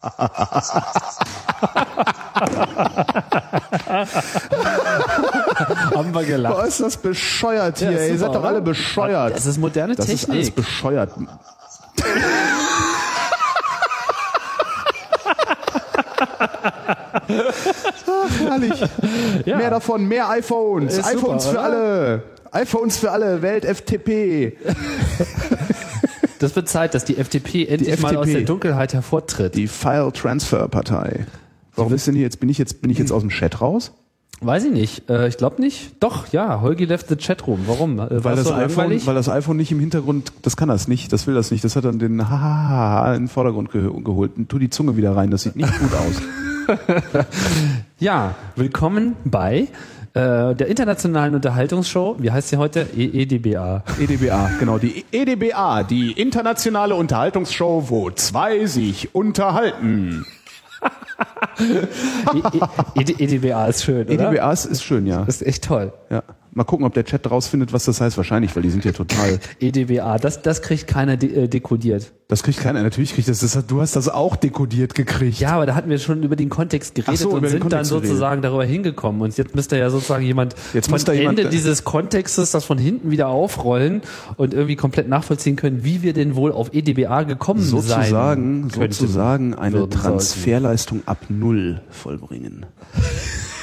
Haben wir gelacht. Boah, ist das bescheuert hier. Ja, Ihr super, seid doch alle bescheuert. Das ist moderne Das ist alles Technik. bescheuert. Ach, herrlich. Ja. Mehr davon, mehr iPhones. Ist iPhones super, für oder? alle. iPhones für alle, Welt FTP. Das wird Zeit, dass die FDP endlich mal FDP. aus der Dunkelheit hervortritt. Die File Transfer Partei. Warum ist denn hier jetzt, bin ich jetzt, bin ich jetzt aus dem Chat raus? Weiß ich nicht. Äh, ich glaube nicht. Doch, ja. Holgi left the Chatroom. Warum? Äh, Weil das, so iPhone, weil das iPhone nicht im Hintergrund, das kann das nicht, das will das nicht. Das hat dann den Hahaha in den Vordergrund ge geholt. Und tu die Zunge wieder rein, das sieht nicht gut aus. Ja, willkommen bei äh, der internationalen Unterhaltungsshow. Wie heißt sie heute? E EDBA. EDBA, genau, die EDBA, die internationale Unterhaltungsshow, wo zwei sich unterhalten. E e ED EDBA ist schön, oder? EDBA ist, ist schön, ja. Das ist echt toll. ja. Mal gucken, ob der Chat rausfindet, was das heißt. Wahrscheinlich, weil die sind ja total. EDBA, das, das kriegt keiner de äh, dekodiert. Das kriegt keiner. Natürlich kriegt das, das. Du hast das auch dekodiert gekriegt. Ja, aber da hatten wir schon über den Kontext geredet so, und sind dann Kontext geredet. sozusagen darüber hingekommen. Und jetzt müsste ja sozusagen jemand Jetzt muss da Ende jemand- dieses Kontextes das von hinten wieder aufrollen und irgendwie komplett nachvollziehen können, wie wir denn wohl auf EDBA gekommen sozusagen, sein könnten. sozusagen eine. Transferleistung ab Null vollbringen.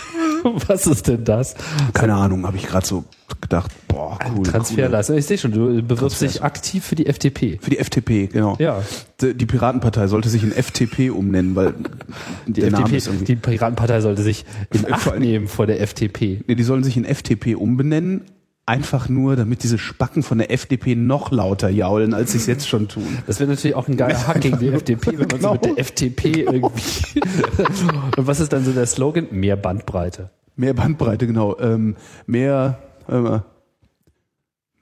Was ist denn das? Keine Ahnung, habe ich gerade so gedacht. Boah, cool. Transferleistung. Ich sehe schon, du bewirbst Transfer. dich aktiv für die FDP. Für die FDP, genau. Ja. Die Piratenpartei sollte sich in FTP umnennen, weil Die, der Name FDP, ist irgendwie. die Piratenpartei sollte sich in Vor Acht nehmen vor der FDP. Nee, die sollen sich in FTP umbenennen, einfach nur, damit diese Spacken von der FDP noch lauter jaulen, als sie es jetzt schon tun. Das wäre natürlich auch ein geiler Hack gegen die FDP, wenn man so Genau. mit der FDP irgendwie. Und was ist dann so der Slogan? Mehr Bandbreite. Mehr Bandbreite, genau. Ähm, mehr, äh,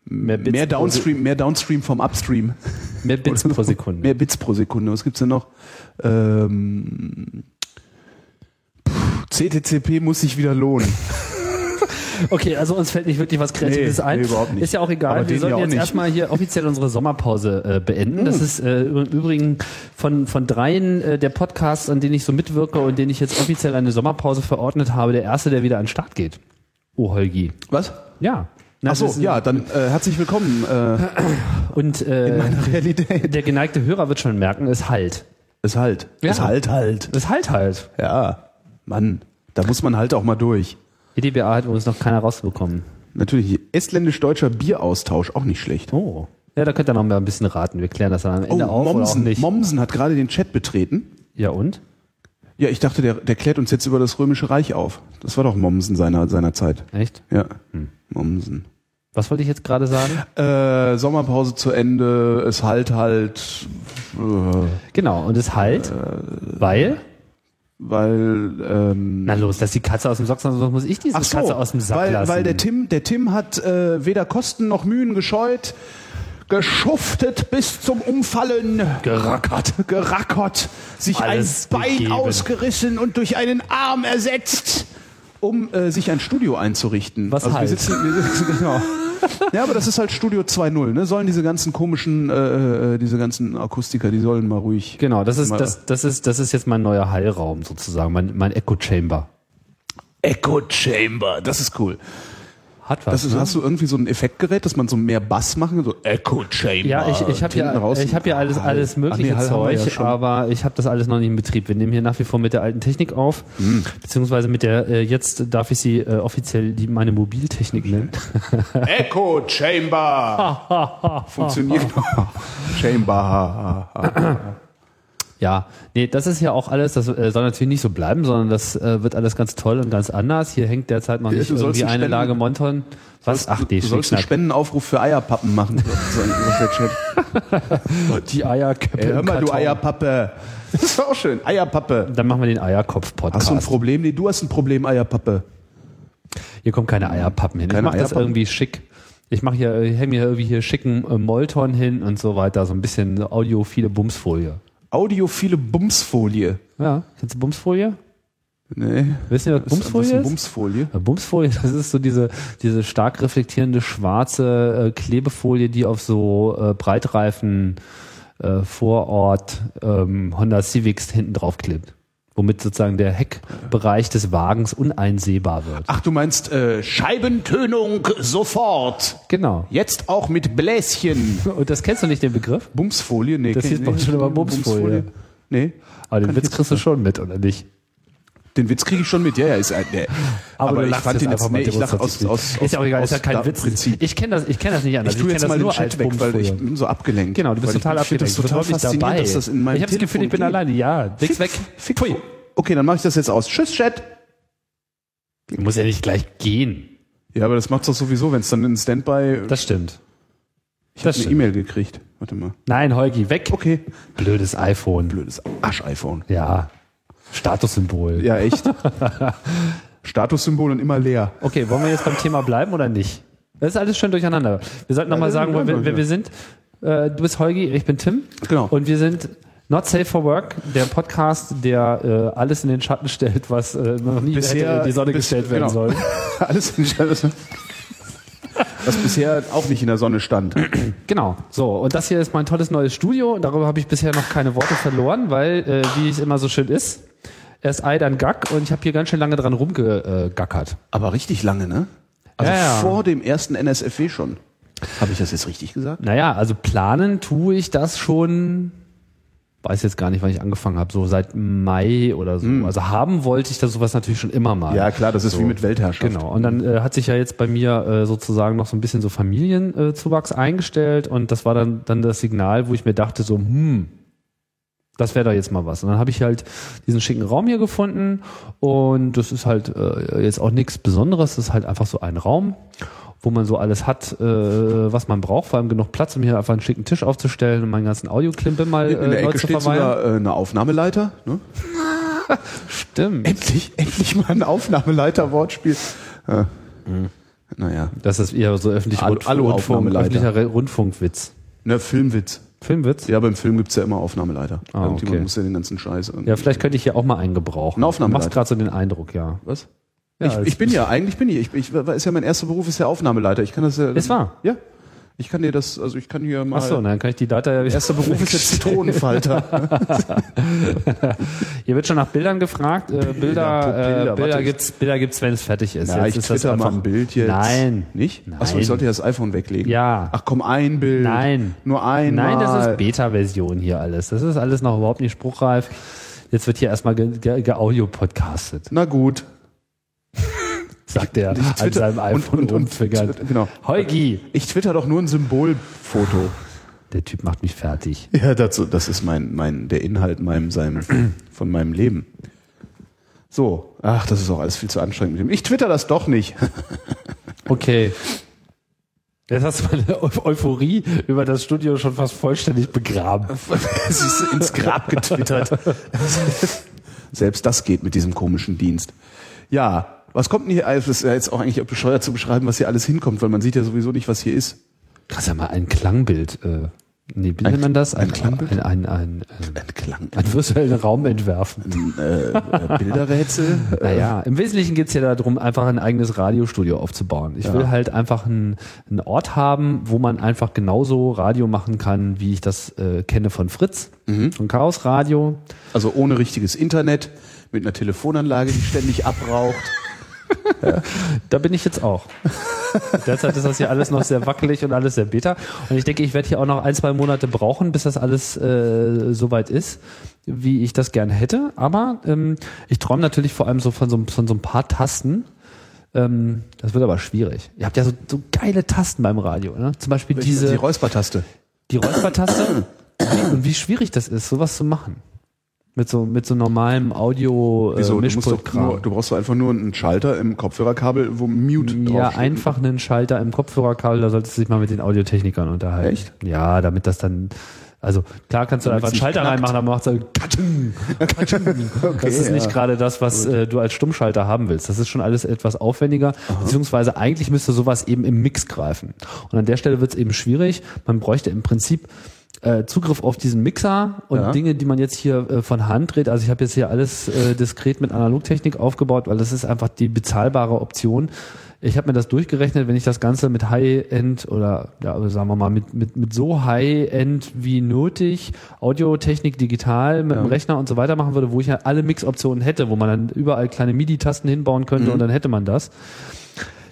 Mehr Bits mehr Downstream, mehr Downstream vom Upstream. Mehr Bits pro Sekunde. Mehr Bits pro Sekunde. Was gibt's denn noch? Ähm, pff, CTCP muss sich wieder lohnen. Okay, also uns fällt nicht wirklich was Kreatives Nee, ein. nee, überhaupt nicht. Ist ja auch egal. Aber Wir sollten jetzt nicht. erstmal hier offiziell unsere Sommerpause äh, beenden. Das ist äh, im Übrigen von, von dreien äh, der Podcasts, an denen ich so mitwirke und denen ich jetzt offiziell eine Sommerpause verordnet habe, der erste, der wieder an den Start geht. Oh, Holgi. Was? Ja. Na, Ach so, das ist- ja, dann äh, herzlich willkommen äh, Und äh, in meiner Realität. der geneigte Hörer wird schon merken, es halt. Es halt. Ja. Es halt halt. Es halt halt. Ja, Mann, da muss man halt auch mal durch. EDBA hat übrigens noch keiner rausbekommen. Natürlich, estländisch-deutscher Bieraustausch, auch nicht schlecht. Oh. Ja, da könnt ihr noch mal ein bisschen raten. Wir klären das dann am Ende auf oder auch Oh, Mommsen, nicht. Mommsen hat gerade den Chat betreten. ja und? Ja, ich dachte, der, der klärt uns jetzt über das Römische Reich auf. Das war doch Mommsen seiner, seiner Zeit. Echt? Ja, Hm. Mommsen. Was wollte ich jetzt gerade sagen? Äh, Sommerpause zu Ende, es halt halt, äh, Genau, und es halt, weil, weil, ähm, na los, dass die Katze aus dem Sack, sonst muss ich diese so, Katze aus dem Sack weil, lassen. weil der Tim, der Tim hat äh, weder Kosten noch Mühen gescheut, geschuftet bis zum Umfallen, Gerackert. gerackert, sich Alles ein Bein gegeben. ausgerissen und durch einen Arm ersetzt, um äh, sich ein Studio einzurichten. Was also halt? wir sitzen, wir sitzen, genau. Ja, aber das ist halt Studio 2.0, ne? Sollen diese ganzen komischen, äh, äh, diese ganzen Akustiker, die sollen mal ruhig. Genau, das ist, das, das ist, das ist jetzt mein neuer Heilraum sozusagen, mein, mein Echo Chamber. Echo Chamber, das ist cool. Hat was. Das ist, ne? hast du irgendwie so ein Effektgerät, dass man so mehr Bass machen kann? So Echo Chamber. Ja, ich, ich habe ja, ich hab ja alles, alles Ach nee, mögliche wir Zeug, ja aber ich habe das alles noch nicht in Betrieb. Wir nehmen hier nach wie vor mit der alten Technik auf, Hm. beziehungsweise mit der, äh, jetzt darf ich sie äh, offiziell die meine Mobiltechnik nennen. Echo Chamber. Funktioniert. Chamber. Ja, nee, das ist ja auch alles, das äh, soll natürlich nicht so bleiben, sondern das äh, wird alles ganz toll und ganz anders. Hier hängt derzeit noch Ja, nicht du irgendwie eine Lage Monton. Was? Ach, die du sollst einen. Spendenaufruf für Eierpappen machen. Die Eierköpfe Ey, hör mal, du. Eierpappe. Das ist auch schön. Eierpappe. Dann machen wir den Eierkopf-Podcast. Hast du ein Problem? Nee, du hast ein Problem, Eierpappe. Hier kommen keine Eierpappen hin. Keine ich mache das irgendwie schick. Ich mache hier, ich hänge mir irgendwie hier schicken äh, Molton hin und so weiter. So ein bisschen audiophile Bumsfolie. Audiophile Bumsfolie. Ja, kennst du Bumsfolie? Nee. Wisst ihr, was Was ist Bumsfolie eine ist? Bumsfolie? Ja, Bumsfolie, das ist so diese, diese stark reflektierende schwarze äh, Klebefolie, die auf so äh, Breitreifen äh, Vorort ähm, Honda Civics hinten drauf klebt. Womit sozusagen der Heckbereich des Wagens uneinsehbar wird. Ach, du meinst äh, Scheibentönung sofort. Genau. Jetzt auch mit Bläschen. Und das kennst du nicht, den Begriff? Bumsfolie? Nee, Das hieß uns schon immer Bumsfolie. Nee. Aber den Witz kriegst du schon mit, oder nicht? Den Witz kriege ich schon mit. Ja, ja, ist ein, nee. Aber, du ich fand den einfach jetzt, mal nee, ich lach aus, aus, Ist ja auch egal, ist ja kein Witz. Prinzip. Ich kenne das, ich das nicht anders. Ich tue kenn jetzt das mal den nur Chat weg, weil ich bin so abgelenkt. Genau, du bist total ich, abgelenkt. total bist häufig faszinierend, dabei. dass das in meinem ich habe das Gefühl, ich bin alleine. Ja, nix weg. Fick. Okay, dann mache ich das jetzt aus. Tschüss, Chat. Du musst ja nicht gleich gehen. Ja, aber das macht's doch sowieso, wenn es dann in Standby. Das stimmt. ich habe eine. E-Mail gekriegt. Warte mal. Nein, Holgi, weg. Okay. Blödes iPhone. Blödes Arsch-iPhone. Ja. Statussymbol. Ja, echt. Statussymbol und immer leer. Okay, wollen wir jetzt beim Thema bleiben oder nicht? Das ist alles schön durcheinander. Wir sollten nochmal Ja, sagen, wer, wer wir sind. Äh, du bist Holgi, ich bin Tim. Genau. Und wir sind Not Safe for Work, der Podcast, der äh, alles in den Schatten stellt, was äh, noch nie Bisher- in die Sonne bis- gestellt werden genau. soll. Alles in Scheiße. Was bisher auch nicht in der Sonne stand. Genau. So, und das hier ist mein tolles neues Studio. Und darüber habe ich bisher noch keine Worte verloren, weil, äh, wie es immer so schön ist, erst Ei, dann Gack. Und ich habe hier ganz schön lange dran rumgegackert. Aber richtig lange, ne? Also Ja, ja. vor dem ersten NSFW schon. Habe ich das jetzt richtig gesagt? Naja, also planen tue ich das schon, weiß jetzt gar nicht, wann ich angefangen habe, so seit Mai oder so. Also haben wollte ich das sowas natürlich schon immer mal. Ja, klar, das ist wie mit Weltherrschaft. Genau. Und dann äh, hat sich ja jetzt bei mir äh, sozusagen noch so ein bisschen so Familienzuwachs äh, eingestellt und das war dann, dann das Signal, wo ich mir dachte so, hm, das wäre doch jetzt mal was. Und dann habe ich halt diesen schicken Raum hier gefunden und das ist halt äh, jetzt auch nichts Besonderes, das ist halt einfach so ein Raum, wo man so alles hat, äh, was man braucht, vor allem genug Platz, um hier einfach einen schicken Tisch aufzustellen und meinen ganzen Audioklimpe mal In der äh, Ecke zu steht sogar äh, eine Aufnahmeleiter. Ne? Stimmt. Endlich, endlich mal ein Aufnahmeleiter-Wortspiel. Äh, Naja, Das ist eher so öffentlich Alu- Rundfunk, öffentlicher Rundfunkwitz. ne, Filmwitz. Filmwitz? Ja, beim Film gibt's ja immer Aufnahmeleiter. Ah, Irgendjemand okay. muss ja den ganzen Scheiß. irgendwie- Ja, vielleicht könnte ich hier auch mal einen gebrauchen. Ein Aufnahmeleiter. Du machst gerade so den Eindruck, ja. Was? Ja, ich, es- ich bin ja, eigentlich bin ich. ich, ich ist ja mein erster Beruf, ist ja Aufnahmeleiter. Ich kann das ja. Ist wahr? Ja. Ich kann dir das, also ich kann hier mal. Ach so, dann kann ich die Data ja wieder. Erster Beruf ist jetzt Zitronenfalter. Hier wird schon nach Bildern gefragt. Äh, Bilder, Bilder, äh, Bilder, Bilder gibt's, Bilder gibt's, wenn es fertig ist. Ja, Jetzt ich ist twitter mal ein Bild jetzt. Nein. Nicht? Nein. Achso, ich sollte ja das iPhone weglegen. Ja. Ach komm, ein Bild. Nein. Nur einmal. Nein, das ist Beta-Version hier alles. Das ist alles noch überhaupt nicht spruchreif. Jetzt wird hier erstmal ge- ge- geaudio-podcastet, Na gut. Sagt er Ich an twitter- seinem und- iPhone und- und twitter- genau. Heugi! Ich twitter doch nur ein Symbolfoto. Der Typ macht mich fertig. Ja, dazu, das ist mein, mein, der Inhalt meinem, seinem, von meinem Leben. So. Ach, das ist auch alles viel zu anstrengend mit dem. Ich twitter das doch nicht. Okay. Jetzt hast du meine Eu Euphorie über das Studio schon fast vollständig begraben. Es ist ins Grab getwittert. Selbst das geht mit diesem komischen Dienst. Ja, was kommt denn hier? Es ist ja jetzt auch eigentlich bescheuert zu beschreiben, was hier alles hinkommt, weil man sieht ja sowieso nicht, was hier ist. Kannst ja mal ein Klangbild, äh, nee, wie Ein- nennt man das? ein Klangbild? Ein, ein, ein, ein, Ein Klang, einen virtuellen Raum entwerfen. ein äh, äh, Bilderrätsel. Naja, im Wesentlichen geht's ja darum, einfach ein eigenes Radiostudio aufzubauen. Ich will halt einfach einen, einen Ort haben, wo man einfach genauso Radio machen kann, wie ich das äh, kenne von Fritz, von Chaos Radio. Also ohne richtiges Internet, mit einer Telefonanlage, die ständig abraucht. Da bin ich jetzt auch. Derzeit ist das hier alles noch sehr wackelig und alles sehr beta. Und ich denke, ich werde hier auch noch ein, zwei Monate brauchen, bis das alles äh, soweit ist, wie ich das gerne hätte. Aber ähm, ich träume natürlich vor allem so von so, von so ein paar Tasten. Ähm, das wird aber schwierig. Ihr habt ja so, so geile Tasten beim Radio. Ne? Zum Beispiel diese, die Räuspertaste. die Räuspertaste. und wie schwierig das ist, sowas zu machen. Mit so, mit so normalem Audio äh, Wieso? Du, musst doch nur, du brauchst doch einfach nur einen Schalter im Kopfhörerkabel, wo Mute Ja, einfach einen Schalter im Kopfhörerkabel, da solltest du dich mal mit den Audiotechnikern unterhalten. Echt? Ja, damit das dann, also klar kannst du da einfach einen Schalter knackt. reinmachen, dann macht es katsching, katsching. Das ist nicht ja. gerade das, was äh, du als Stummschalter haben willst. Das ist schon alles etwas aufwendiger, beziehungsweise eigentlich müsste sowas eben im Mix greifen. Und an der Stelle wird es eben schwierig. Man bräuchte im Prinzip äh, Zugriff auf diesen Mixer und Ja. Dinge, die man jetzt hier äh, von Hand dreht. Also ich habe jetzt hier alles äh, diskret mit Analogtechnik aufgebaut, weil das ist einfach die bezahlbare Option. Ich habe mir das durchgerechnet, wenn ich das Ganze mit High-End oder ja, also sagen wir mal mit, mit, mit so High-End wie nötig, Audiotechnik digital mit dem Rechner und so weiter machen würde, wo ich ja alle Mix-Optionen hätte, wo man dann überall kleine MIDI-Tasten hinbauen könnte und dann hätte man das.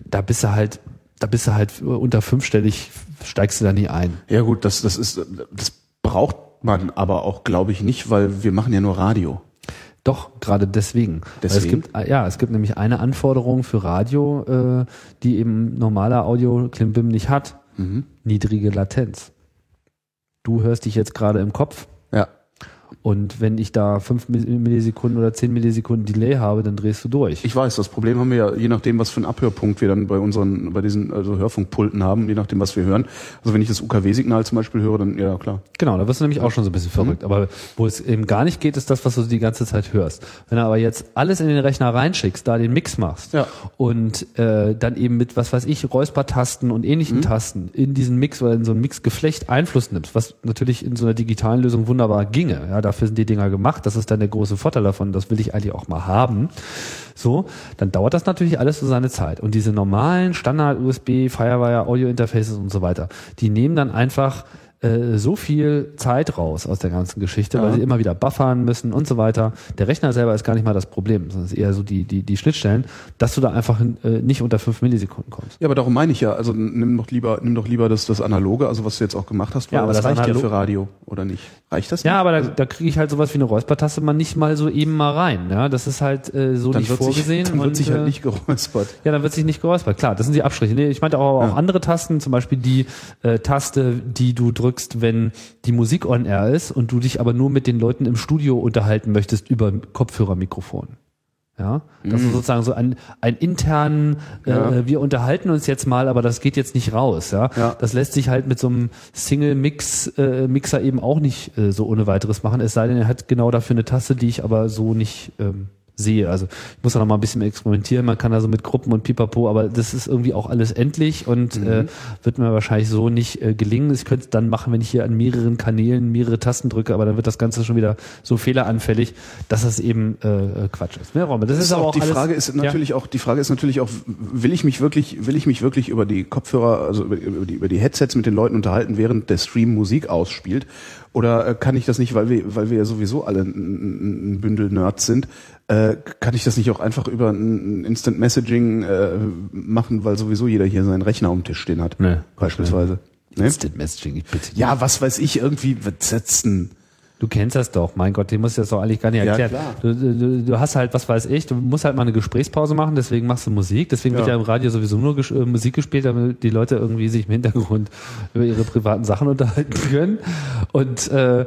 Da bist du halt, da bist du halt unter fünfstellig, steigst du da nie ein. Ja gut, das, das ist, das braucht man aber auch, glaube ich, nicht, weil wir machen ja nur Radio. Doch, gerade deswegen. Deswegen? es gibt, äh, ja, es gibt nämlich eine Anforderung für Radio, äh, die eben normaler Audio Klimbim nicht hat. Mhm. Niedrige Latenz. Du hörst dich jetzt gerade im Kopf. Und wenn ich da fünf Millisekunden oder zehn Millisekunden Delay habe, dann drehst du durch. Ich weiß, das Problem haben wir ja, je nachdem, was für einen Abhörpunkt wir dann bei unseren, bei diesen also Hörfunkpulten haben, je nachdem, was wir hören. Also wenn ich das UKW-Signal zum Beispiel höre, dann ja klar. Genau, da wirst du nämlich auch schon so ein bisschen Mhm. verrückt. Aber wo es eben gar nicht geht, ist das, was du die ganze Zeit hörst. Wenn du aber jetzt alles in den Rechner reinschickst, da den Mix machst Ja. und äh, dann eben mit, was weiß ich, Räuspertasten und ähnlichen Mhm. Tasten in diesen Mix oder in so ein Mixgeflecht Einfluss nimmst, was natürlich in so einer digitalen Lösung wunderbar ginge. Ja, dafür sind die Dinger gemacht. Das ist dann der große Vorteil davon. Das will ich eigentlich auch mal haben. So, dann dauert das natürlich alles so seine Zeit. Und diese normalen Standard-USB, Firewire, Audio-Interfaces und so weiter, die nehmen dann einfach äh, so viel Zeit raus aus der ganzen Geschichte, weil Ja. sie immer wieder buffern müssen und so weiter. Der Rechner selber ist gar nicht mal das Problem, sondern es ist eher so die, die, die Schnittstellen, dass du da einfach äh, nicht unter fünf Millisekunden kommst. Ja, aber darum meine ich ja, also nimm doch lieber, nimm doch lieber das, das Analoge, also was du jetzt auch gemacht hast, weil Ja, aber das, das reicht ja für Radio, oder nicht? Reicht das Ja, nicht? aber da, da kriege ich halt sowas wie eine Räuspertaste mal nicht mal so eben mal rein. Ja, das ist halt äh, so dann nicht vorgesehen. sich, dann wird und, sich halt äh, nicht geräuspert. Ja, dann wird sich nicht geräuspert. Klar, das sind die Abstriche. Nee, ich meinte auch, auch Ja. andere Tasten, zum Beispiel die äh, Taste, die du drückst, wenn die Musik on air ist und du dich aber nur mit den Leuten im Studio unterhalten möchtest über Kopfhörermikrofon. Ja, das ist sozusagen so ein, ein internen, äh, Mhm. Ja. wir unterhalten uns jetzt mal, aber das geht jetzt nicht raus. Ja, Ja. das lässt sich halt mit so einem Single-Mix-Mixer äh, Mixer eben auch nicht äh, so ohne weiteres machen. Es sei denn, er hat genau dafür eine Taste, die ich aber so nicht ähm, sehe. Also ich muss da noch mal ein bisschen experimentieren. Man kann da so mit Gruppen und Pipapo, aber das ist irgendwie auch alles endlich und äh, wird mir wahrscheinlich so nicht äh, gelingen. Ich könnte es dann machen, wenn ich hier an mehreren Kanälen mehrere Tasten drücke, aber dann wird das Ganze schon wieder so fehleranfällig, dass das eben äh, Quatsch ist. Ne, Romme? Das, Das ist aber auch die alles, Frage ist natürlich auch die Frage ist natürlich auch will ich mich wirklich will ich mich wirklich über die Kopfhörer also über, über die über die Headsets mit den Leuten unterhalten während der Stream Musik ausspielt oder äh, kann ich das nicht weil wir weil wir ja sowieso alle ein, ein Bündel Nerds sind äh, kann ich das nicht auch einfach über ein Instant Messaging äh, machen weil sowieso jeder hier seinen Rechner am Tisch stehen hat Nee, beispielsweise ne? Instant Messaging, ich bitte. ja was weiß ich irgendwie setzen Du kennst das doch, mein Gott, den musst du das doch eigentlich gar nicht Ja, erklären. klar. du, du, du hast halt, was weiß ich, du musst halt mal eine Gesprächspause machen, deswegen machst du Musik, deswegen wird Ja. ja im Radio sowieso nur ges- äh, Musik gespielt, damit die Leute irgendwie sich im Hintergrund über ihre privaten Sachen unterhalten können. Und äh,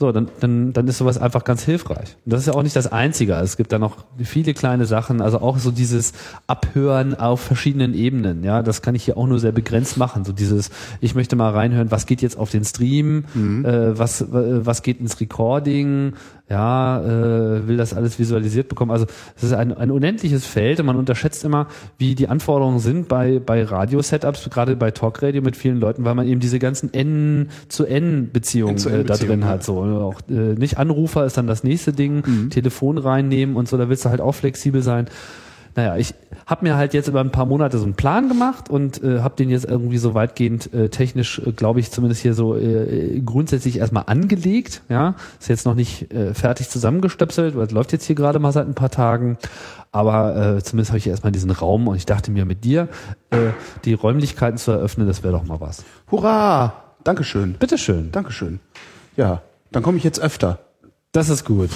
so, dann, dann, dann ist sowas einfach ganz hilfreich. Und das ist ja auch nicht das Einzige. Es gibt da noch viele kleine Sachen, also auch so dieses Abhören auf verschiedenen Ebenen. Ja, das kann ich hier auch nur sehr begrenzt machen. So dieses, ich möchte mal reinhören, was geht jetzt auf den Stream, äh, was, was geht ins Recording, ja, äh, will das alles visualisiert bekommen. Also es ist ein, ein unendliches Feld und man unterschätzt immer, wie die Anforderungen sind bei, bei Radio-Setups, gerade bei Talkradio mit vielen Leuten, weil man eben diese ganzen N zu N-Beziehungen äh, da N-zu-N-Beziehungen, drin ja. hat. So auch äh, nicht Anrufer ist dann das nächste Ding, Mhm. Telefon reinnehmen und so, da willst du halt auch flexibel sein. Naja, ich habe mir halt jetzt über ein paar Monate so einen Plan gemacht und äh, habe den jetzt irgendwie so weitgehend äh, technisch, äh, glaube ich, zumindest hier so äh, grundsätzlich erstmal angelegt. Ja, ist jetzt noch nicht äh, fertig zusammengestöpselt, weil es läuft jetzt hier gerade mal seit ein paar Tagen. Aber äh, zumindest habe ich erstmal diesen Raum und ich dachte mir mit dir, äh, die Räumlichkeiten zu eröffnen, das wäre doch mal was. hurra Dankeschön Bitteschön. Dankeschön ja dann komme ich jetzt öfter Das ist gut.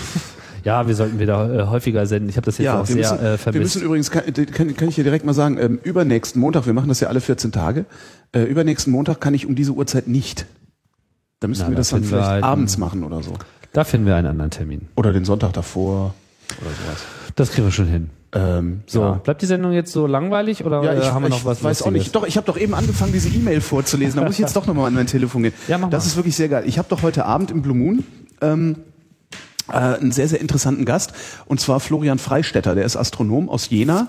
Ja, wir sollten wieder äh, häufiger senden. Ich habe das jetzt auch wir sehr müssen, äh, vermisst. wir müssen übrigens, kann, kann, kann ich dir direkt mal sagen, ähm, übernächsten Montag, wir machen das ja alle 14 Tage, äh, übernächsten Montag kann ich um diese Uhrzeit nicht. Da müssten Na, wir da das dann vielleicht halt abends einen- machen oder so. da finden wir einen anderen Termin. Oder den Sonntag davor oder sowas. Das kriegen wir schon hin. Ähm, So, ja. bleibt die Sendung jetzt so langweilig oder Ja, ich, äh, haben wir noch ich was weiß auch nicht. Doch, ich habe doch eben angefangen, diese E-Mail vorzulesen. Da muss ich jetzt doch nochmal an mein Telefon gehen. Ja, mach das mal. ist wirklich sehr geil. Ich habe doch heute Abend im Blue Moon ähm, äh, einen sehr, sehr interessanten Gast. Und zwar Florian Freistetter. Der ist Astronom aus Jena.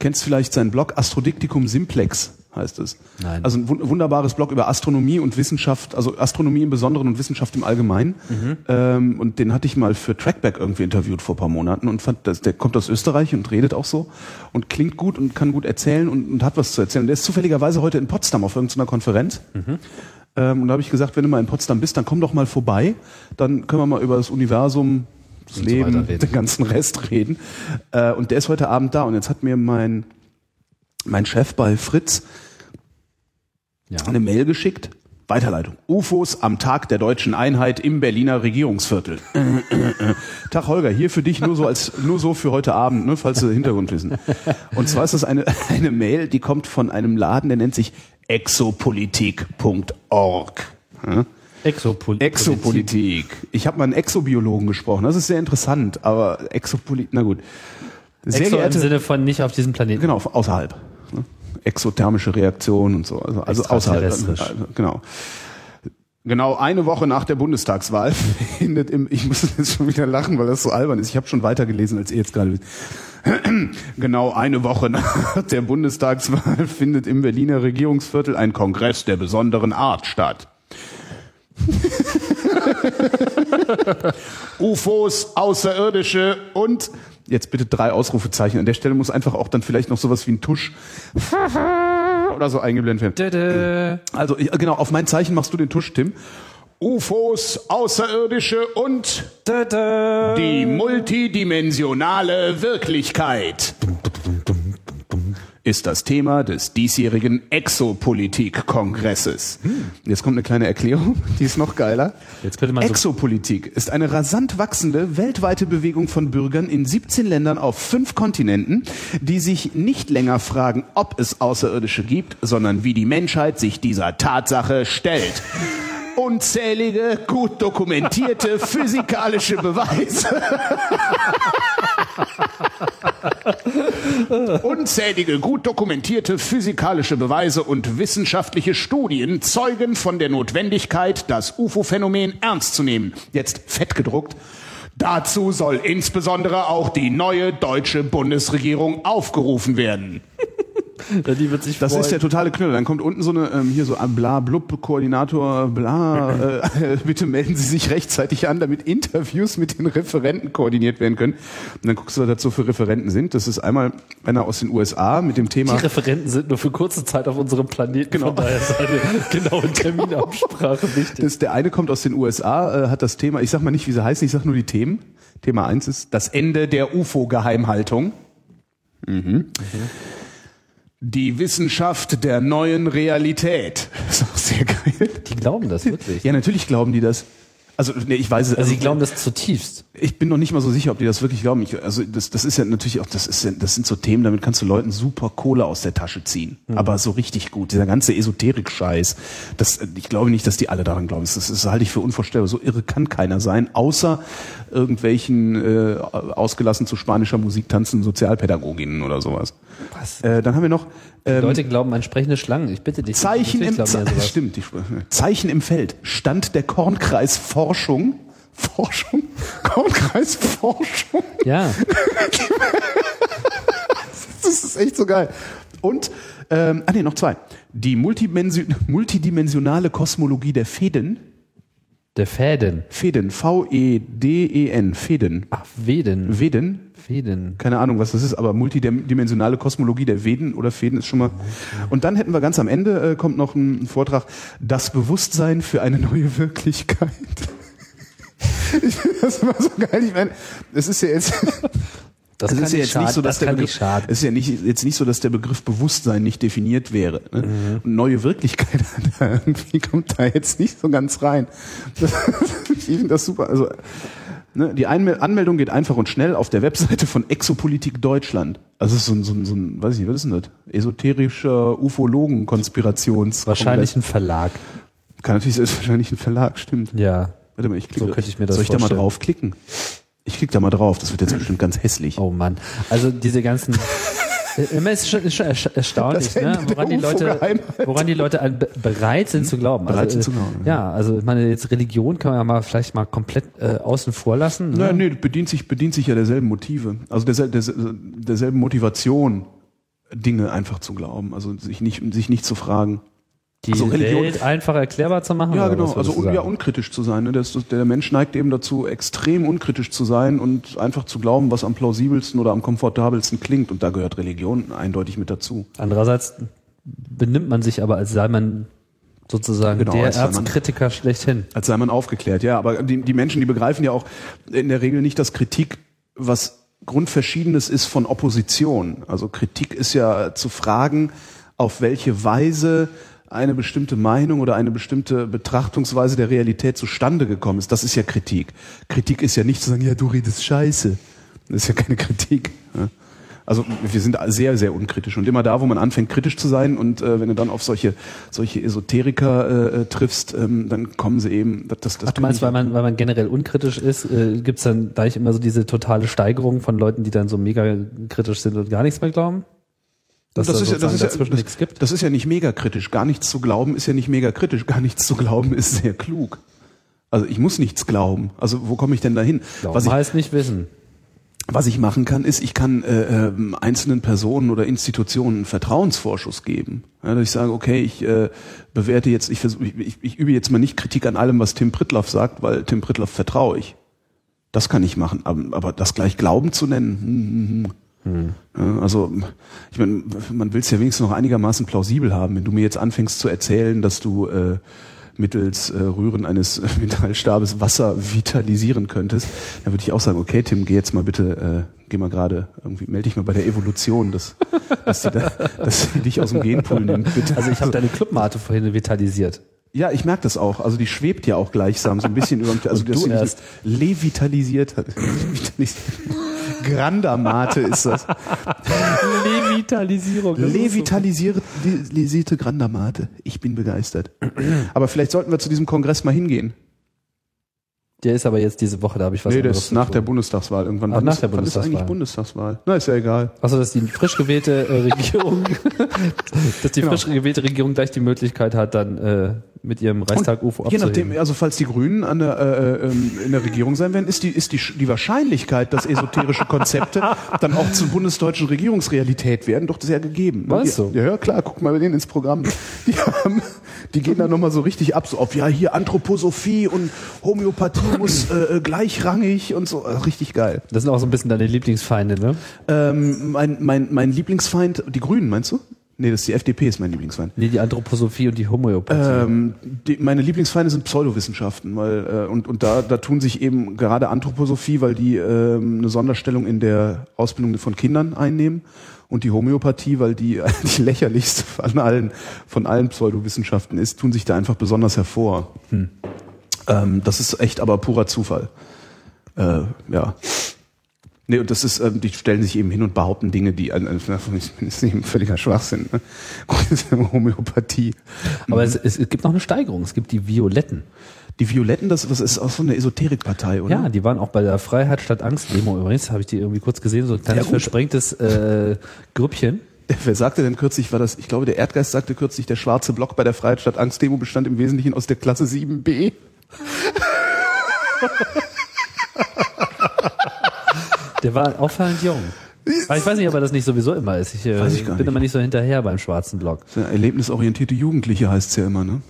Kennst vielleicht seinen Blog Astrodiktikum Simplex. heißt es. Nein. Also ein wun- wunderbares Blog über Astronomie und Wissenschaft, also Astronomie im Besonderen und Wissenschaft im Allgemeinen. Ähm, und den hatte ich mal für Trackback irgendwie interviewt vor ein paar Monaten und fand, dass der kommt aus Österreich und redet auch so und klingt gut und kann gut erzählen und, und hat was zu erzählen. Der ist zufälligerweise heute in Potsdam auf irgendeiner Konferenz. Ähm, und da habe ich gesagt, wenn du mal in Potsdam bist, dann komm doch mal vorbei. Dann können wir mal über das Universum, das Und so Leben, reden. den ganzen Rest reden. Äh, und der ist heute Abend da. Und jetzt hat mir mein, mein Chef bei Fritz Ja. eine Mail geschickt. Weiterleitung. UFOs am Tag der deutschen Einheit im Berliner Regierungsviertel. Tag Holger, hier für dich nur so als nur so für heute Abend, ne, falls du Hintergrundwissen. Und zwar ist das eine eine Mail, die kommt von einem Laden, der nennt sich exopolitik.org. Ja? Exopol Exopolitik. Ich habe mal einen Exobiologen gesprochen. Das ist sehr interessant, aber Exopolitik, na gut. Sehr Exo im geehrte, Sinne von nicht auf diesem Planeten. genau, außerhalb. ne? Exothermische Reaktion und so, also, also außerhalb. Also, genau. Genau eine Woche nach der Bundestagswahl findet im, ich muss jetzt schon wieder lachen, weil das so albern ist. Ich habe schon weitergelesen, als ihr jetzt gerade. Genau eine Woche nach der Bundestagswahl findet im Berliner Regierungsviertel ein Kongress der besonderen Art statt. UFOs, Außerirdische und jetzt bitte drei Ausrufezeichen. An der Stelle muss einfach auch dann vielleicht noch sowas wie ein Tusch oder so eingeblendet werden. Also genau, auf mein Zeichen machst du den Tusch, Tim. UFOs, Außerirdische und die multidimensionale Wirklichkeit ist das Thema des diesjährigen Exopolitik-Kongresses. Jetzt kommt eine kleine Erklärung, die ist noch geiler. Jetzt könnte man so- Exopolitik ist eine rasant wachsende weltweite Bewegung von Bürgern in 17 Ländern auf fünf Kontinenten, die sich nicht länger fragen, ob es Außerirdische gibt, sondern wie die Menschheit sich dieser Tatsache stellt. Unzählige, gut dokumentierte physikalische Beweise. Unzählige, gut dokumentierte physikalische Beweise und wissenschaftliche Studien zeugen von der Notwendigkeit, das UFO-Phänomen ernst zu nehmen. Jetzt fett gedruckt. Dazu soll insbesondere auch die neue deutsche Bundesregierung aufgerufen werden. Die wird sich Das freuen. ist der totale Knüller. Dann kommt unten so eine, ähm, hier so ein bla blub Koordinator bla, äh, bitte melden Sie sich rechtzeitig an, damit Interviews mit den Referenten koordiniert werden können. Und dann guckst du, was das so für Referenten sind. Das ist einmal einer aus den USA mit dem Thema Die Referenten sind nur für kurze Zeit auf unserem Planeten. Genau. Von daher ist eine genaue Terminabsprache wichtig. Das, der eine kommt aus den USA, äh, hat das Thema, ich sag mal nicht, wie sie heißen, ich sag nur die Themen. Thema eins ist das Ende der UFO-Geheimhaltung. Mhm. Die Wissenschaft der neuen Realität. Das ist auch sehr geil. Die glauben das wirklich. Ja, natürlich glauben die das. Also, nee, ich weiß es. Also sie glauben das zutiefst. Ich bin noch nicht mal so sicher, ob die das wirklich glauben. Ich, also das, das ist ja natürlich auch, das ist ja, das sind so Themen, damit kannst du Leuten super Kohle aus der Tasche ziehen. Aber so richtig gut. Dieser ganze Esoterik-Scheiß, das, ich glaube nicht, dass die alle daran glauben. Das, das, das halte ich für unvorstellbar. So irre kann keiner sein, außer irgendwelchen äh, ausgelassen zu spanischer Musik tanzenden Sozialpädagoginnen oder sowas. Was? Äh, dann haben wir noch ähm, Leute glauben an sprechende Schlangen. Ich bitte dich. Zeichen im, Ze stimmt, die, Zeichen im Feld. Stand der Kornkreis Forschung. Forschung? Kornkreis Forschung. Ja. Das ist echt so geil. Und, ähm, ah nee, noch zwei. Die multidimensionale Kosmologie der Fäden. Der Fäden. Fäden, V-E-D-E-N, Fäden. Ach, Veden. Veden? Fäden. Keine Ahnung, was das ist, aber multidimensionale Kosmologie der Veden oder Fäden ist schon mal. Und dann hätten wir ganz am Ende, äh, kommt noch ein Vortrag, das Bewusstsein für eine neue Wirklichkeit. Ich finde das immer so geil. Ich meine, es ist ja jetzt, Das es kann ist ja jetzt nicht so, dass das der Begriff, ist ja nicht, jetzt nicht so, dass der Begriff Bewusstsein nicht definiert wäre. Ne? Mhm. Und neue Wirklichkeit irgendwie kommt da jetzt nicht so ganz rein. Das, ich finde das super. Also, ne, die Einmel Anmeldung geht einfach und schnell auf der Webseite von Exopolitik Deutschland. Also so ein, so ein, so ein, weiß ich nicht, was ist denn das? Esoterischer Ufologen-Konspirations. Wahrscheinlich ein Verlag. Kann natürlich, ist wahrscheinlich ein Verlag, stimmt. Ja. Warte mal, ich klicke. So könnte ich mir das Soll ich da mal vorstellen. draufklicken? Ich klicke da mal drauf, das wird jetzt bestimmt ganz hässlich. Oh Mann. Also diese ganzen. Immer ist schon, ist schon ersta- erstaunlich, ne? woran, die Leute, woran die Leute bereit sind zu glauben. Bereit also, sind zu äh, glauben, Ja, also ich meine, jetzt Religion kann man ja mal vielleicht mal komplett äh, außen vor lassen. Ne? Nein, nee, bedient sich, bedient sich ja derselben Motive. Also dersel, derselben Motivation. Dinge einfach zu glauben, also sich nicht, sich nicht zu fragen. Die Also Religion- Welt einfach erklärbar zu machen? Ja, genau. Also un, ja, unkritisch zu sein. Ne? Das, der Mensch neigt eben dazu, extrem unkritisch zu sein und einfach zu glauben, was am plausibelsten oder am komfortabelsten klingt. Und da gehört Religion eindeutig mit dazu. Andererseits benimmt man sich aber, als sei man sozusagen Genau, der man- Erzkritiker schlechthin. Als sei man aufgeklärt, ja. Aber die, die Menschen, die begreifen ja auch in der Regel nicht, dass Kritik was Grundverschiedenes ist von Opposition. Also Kritik ist ja zu fragen, auf welche Weise eine bestimmte Meinung oder eine bestimmte Betrachtungsweise der Realität zustande gekommen ist. Das ist ja Kritik. Kritik ist ja nicht zu sagen, ja, du redest scheiße. Das ist ja keine Kritik. Also wir sind sehr, sehr unkritisch und immer da, wo man anfängt, kritisch zu sein und äh, wenn du dann auf solche solche Esoteriker äh, äh, triffst, ähm, dann kommen sie eben. Das, das, Ach, du meinst, weil man, weil man generell unkritisch ist, äh, gibt's dann gleich immer so diese totale Steigerung von Leuten, die dann so mega kritisch sind und gar nichts mehr glauben? Dass das da ist ja, das ist ja, das, das ist ja nicht mega kritisch. Gar nichts zu glauben ist ja nicht mega kritisch. Gar nichts zu glauben ist sehr klug. Also ich muss nichts glauben. Also wo komme ich denn dahin? Glauben Was ich, heißt nicht wissen. was ich machen kann, ist, ich kann äh, ähm, einzelnen Personen oder Institutionen einen Vertrauensvorschuss geben. Ja, dass ich sage, okay, ich äh, bewerte jetzt, ich, versuch, ich, ich, ich übe jetzt mal nicht Kritik an allem, was Tim Pritloff sagt, weil Tim Pritloff vertraue ich. Das kann ich machen, aber, aber das gleich Glauben zu nennen, hm, hm, hm. Ja, Also, ich meine, man will es ja wenigstens noch einigermaßen plausibel haben. Wenn du mir jetzt anfängst zu erzählen, dass du äh, mittels äh, Rühren eines Metallstabes Wasser vitalisieren könntest, dann würde ich auch sagen, okay, Tim, geh jetzt mal bitte, äh, geh mal gerade, irgendwie melde dich mal bei der Evolution, dass, dass, die da, dass die dich aus dem Genpool nimmt, bitte. Also ich habe deine Clubmate vorhin vitalisiert. Ja, ich merke das auch. Also die schwebt ja auch gleichsam so ein bisschen über dem, also dass du erst. levitalisiert hat. Grandamate ist das. Levitalisierung. das so- Levitalisierte lisierte Grandamate. Ich bin begeistert. Aber vielleicht sollten wir zu diesem Kongress mal hingehen. Der ist aber jetzt diese Woche, da habe ich was nee, das ist nach der Bundestagswahl irgendwann. Ach, nach ist, der wann ist eigentlich Bundestagswahl. Bundestagswahl? Na, ist ja egal. Achso, dass die frisch gewählte äh, Regierung, dass die Genau. frisch gewählte Regierung gleich die Möglichkeit hat, dann äh, mit ihrem Reichstag UFO Je nachdem, abzuheben. also falls die Grünen an der, äh, ähm, in der Regierung sein werden, ist die, ist die, die Wahrscheinlichkeit, dass esoterische Konzepte dann auch zur bundesdeutschen Regierungsrealität werden, doch sehr gegeben. Weißt du? Ja, ja, klar, guck mal bei denen ins Programm. Die, haben, die gehen da nochmal so richtig ab, so auf, ja, hier Anthroposophie und Homöopathie muss äh, äh, gleichrangig und so. Also richtig geil. Das sind auch so ein bisschen deine Lieblingsfeinde, ne? Ähm, mein, mein, mein Lieblingsfeind, die Grünen, meinst du? Nee, das ist die FDP, ist mein Lieblingsfeind. Nee, die Anthroposophie und die Homöopathie. Ähm, die, meine Lieblingsfeinde sind Pseudowissenschaften, weil äh, und und da da tun sich eben gerade Anthroposophie, weil die ähm, eine Sonderstellung in der Ausbildung von Kindern einnehmen und die Homöopathie, weil die die lächerlichste von allen von allen Pseudowissenschaften ist, tun sich da einfach besonders hervor. Ähm, das ist echt aber purer Zufall. Äh, ja. Nee, und das ist, ähm, die stellen sich eben hin und behaupten Dinge, die äh, das ist eben völliger Schwachsinn. Ne? Homöopathie. Aber es, es, es gibt noch eine Steigerung. Es gibt die Violetten. Die Violetten, das, das ist auch so eine Esoterikpartei, oder? Ja, die waren auch bei der Freiheit statt Angst Demo übrigens. Habe ich die irgendwie kurz gesehen. So ein kleines Ja, versprengtes äh, Grüppchen. Wer sagte denn kürzlich, war das, ich glaube, der Erdgeist sagte kürzlich, der schwarze Block bei der Freiheit statt Angst Demo bestand im Wesentlichen aus der Klasse 7b. Der war auffallend jung. Aber ich weiß nicht, ob er das nicht sowieso immer ist. Ich, äh, ich bin nicht. immer nicht so hinterher beim schwarzen Block. Erlebnisorientierte Jugendliche heißt's ja immer, ne?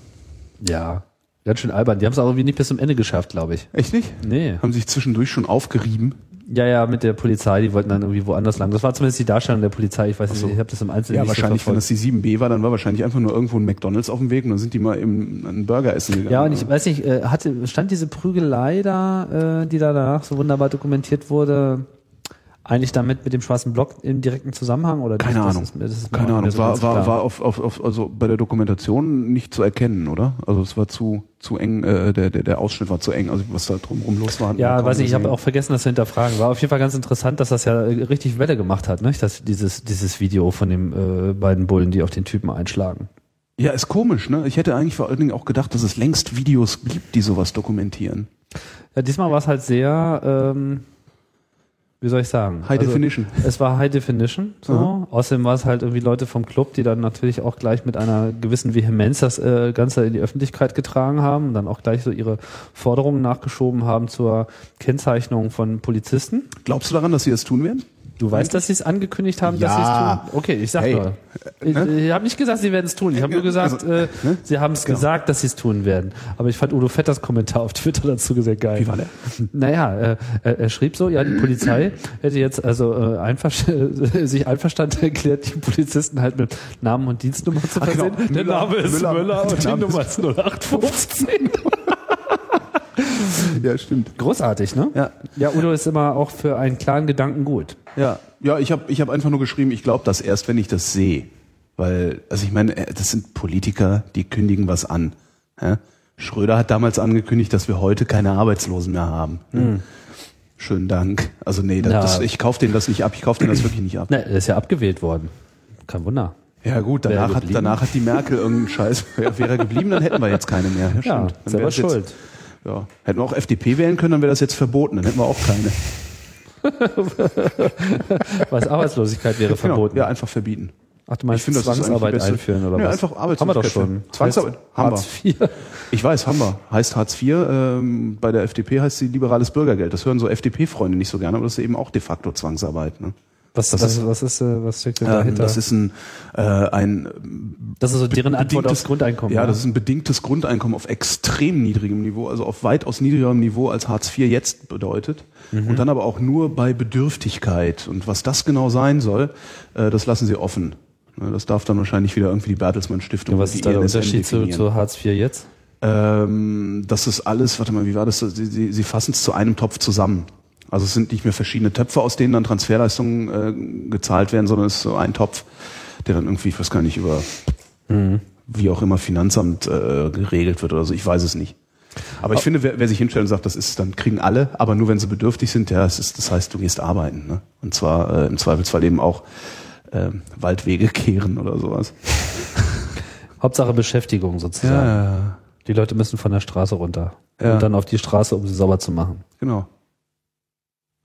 Ja, ganz schön albern. Die haben es auch irgendwie nicht bis zum Ende geschafft, glaube ich. Echt nicht? Nee. Haben sich zwischendurch schon aufgerieben. Ja, ja, mit der Polizei, die wollten dann irgendwie woanders lang. Das war zumindest die Darstellung der Polizei. Ich weiß nicht, so. ich habe das im Einzelnen Ja, nicht wahrscheinlich, so wenn das die 7b war, dann war wahrscheinlich einfach nur irgendwo ein McDonalds auf dem Weg und dann sind die mal im, einen Burger essen gegangen. Ja, und ich weiß nicht, äh, hatte, stand diese Prügelei da, äh, die da danach so wunderbar dokumentiert wurde, eigentlich damit mit dem schwarzen Block im direkten Zusammenhang oder Keine? Das Ahnung. ist mir- das ist Keine Ahnung. so War, war, war auf, auf, auf, also bei der Dokumentation nicht zu erkennen, oder? Also es war zu, zu eng, äh, der, der, der Ausschnitt war zu eng, also was da drumherum los war. Ja, weiß nicht, ich habe auch vergessen, das zu hinterfragen. War auf jeden Fall ganz interessant, dass das ja äh, richtig Welle gemacht hat, ne? Das, dieses, dieses Video von den äh, beiden Bullen, die auf den Typen einschlagen. Ja, ist komisch, ne? Ich hätte eigentlich vor allen Dingen auch gedacht, dass es längst Videos gibt, die sowas dokumentieren. Ja, diesmal war es halt sehr, ähm, wie soll ich sagen? High Also, Definition. Es war High Definition, so. Aha. Außerdem war es halt irgendwie Leute vom Club, die dann natürlich auch gleich mit einer gewissen Vehemenz das äh, Ganze in die Öffentlichkeit getragen haben und dann auch gleich so ihre Forderungen nachgeschoben haben zur Kennzeichnung von Polizisten. Glaubst du daran, dass sie das tun werden? Du weißt, dass sie es angekündigt haben, dass Ja. sie es tun? Okay, ich sag Hey. nur. Ich, ich habe nicht gesagt, sie werden es tun. Ich habe nur gesagt, Also, äh, ne? sie haben es gesagt, dass sie es tun werden. Aber ich fand Udo Vetters Kommentar auf Twitter dazu sehr geil. Wie war der? Naja, äh, er, er schrieb so, ja, die Polizei hätte jetzt also äh, einfach, sich einverstanden erklärt, die Polizisten halt mit Namen und Dienstnummer zu Ach, genau. versehen. Der Name ist Müller- Müller, und die Name Nummer ist 0815. Ja, stimmt. Großartig, ne? Ja. Ja, Udo ist immer auch für einen klaren Gedanken gut. Ja, ja, ich habe ich hab einfach nur geschrieben, ich glaube das erst, wenn ich das sehe. Weil, also ich meine, äh, das sind Politiker, die kündigen was an. Ja? Schröder hat damals angekündigt, dass wir heute keine Arbeitslosen mehr haben. Schönen Dank. Also nee, das, Ja. das, ich kaufe denen das nicht ab. Ich kaufe denen das wirklich nicht ab. Ne, er ist ja abgewählt worden. Kein Wunder. Ja gut, danach hat, danach hat die Merkel irgendeinen Scheiß. Ja, wäre er geblieben, dann hätten wir jetzt keine mehr. Ja, Ja, stimmt. Dann selber wär's jetzt, schuld. Ja, hätten wir auch FDP wählen können, dann wäre das jetzt verboten. Dann hätten wir auch keine. Was Arbeitslosigkeit wäre verboten. Genau, ja, einfach verbieten. Ach, du meinst Ich eigentlich Zwangsarbeit einführen oder Nö, was? einfach Haben wir doch Arbeitslosigkeit schon. Zwangsarbeit. Haben wir. Hartz IV. Ich weiß, haben wir. Heißt Hartz IV. Ähm, bei der FDP heißt sie liberales Bürgergeld. Das hören so FDP-Freunde nicht so gerne, aber das ist eben auch de facto Zwangsarbeit. Ne? Was, Das was, ist- was ist, äh, was steckt denn Ähm, dahinter? das ist ein, äh, ein das ist so deren Antwort bedingtes- aufs Grundeinkommen. Ja, ne? das ist ein bedingtes Grundeinkommen auf extrem niedrigem Niveau, also auf weitaus niedrigerem Niveau als Hartz IV jetzt bedeutet. Mhm. Und dann aber auch nur bei Bedürftigkeit. Und was das genau sein soll, äh, das lassen sie offen. Ne, Das darf dann wahrscheinlich wieder irgendwie die Bertelsmann Stiftung. ja, was ist da der ENSM Unterschied zu, zu Hartz IV jetzt? Ähm, das ist alles, warte mal, wie war das? Sie, sie, sie fassen es zu einem Topf zusammen. Also es sind nicht mehr verschiedene Töpfe, aus denen dann Transferleistungen äh, gezahlt werden, sondern es ist so ein Topf, der dann irgendwie, ich weiß gar nicht, über wie auch immer Finanzamt äh, geregelt wird oder so. Ich weiß es nicht. Aber ich finde, wer, wer sich hinstellt und sagt, das ist, dann kriegen alle, aber nur wenn sie bedürftig sind, ja, es ist, das heißt, du gehst arbeiten. Ne? Und zwar äh, im Zweifelsfall eben auch ähm, Waldwege kehren oder sowas. Hauptsache Beschäftigung sozusagen. ja. Die Leute müssen von der Straße runter. Ja. Und dann auf die Straße, um sie sauber zu machen. Genau.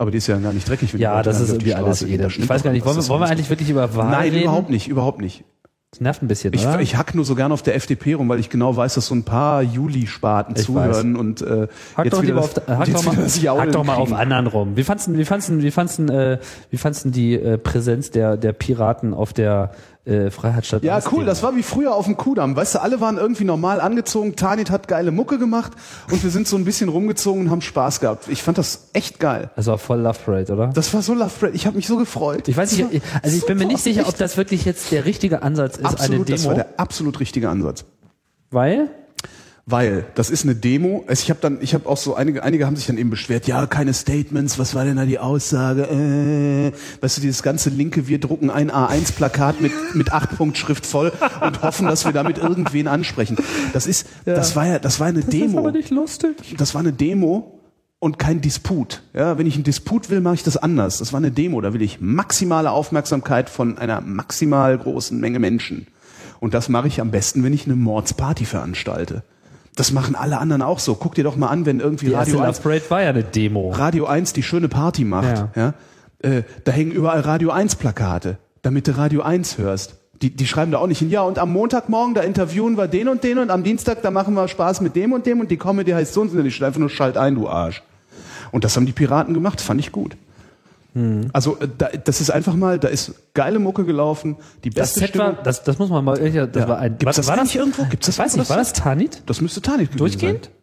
Aber die ist ja gar nicht dreckig. wenn die Ja, Leute das ist die irgendwie alles jeder. Da Ich weiß gar nicht, wollen wir, wollen wir eigentlich wirklich über Wahl Nein, reden? überhaupt nicht, überhaupt nicht. Das nervt ein bisschen, Ich, oder? ich hack nur so gern auf der FDP rum, weil ich genau weiß, dass so ein paar Juli-Sparten Ich zuhören und äh, Hack jetzt doch, wieder auf, hack jetzt doch mal, das hack doch mal auf anderen rum. Wie fandst du, wie fandst du, wie fandst du, äh, wie fandst du die äh, Präsenz der, der Piraten auf der äh, Freiheitsstadt? Ja, cool, das war wie früher auf dem Kudamm. Weißt du, alle waren irgendwie normal angezogen, Tanit hat geile Mucke gemacht und wir sind so ein bisschen rumgezogen und haben Spaß gehabt. Ich fand das echt geil. Das war voll Love Parade, oder? Das war so Love Parade. Ich habe mich so gefreut. ich weiß nicht, also ich bin mir nicht sicher, ob das wirklich jetzt der richtige Ansatz ist, absolut, eine das war Demo, der absolut richtige Ansatz. weil Weil das ist eine Demo. Also ich habe dann, ich habe auch so einige, einige haben sich dann eben beschwert. Ja, keine Statements. Was war denn da die Aussage? Äh, weißt du, dieses ganze linke, wir drucken ein A1-Plakat mit mit acht Punkt Schrift voll und hoffen, dass wir damit irgendwen ansprechen. Das ist, das war ja, das war eine Demo. lustig. Das war eine Demo und kein Disput. Ja, wenn ich einen Disput will, mache ich das anders. Das war eine Demo. Da will ich maximale Aufmerksamkeit von einer maximal großen Menge Menschen. Und das mache ich am besten, wenn ich eine Mordsparty veranstalte. Das machen alle anderen auch so. Guck dir doch mal an, wenn irgendwie Die Radio Love 1, Parade war ja eine Demo. Radio 1 die schöne Party macht. Ja. Ja. Äh, da hängen überall Radio 1 Plakate, damit du Radio 1 hörst. Die, die schreiben da auch nicht hin, ja, und am Montagmorgen, da interviewen wir den und den und am Dienstag, da machen wir Spaß mit dem und dem und die Comedy heißt so und so. Die steht einfach nur Schalt ein, du Arsch. Und das haben die Piraten gemacht, fand ich gut. Also äh, da, das ist einfach mal, da ist geile Mucke gelaufen, die Das beste Set war, Stimmung. das, das muss man mal, das Ja. war ein, Gibt's war, das war eigentlich irgendwo? Gibt's das ich weiß nicht, war das Tanit? Das müsste Tanit gewesen Durchgehend? Sein.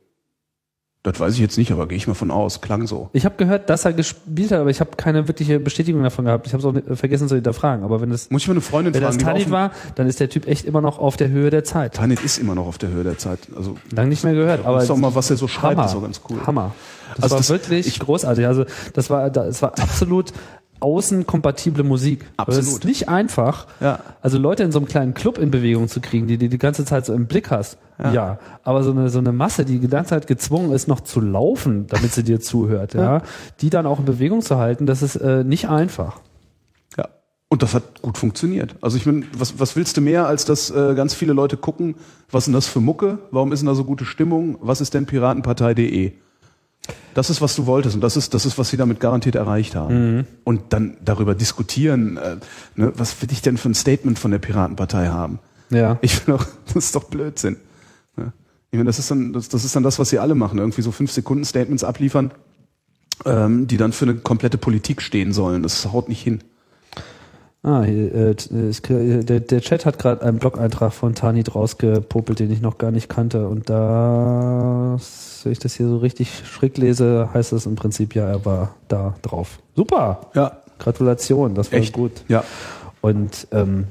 Das weiß ich jetzt nicht, aber gehe ich mal von aus. Klang so. Ich habe gehört, dass er gespielt hat, aber ich habe keine wirkliche Bestätigung davon gehabt. Ich habe es auch nicht- vergessen zu hinterfragen. Aber wenn es Muss ich mal eine Freundin wenn das fragen, die Tanit auf dem- war, dann ist der Typ echt immer noch auf der Höhe der Zeit. Tanit ist immer noch auf der Höhe der Zeit. Also Lang nicht mehr gehört. Aber ist doch mal, was er so schreibt, Hammer. ist auch ganz cool. Hammer. Das Also war das- wirklich ich- großartig. Also das war, das war absolut außenkompatible Musik. Das ist Absolut. nicht einfach. Ja. Also Leute in so einem kleinen Club in Bewegung zu kriegen, die du die ganze Zeit so im Blick hast. Ja. Aber so eine, so eine Masse, die die ganze Zeit gezwungen ist, noch zu laufen, damit sie dir zuhört, ja, die dann auch in Bewegung zu halten, das ist äh, nicht einfach. Ja. Und das hat gut funktioniert. Also ich meine, was, was willst du mehr, als dass äh, ganz viele Leute gucken, was ist denn das für Mucke? Warum ist denn da so gute Stimmung? Was ist denn Piratenpartei.de? Das ist, was du wolltest und das ist, das ist, was sie damit garantiert erreicht haben. Und dann darüber diskutieren, äh, ne, was will ich denn für ein Statement von der Piratenpartei haben? Ja. Ich finde auch, das ist doch Blödsinn. Ja. Ich meine, das ist dann, das, das ist dann das, was sie alle machen. Irgendwie so fünf Sekunden Statements abliefern ähm, die dann für eine komplette Politik stehen sollen. Das haut nicht hin. Ah, hier, äh, es, der, der Chat hat gerade einen Blog-Eintrag von Tanit rausgepopelt, den ich noch gar nicht kannte. Und da, wenn ich das hier so richtig schräg lese, heißt es im Prinzip ja, er war da drauf. Super! Ja. Gratulation, das war Echt? gut. Ja. Und ähm,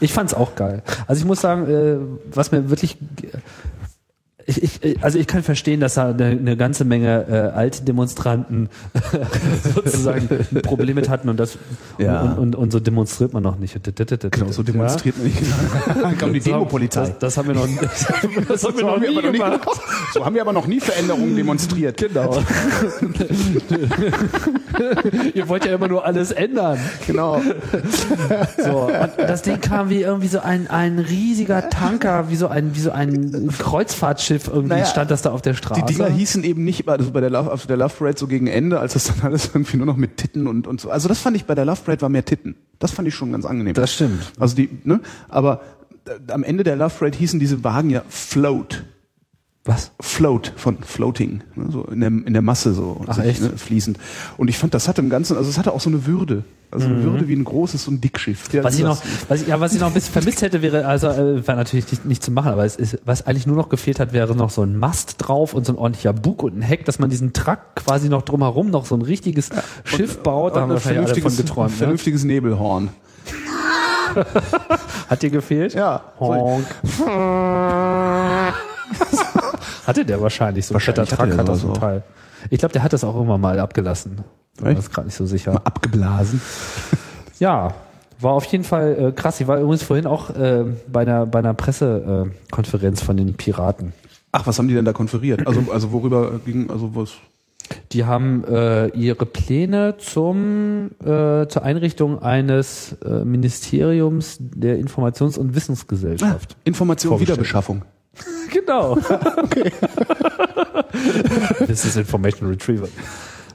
ich fand's auch geil. Also ich muss sagen, äh, was mir wirklich ich, ich, also ich kann verstehen, dass da eine, eine ganze Menge äh, alte Demonstranten sozusagen ein Problem mit hatten und das Ja. und, und, und so demonstriert man noch nicht. Genau, so demonstriert man nicht. Dann kam die Demo-Polizei. Das, das haben wir noch, das haben wir noch nie gemacht. so haben wir aber noch nie Veränderungen demonstriert. Genau. Ihr wollt ja immer nur alles ändern. Genau. So, und das Ding kam wie irgendwie so ein, ein riesiger Tanker, wie so ein, wie so ein Kreuzfahrtschiff irgendwie Naja, stand das da auf der Die Straße. Dinger hießen eben nicht, also bei der Love, auf der Love Parade so gegen Ende, als das dann alles irgendwie nur noch mit Titten und, und so. Also das fand ich bei der Love Parade war mehr Titten. Das fand ich schon ganz angenehm. Das stimmt. Also die, ne? Aber äh, am Ende der Love Parade hießen diese Wagen ja Float. Was? Float von Floating, ne, so in der, in der Masse so Ach, echt? Ne, fließend. Und ich fand, das hatte im Ganzen, also es hatte auch so eine Würde, also eine Würde wie ein großes ein Dickschiff. Ja, Mhm. Was ich noch, was ich, ja, was ich noch ein bisschen vermisst hätte, wäre, also äh, war natürlich nicht, nicht zu machen, aber es ist, was eigentlich nur noch gefehlt hat, wäre noch so ein Mast drauf und so ein ordentlicher Bug und ein Heck, dass man diesen Truck quasi noch drumherum noch so ein richtiges Schiff baut. Da haben ein wahrscheinlich alle von vernünftiges, geträumt. Ne? vernünftiges Nebelhorn. Hat dir gefehlt? Ja. Honk. hatte der wahrscheinlich so Wahrscheinlich hatte Truck hat das ein Teil. Ich glaube, der hat das auch irgendwann mal abgelassen. Ich bin mir gerade nicht so sicher. Mal abgeblasen. Ja, war auf jeden Fall äh, krass. Ich war übrigens vorhin auch äh, bei einer, bei einer Pressekonferenz äh, von den Piraten. Ach, was haben die denn da konferiert? Also, also worüber ging, also was? Die haben äh, ihre Pläne zum, äh, zur Einrichtung eines äh, Ministeriums der Informations- und Wissensgesellschaft. Information, Vorgestellt. Wiederbeschaffung. Genau. This is Information Retrieval.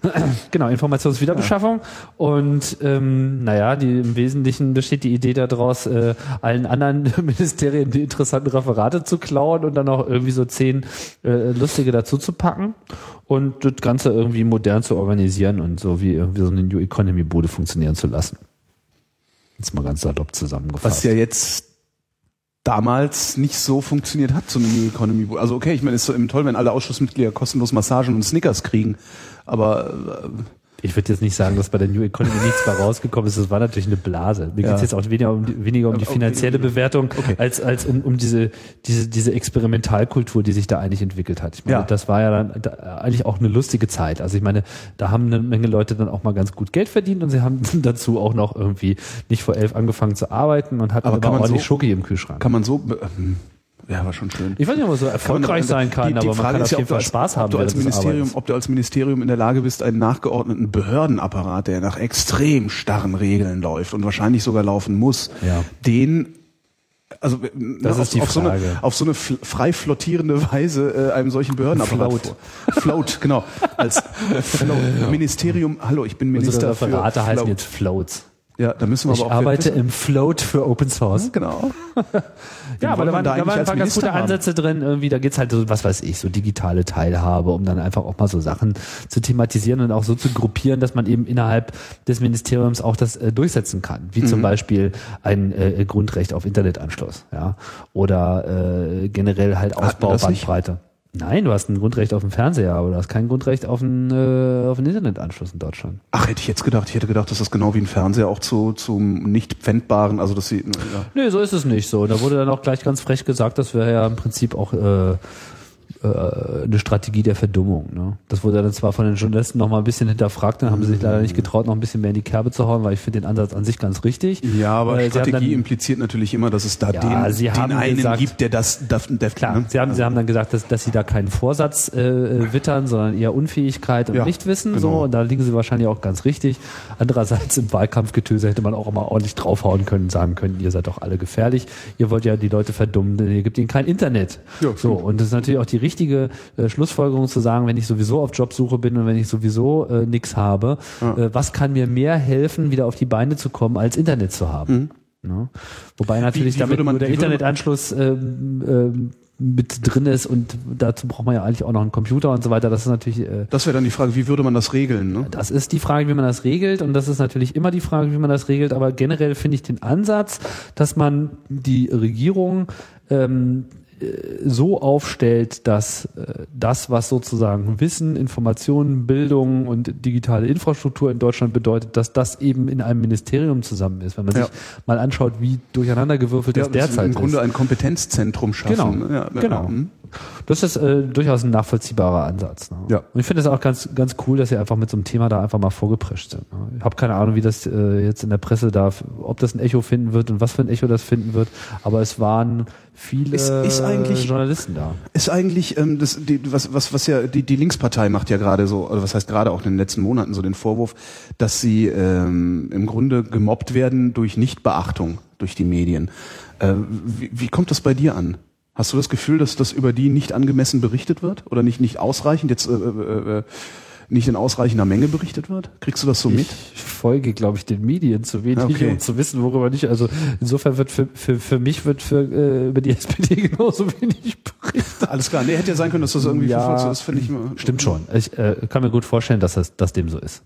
Genau, Informationswiederbeschaffung. Und ähm, naja, die, im Wesentlichen besteht die Idee daraus, äh, allen anderen Ministerien die interessanten Referate zu klauen und dann auch irgendwie so zehn äh, lustige dazu zu packen und das Ganze irgendwie modern zu organisieren und so wie irgendwie so eine New Economy Bude funktionieren zu lassen. Jetzt mal ganz salopp zusammengefasst. Was ja jetzt damals nicht so funktioniert hat, so eine New Economy. Also okay, ich meine, es ist so toll, wenn alle Ausschussmitglieder kostenlos Massagen und Snickers kriegen. Aber äh, Ich würde jetzt nicht sagen, dass bei der New Economy nichts mehr rausgekommen ist. Das war natürlich eine Blase. Mir Ja. geht es jetzt auch weniger um die, weniger um die finanzielle Bewertung, Okay. als, als um, um diese, diese, diese Experimentalkultur, die sich da eigentlich entwickelt hat. Ich meine, Ja. das war ja dann da, eigentlich auch eine lustige Zeit. Also ich meine, da haben eine Menge Leute dann auch mal ganz gut Geld verdient und sie haben dazu auch noch irgendwie nicht vor elf angefangen zu arbeiten und hatten Aber aber, kann man ordentlich so- Schoki im Kühlschrank. kann man so, ähm, ja, war schon schön. ich weiß nicht, ob man so erfolgreich sein kann, Die- die aber man Frage kann auf ist ja, jeden ob du Fall als- Spaß haben ob du als Ministerium, ob du als Ministerium in der Lage bist, einen nachgeordneten Behördenapparat, der nach extrem starren Regeln läuft und wahrscheinlich sogar laufen muss, Ja. den also Das auf, ist die auf, so eine, Frage. auf so eine frei flottierende Weise äh, einem solchen Behördenapparat Float. vor. Float, genau. Als Float. Ministerium, hallo, ich bin Minister Unsere Referate für heißen Float. jetzt Floats. Ja, da müssen wir Ich aber auch arbeite im Float für Open Source. Genau. Ja, aber da waren, da da waren ein paar ganz gute haben? Ansätze drin. Irgendwie, da geht's halt so, was weiß ich, so digitale Teilhabe, um dann einfach auch mal so Sachen zu thematisieren und auch so zu gruppieren, dass man eben innerhalb des Ministeriums auch das äh, durchsetzen kann. Wie Mhm. zum Beispiel ein äh, Grundrecht auf Internetanschluss, ja. Oder äh, generell halt Ausbau? Bandbreite. Nein, du hast ein Grundrecht auf den Fernseher, aber du hast kein Grundrecht auf einen, äh, auf einen Internetanschluss in Deutschland. Ach, hätte ich jetzt gedacht. Ich hätte gedacht, dass das genau wie ein Fernseher auch zu, zum nicht pfändbaren, also dass sie, ja. Nee, so ist es nicht so. Da wurde dann auch gleich ganz frech gesagt, das wäre ja im Prinzip auch äh, äh, eine Strategie der Verdummung. Ne? Das wurde dann zwar von den Journalisten noch mal ein bisschen hinterfragt, dann haben sie sich leider nicht getraut, noch ein bisschen mehr in die Kerbe zu hauen, weil ich finde den Ansatz an sich ganz richtig. Ja, aber Äh, Strategie dann- impliziert natürlich immer, dass es da Ja, den, den einen gesagt- gibt, der das, darf, darf Klar, ne? sie haben, sie haben dann gesagt, dass, dass sie da keinen Vorsatz äh, wittern, sondern eher Unfähigkeit und Ja, Nichtwissen. genau. So, und da liegen sie wahrscheinlich auch ganz richtig. Andererseits im Wahlkampfgetöse hätte man auch immer ordentlich draufhauen können, sagen können, ihr seid doch alle gefährlich. Ihr wollt ja die Leute verdummen, denn ihr gebt ihnen kein Internet. Ja, so, und das ist natürlich auch die richtige äh, Schlussfolgerung zu sagen, wenn ich sowieso auf Jobsuche bin und wenn ich sowieso äh, nichts habe, äh, was kann mir mehr helfen, wieder auf die Beine zu kommen, als Internet zu haben? Ne? Wobei natürlich wie damit würde man- nur der wie Internetanschluss ähm, ähm, mit drin ist und dazu braucht man ja eigentlich auch noch einen Computer und so weiter. Das ist natürlich äh, Das wäre dann die Frage, wie würde man das regeln? Ne? das ist die Frage, wie man das regelt und das ist natürlich immer die Frage, wie man das regelt, aber generell finde ich den Ansatz, dass man die Regierung ähm, äh, so aufstellt, dass äh, das, was sozusagen Wissen, Informationen, Bildung und digitale Infrastruktur in Deutschland bedeutet, dass das eben in einem Ministerium zusammen ist. Wenn man Ja. sich mal anschaut, wie durcheinandergewürfelt Ja, das das ist derzeit im Grunde ist. ein Kompetenzzentrum schaffen. Genau, ja, genau. mhm. Das ist äh, durchaus ein nachvollziehbarer Ansatz. Ne? Ja. Und ich finde es auch ganz, ganz cool, dass sie einfach mit so einem Thema da einfach mal vorgeprescht sind. Ne? Ich habe keine Ahnung, wie das äh, jetzt in der Presse da, ob das ein Echo finden wird und was für ein Echo das finden wird. Aber es waren viele Ist- ist eigentlich- Journalisten da. Ist eigentlich ähm, das, die, was, was, was ja die, die Linkspartei macht ja gerade so, oder was heißt gerade auch in den letzten Monaten so den Vorwurf, dass sie ähm, im Grunde gemobbt werden durch Nichtbeachtung durch die Medien. Äh, wie, wie kommt das bei dir an? Hast du das Gefühl, dass das über die nicht angemessen berichtet wird oder nicht nicht ausreichend jetzt äh, äh, äh, nicht in ausreichender Menge berichtet wird? Kriegst du das so mit? Ich folge, glaube ich, den Medien zu wenig, Okay. um zu wissen, worüber nicht. Also insofern wird für, für, für mich wird für, äh, über die SPD genauso wenig berichtet. Alles klar. Nee, hätte ja sein können, dass das irgendwie Ja. verfolgst. Das finde ich immer. Stimmt schon. Ich äh, kann mir gut vorstellen, dass das dass dem so ist.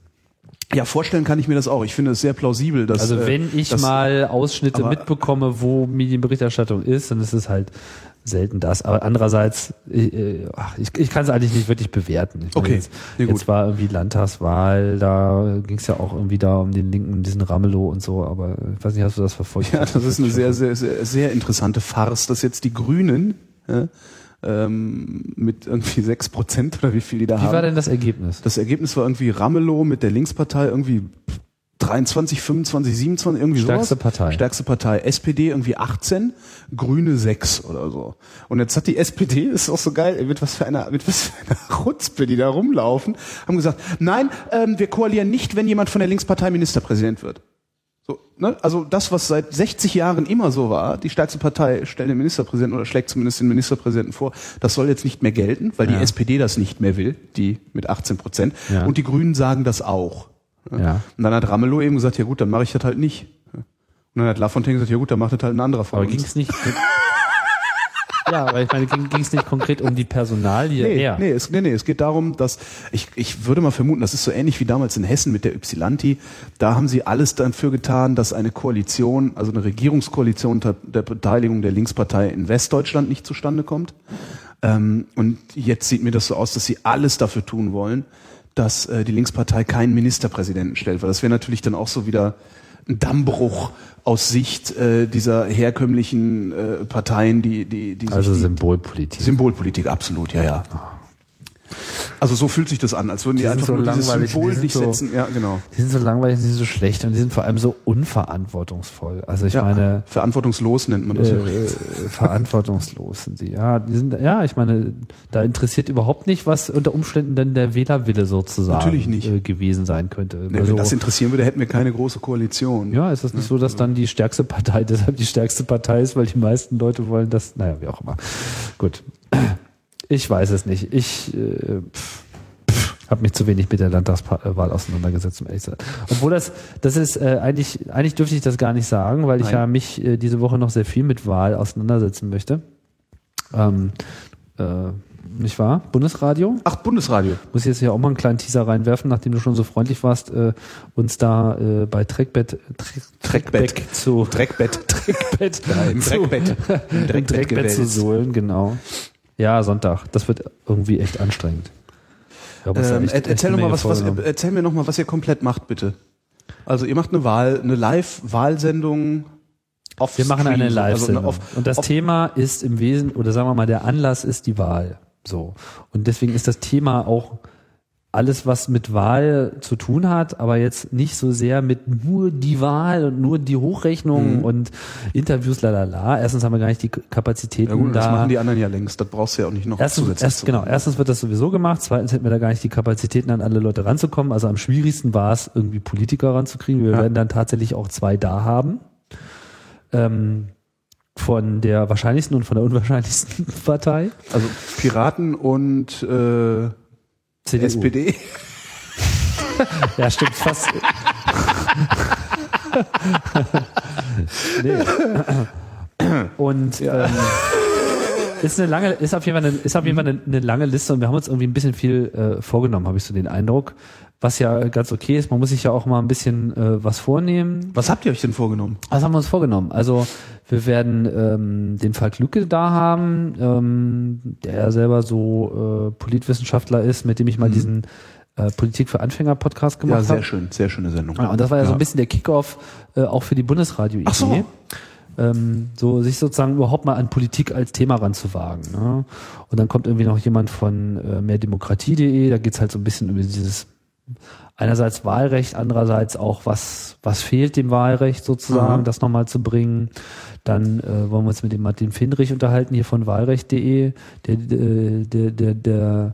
Ja, vorstellen kann ich mir das auch. Ich finde es sehr plausibel, dass Also äh, wenn ich dass- mal Ausschnitte mitbekomme, wo Medienberichterstattung ist, dann ist es halt selten das. Aber andererseits, äh, ach, ich, ich kann es eigentlich nicht wirklich bewerten. Ich meine, Okay, Jetzt, nee, gut. jetzt war irgendwie Landtagswahl, da ging es ja auch irgendwie da um den Linken, diesen Ramelow und so, aber ich weiß nicht, hast du das verfolgt? Ja, das ist eine sehr, sehr, sehr, sehr interessante Farce, dass jetzt die Grünen ja, ähm, mit irgendwie sechs Prozent oder wie viel die da Wie haben. war denn das Ergebnis? das Ergebnis war irgendwie Ramelow mit der Linkspartei irgendwie 23, 25, 27, irgendwie Stärkste sowas. Partei. Stärkste Partei. SPD irgendwie 18, Grüne 6 oder so. Und jetzt hat die SPD, ist auch so geil, mit was für einer, mit was für einer Chutzpe, die da rumlaufen, haben gesagt, nein, ähm, wir koalieren nicht, wenn jemand von der Linkspartei Ministerpräsident wird. So, ne? Also das, was seit 60 Jahren immer so war, die stärkste Partei stellt den Ministerpräsidenten oder schlägt zumindest den Ministerpräsidenten vor, das soll jetzt nicht mehr gelten, weil Ja. die SPD das nicht mehr will, die mit 18 Prozent. Ja. Und die Grünen sagen das auch. Ja. Und dann hat Ramelow eben gesagt, ja gut, dann mache ich das halt nicht. Und dann hat Lafontaine gesagt, ja gut, dann macht das halt ein anderer von Aber uns. ging es nicht? ja, aber ich meine, ging es nicht konkret um die Personalie? Nee, eher? nee, es, nee, nee, es geht darum, dass ich, ich würde mal vermuten, das ist so ähnlich wie damals in Hessen mit der Ypsilanti. Da haben sie alles dafür getan, dass eine Koalition, also eine Regierungskoalition unter der Beteiligung der Linkspartei in Westdeutschland nicht zustande kommt. Ähm, und jetzt sieht mir das so aus, dass sie alles dafür tun wollen, dass äh, die Linkspartei keinen Ministerpräsidenten stellt, weil das wäre natürlich dann auch so wieder ein Dammbruch aus Sicht äh, dieser herkömmlichen äh, Parteien, die die die Also Symbolpolitik. Symbolpolitik, absolut, ja, ja. Also so fühlt sich das an, als würden die, Die einfach so nur dieses langweilig, Symbol die sind nicht so- setzen. Ja, genau. Die sind so langweilig, die sind so schlecht und die sind vor allem so unverantwortungsvoll. Also ich Ja, meine, verantwortungslos nennt man das. ja. äh, verantwortungslos sind sie. Ja, die sind, ja, ich meine, da interessiert überhaupt nicht, was unter Umständen denn der Wählerwille sozusagen Natürlich nicht. Äh, gewesen sein könnte. Nee, Also, wenn das interessieren würde, hätten wir keine große Koalition. ja, ist das nicht so, dass dann die stärkste Partei deshalb die stärkste Partei ist, weil die meisten Leute wollen das, naja, wie auch immer. Gut. Ich weiß es nicht. Ich äh, habe mich zu wenig mit der Landtagswahl auseinandergesetzt, um ehrlich zu sein. Obwohl das, das ist äh, eigentlich, eigentlich dürfte ich das gar nicht sagen, weil ich Nein. ja mich äh, diese Woche noch sehr viel mit Wahl auseinandersetzen möchte. Ähm, äh, nicht wahr? Bundesradio? Ach, Bundesradio. Muss ich jetzt hier auch mal einen kleinen Teaser reinwerfen, nachdem du schon so freundlich warst, äh, uns da äh, bei Trackbett, Track, Trackbett. Zu. Trackbett. Im im Dreckbett Dreckbett zu sohlen, genau. Ja, Sonntag. Das wird irgendwie echt anstrengend. Ähm, echt- er- echt erzähl, mal was, was, erzähl mir noch mal, was ihr komplett macht, bitte. Also ihr macht eine Wahl, eine Live-Wahlsendung auf Wir machen eine. Also Live-Sendung. auf- und das Thema ist im Wesen, oder sagen wir mal, der Anlass ist die Wahl. So. Und deswegen ist das Thema auch alles, was mit Wahl zu tun hat, aber jetzt nicht so sehr mit nur die Wahl und nur die Hochrechnung Mhm. und Interviews, lalala. Erstens haben wir gar nicht die Kapazitäten Ja gut, das da. machen die anderen ja längst. Das brauchst du ja auch nicht noch Erstens, zusätzlich erst, genau, erstens wird das sowieso gemacht, zweitens hätten wir da gar nicht die Kapazitäten, an alle Leute ranzukommen. Also am schwierigsten war es, irgendwie Politiker ranzukriegen. Wir Ja. werden dann tatsächlich auch zwei da haben. Ähm, von der wahrscheinlichsten und von der unwahrscheinlichsten Partei. Also Piraten und äh, CDU. SPD. Ja, stimmt, fast. nee. Und ähm, ist eine lange, ist auf jeden Fall eine, ist auf jeden Fall eine, eine lange Liste und wir haben uns irgendwie ein bisschen viel äh, vorgenommen, habe ich so den Eindruck. Was ja ganz okay ist, man muss sich ja auch mal ein bisschen äh, was vornehmen. Was habt ihr euch denn vorgenommen? Was haben wir uns vorgenommen? Also wir werden ähm, den Falk Lücke da haben, ähm, der ja selber so äh, Politwissenschaftler ist, mit dem ich mal diesen äh, Politik für Anfänger Podcast gemacht Ja, habe. sehr schön, sehr schöne Sendung. Ja, und das war ja, so ein bisschen der Kickoff äh, auch für die Bundesradio-Idee. So. Ähm, so sich sozusagen überhaupt mal an Politik als Thema ranzuwagen. Ne? Und dann kommt irgendwie noch jemand von äh, mehrdemokratie.de, da geht's halt so ein bisschen über dieses einerseits Wahlrecht, andererseits auch was, was fehlt dem Wahlrecht sozusagen, Mhm. das nochmal zu bringen. Dann äh, wollen wir uns mit dem Martin Findrich unterhalten hier von wahlrecht.de, der, äh, der, der, der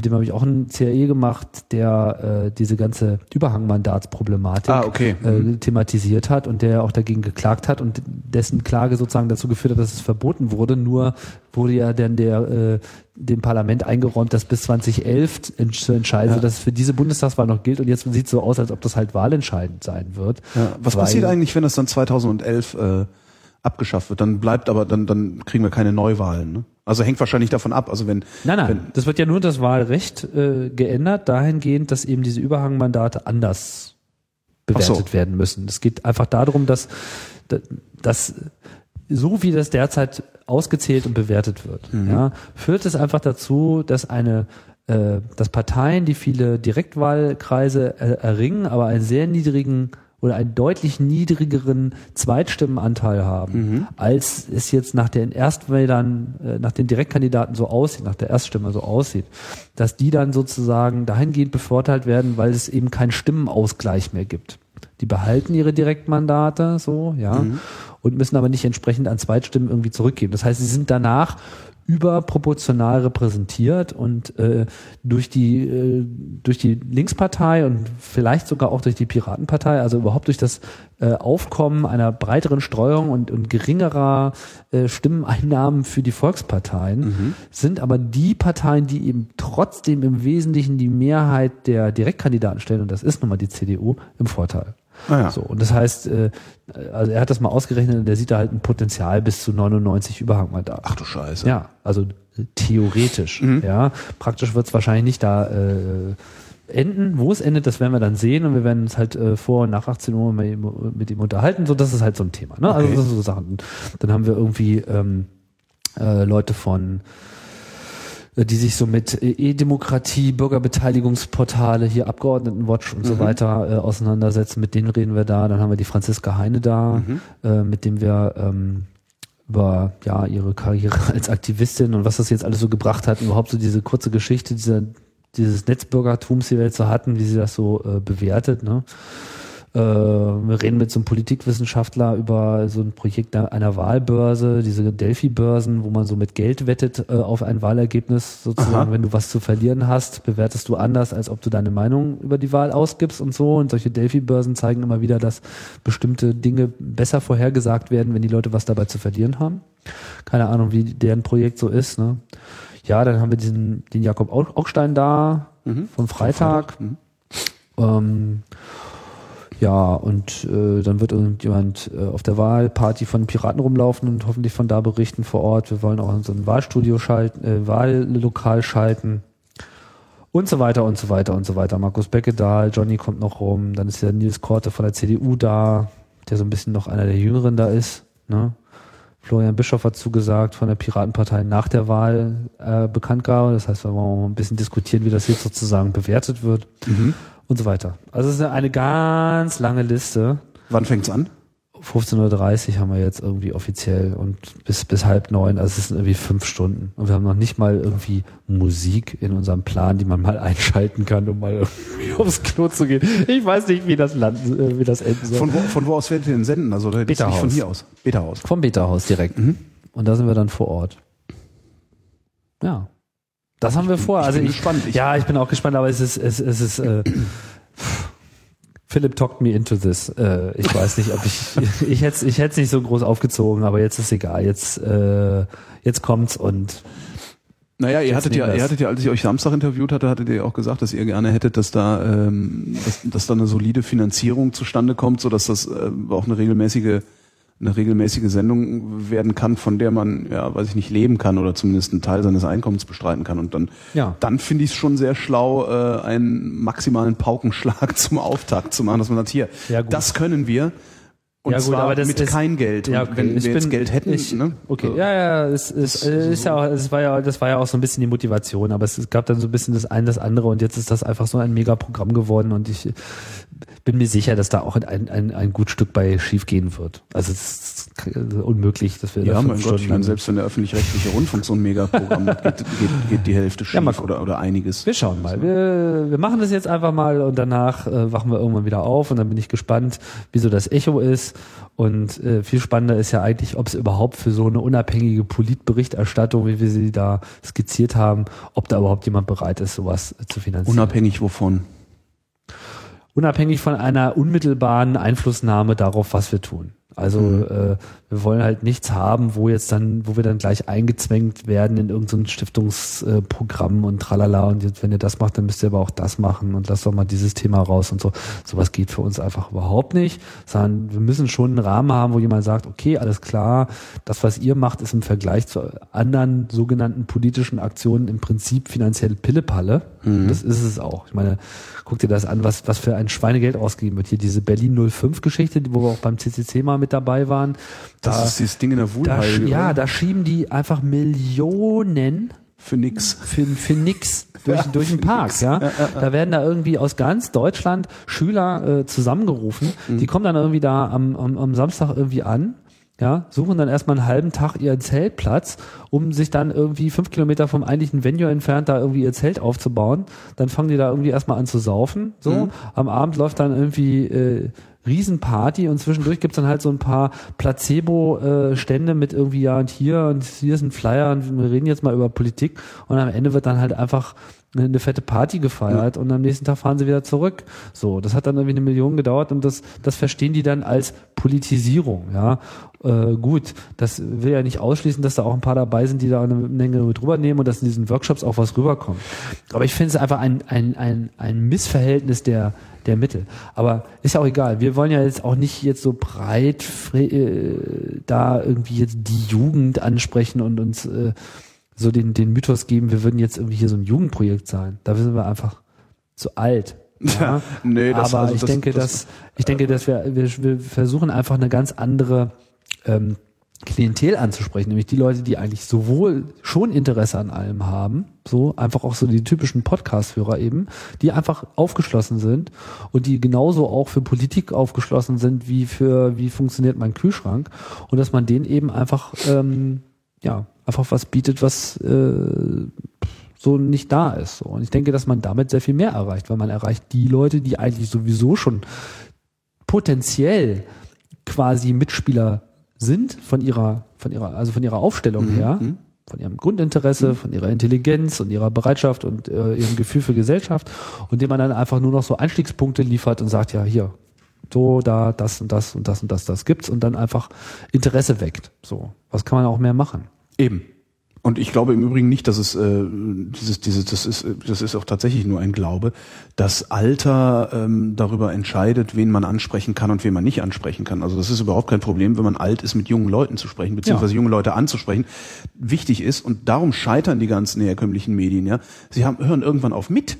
mit dem habe ich auch ein CAE gemacht, der äh, diese ganze Überhangmandatsproblematik Ah, okay. äh, thematisiert hat und der auch dagegen geklagt hat und dessen Klage sozusagen dazu geführt hat, dass es verboten wurde. Nur wurde ja dann der äh, dem Parlament eingeräumt, dass bis 2011 ents zu entscheiden, Ja. dass es für diese Bundestagswahl noch gilt und jetzt sieht es so aus, als ob das halt wahlentscheidend sein wird. Ja, was passiert eigentlich, wenn das dann 2011 äh, abgeschafft wird? Dann bleibt aber, dann, dann kriegen wir keine Neuwahlen. Ne? Also hängt wahrscheinlich davon ab. Also wenn, Nein, nein, wenn das wird ja nur das Wahlrecht äh, geändert, dahingehend, dass eben diese Überhangmandate anders bewertet so. werden müssen. Es geht einfach darum, dass, dass so wie das derzeit ausgezählt und bewertet wird, Mhm. ja, führt es einfach dazu, dass eine äh, dass Parteien, die viele Direktwahlkreise äh, erringen, aber einen sehr niedrigen oder einen deutlich niedrigeren Zweitstimmenanteil haben, Mhm. als es jetzt nach den Erstwählern, äh, nach den Direktkandidaten so aussieht, nach der Erststimme so aussieht, dass die dann sozusagen dahingehend bevorteilt werden, weil es eben keinen Stimmenausgleich mehr gibt. Die behalten ihre Direktmandate so, ja, und müssen aber nicht entsprechend an Zweitstimmen irgendwie zurückgeben. Das heißt, sie sind danach überproportional repräsentiert und äh, durch die äh, durch die Linkspartei und vielleicht sogar auch durch die Piratenpartei, also überhaupt durch das äh, Aufkommen einer breiteren Streuung und, und geringerer äh, Stimmeneinnahmen für die Volksparteien, sind aber die Parteien, die eben trotzdem im Wesentlichen die Mehrheit der Direktkandidaten stellen, und das ist nun mal die CDU, im Vorteil. Ah ja. So, und das heißt, äh, also er hat das mal ausgerechnet und der sieht da halt ein Potenzial bis zu 99 Überhangmandaten. ach du Scheiße. Ja, also äh, theoretisch. Ja, praktisch wird es wahrscheinlich nicht da äh, enden. Wo es endet, das werden wir dann sehen und wir werden uns halt äh, vor und nach 18 Uhr mit ihm, mit ihm unterhalten. So, das ist halt so ein Thema. Ne? Also Okay. das sind so Sachen. Dann haben wir irgendwie ähm, äh, Leute von die sich so mit äh, E-Demokratie, Bürgerbeteiligungsportale, hier Abgeordnetenwatch und so weiter äh, auseinandersetzen. Mit denen reden wir da. Dann haben wir die Franziska Heine da, äh, mit dem wir ähm, über ja ihre Karriere als Aktivistin und was das jetzt alles so gebracht hat, und überhaupt so diese kurze Geschichte dieser dieses Netzbürgertums, die wir jetzt so hatten, wie sie das so äh, bewertet. Ne? Äh, wir reden mit so einem Politikwissenschaftler über so ein Projekt einer- Wahlbörse, diese Delphi-Börsen, wo man so mit Geld wettet äh, auf ein Wahlergebnis sozusagen. Aha. Wenn du was zu verlieren hast, bewertest du anders, als ob du deine Meinung über die Wahl ausgibst und so. Und solche Delphi-Börsen zeigen immer wieder, dass bestimmte Dinge besser vorhergesagt werden, wenn die Leute was dabei zu verlieren haben. Keine Ahnung, wie deren Projekt so ist. Ne? Ja, dann haben wir diesen, den Jakob Aug- Augstein da vom Freitag. Mhm. Ähm, ja, und äh, dann wird irgendjemand äh, auf der Wahlparty von Piraten rumlaufen und hoffentlich von da berichten vor Ort. Wir wollen auch in so ein Wahlstudio schalten, äh, Wahllokal schalten. Und so weiter und so weiter und so weiter. Markus Beckedahl, Johnny kommt noch rum, dann ist der Nils Korte von der CDU da, der so ein bisschen noch einer der Jüngeren da ist. Ne? Florian Bischof hat zugesagt von der Piratenpartei nach der Wahl äh, Bekanntgabe. Das heißt, wir wollen mal ein bisschen diskutieren, wie das jetzt sozusagen bewertet wird und so weiter. Also es ist eine ganz lange Liste. Wann fängt's an? 15.30 Uhr haben wir jetzt irgendwie offiziell und bis, bis halb neun, also es sind irgendwie fünf Stunden. Und wir haben noch nicht mal irgendwie Musik in unserem Plan, die man mal einschalten kann, um mal irgendwie aufs Klo zu gehen. Ich weiß nicht, wie das landen, äh, wie das enden soll. Von wo, von wo aus werdet ihr denn senden? Also das ist nicht von hier aus. Beta-Haus. Vom Beta-Haus direkt. Und da sind wir dann vor Ort. Ja. Das haben wir vor. ich also bin ich, gespannt. Ich- ja, ich bin auch gespannt, aber es ist, es, es ist, äh, Philipp talked me into this. Äh, ich weiß nicht, ob ich, ich hätte ich hätte nicht so groß aufgezogen, aber jetzt ist egal. Jetzt, äh, jetzt kommt's und Naja, ihr hattet ja, ihr hattet ja, als ich euch Samstag interviewt hatte, hattet ihr auch gesagt, dass ihr gerne hättet, dass da, ähm, dass, dass da eine solide Finanzierung zustande kommt, so dass das äh, auch eine regelmäßige eine regelmäßige Sendung werden kann, von der man, ja, weiß ich nicht, leben kann oder zumindest einen Teil seines Einkommens bestreiten kann. Und dann, Ja. dann finde ich es schon sehr schlau, äh, einen maximalen Paukenschlag zum Auftakt zu machen, dass man sagt, hier, Ja, das können wir. Und Ja, gut, zwar aber das mit ist- kein Geld. Ja, okay. wenn ich wir jetzt bin- Geld hätten, ich, ne? Okay, So. ja, ja, es ist, ist ja auch, es war ja, das war ja auch so ein bisschen die Motivation, aber es gab dann so ein bisschen das eine, das andere und jetzt ist das einfach so ein mega Programm geworden und ich bin mir sicher, dass da auch ein, ein, ein gut Stück bei schief gehen wird. Also es ist unmöglich, dass wir Ja, da mein Gott, ich meine, selbst wenn der öffentlich-rechtliche Rundfunk so ein Megaprogramm hat, geht, geht, geht die Hälfte schief Ja, oder, oder einiges. Wir schauen mal. Wir, wir machen das jetzt einfach mal und danach äh, wachen wir irgendwann wieder auf und dann bin ich gespannt, wieso das Echo ist. Und äh, viel spannender ist ja eigentlich, ob es überhaupt für so eine unabhängige Politberichterstattung, wie wir sie da skizziert haben, ob da überhaupt jemand bereit ist, sowas äh, zu finanzieren. Unabhängig wovon? Unabhängig von einer unmittelbaren Einflussnahme darauf, was wir tun. Also äh, wir wollen halt nichts haben, wo jetzt dann, wo wir dann gleich eingezwängt werden in irgendein Stiftungsprogramm und tralala und jetzt, wenn ihr das macht, dann müsst ihr aber auch das machen und lasst doch mal dieses Thema raus und so. Sowas geht für uns einfach überhaupt nicht, sondern wir müssen schon einen Rahmen haben, wo jemand sagt, okay, alles klar, das, was ihr macht, ist im Vergleich zu anderen sogenannten politischen Aktionen im Prinzip finanziell Pillepalle. Und Das ist es auch. Ich meine, guck dir das an, was, was für ein Schweinegeld ausgegeben wird. Hier diese Berlin 05 Geschichte, wo wir auch beim CCC mal mit dabei waren. Das Da- ist dieses Ding in der Wuhlheide. ja, da schieben die einfach Millionen Für nix. für, für nix durch, durch den Park, ja. Da werden da irgendwie aus ganz Deutschland Schüler äh, zusammengerufen, die kommen dann irgendwie da am, am, am Samstag irgendwie an, ja, suchen dann erstmal einen halben Tag ihren Zeltplatz, um sich dann irgendwie fünf Kilometer vom eigentlichen Venue entfernt da irgendwie ihr Zelt aufzubauen. Dann fangen die da irgendwie erstmal an zu saufen, so. Am Abend läuft dann irgendwie äh, Riesenparty und zwischendurch gibt's dann halt so ein paar Placebo-Stände mit irgendwie, ja, und hier und hier ist ein Flyer und wir reden jetzt mal über Politik und am Ende wird dann halt einfach eine, fette Party gefeiert und am nächsten Tag fahren sie wieder zurück. So, das hat dann irgendwie eine Million gedauert und das, das verstehen die dann als Politisierung, ja. Äh, gut, das will ja nicht ausschließen, dass da auch ein paar dabei sind, die da eine Menge mit rübernehmen und dass in diesen Workshops auch was rüberkommt. Aber ich finde es einfach ein, ein, ein, ein Missverhältnis der, der Mittel. Aber ist ja auch egal. Wir wollen ja jetzt auch nicht jetzt so breit äh, da irgendwie jetzt die Jugend ansprechen und uns äh, so den, den Mythos geben, wir würden jetzt irgendwie hier so ein Jugendprojekt sein. Da sind wir einfach zu alt. Ja, nee, das- aber also ich das- denke, das- dass ich denke, dass wir, wir, wir versuchen einfach eine ganz andere ähm, Klientel anzusprechen, nämlich die Leute, die eigentlich sowohl schon Interesse an allem haben, so einfach auch so die typischen Podcast-Hörer eben, die einfach aufgeschlossen sind und die genauso auch für Politik aufgeschlossen sind wie für wie funktioniert mein Kühlschrank und dass man denen eben einfach ähm, ja einfach was bietet, was äh, so nicht da ist. So. Und ich denke, dass man damit sehr viel mehr erreicht, weil man erreicht die Leute, die eigentlich sowieso schon potenziell quasi Mitspieler sind von ihrer, von ihrer, also von ihrer Aufstellung her, von ihrem Grundinteresse, von ihrer Intelligenz und ihrer Bereitschaft und äh, ihrem Gefühl für Gesellschaft und dem man dann einfach nur noch so Einstiegspunkte liefert und sagt, ja, hier, so, da, das und das und das und das, das gibt's und dann einfach Interesse weckt. So, was kann man auch mehr machen? Eben. Und ich glaube im Übrigen nicht, dass es äh, dieses, dieses, das ist, das ist auch tatsächlich nur ein Glaube, dass Alter ähm, darüber entscheidet, wen man ansprechen kann und wen man nicht ansprechen kann. Also das ist überhaupt kein Problem, wenn man alt ist, mit jungen Leuten zu sprechen, beziehungsweise junge Leute anzusprechen. Wichtig ist, und darum scheitern die ganzen herkömmlichen Medien, ja, sie haben, hören irgendwann auf mit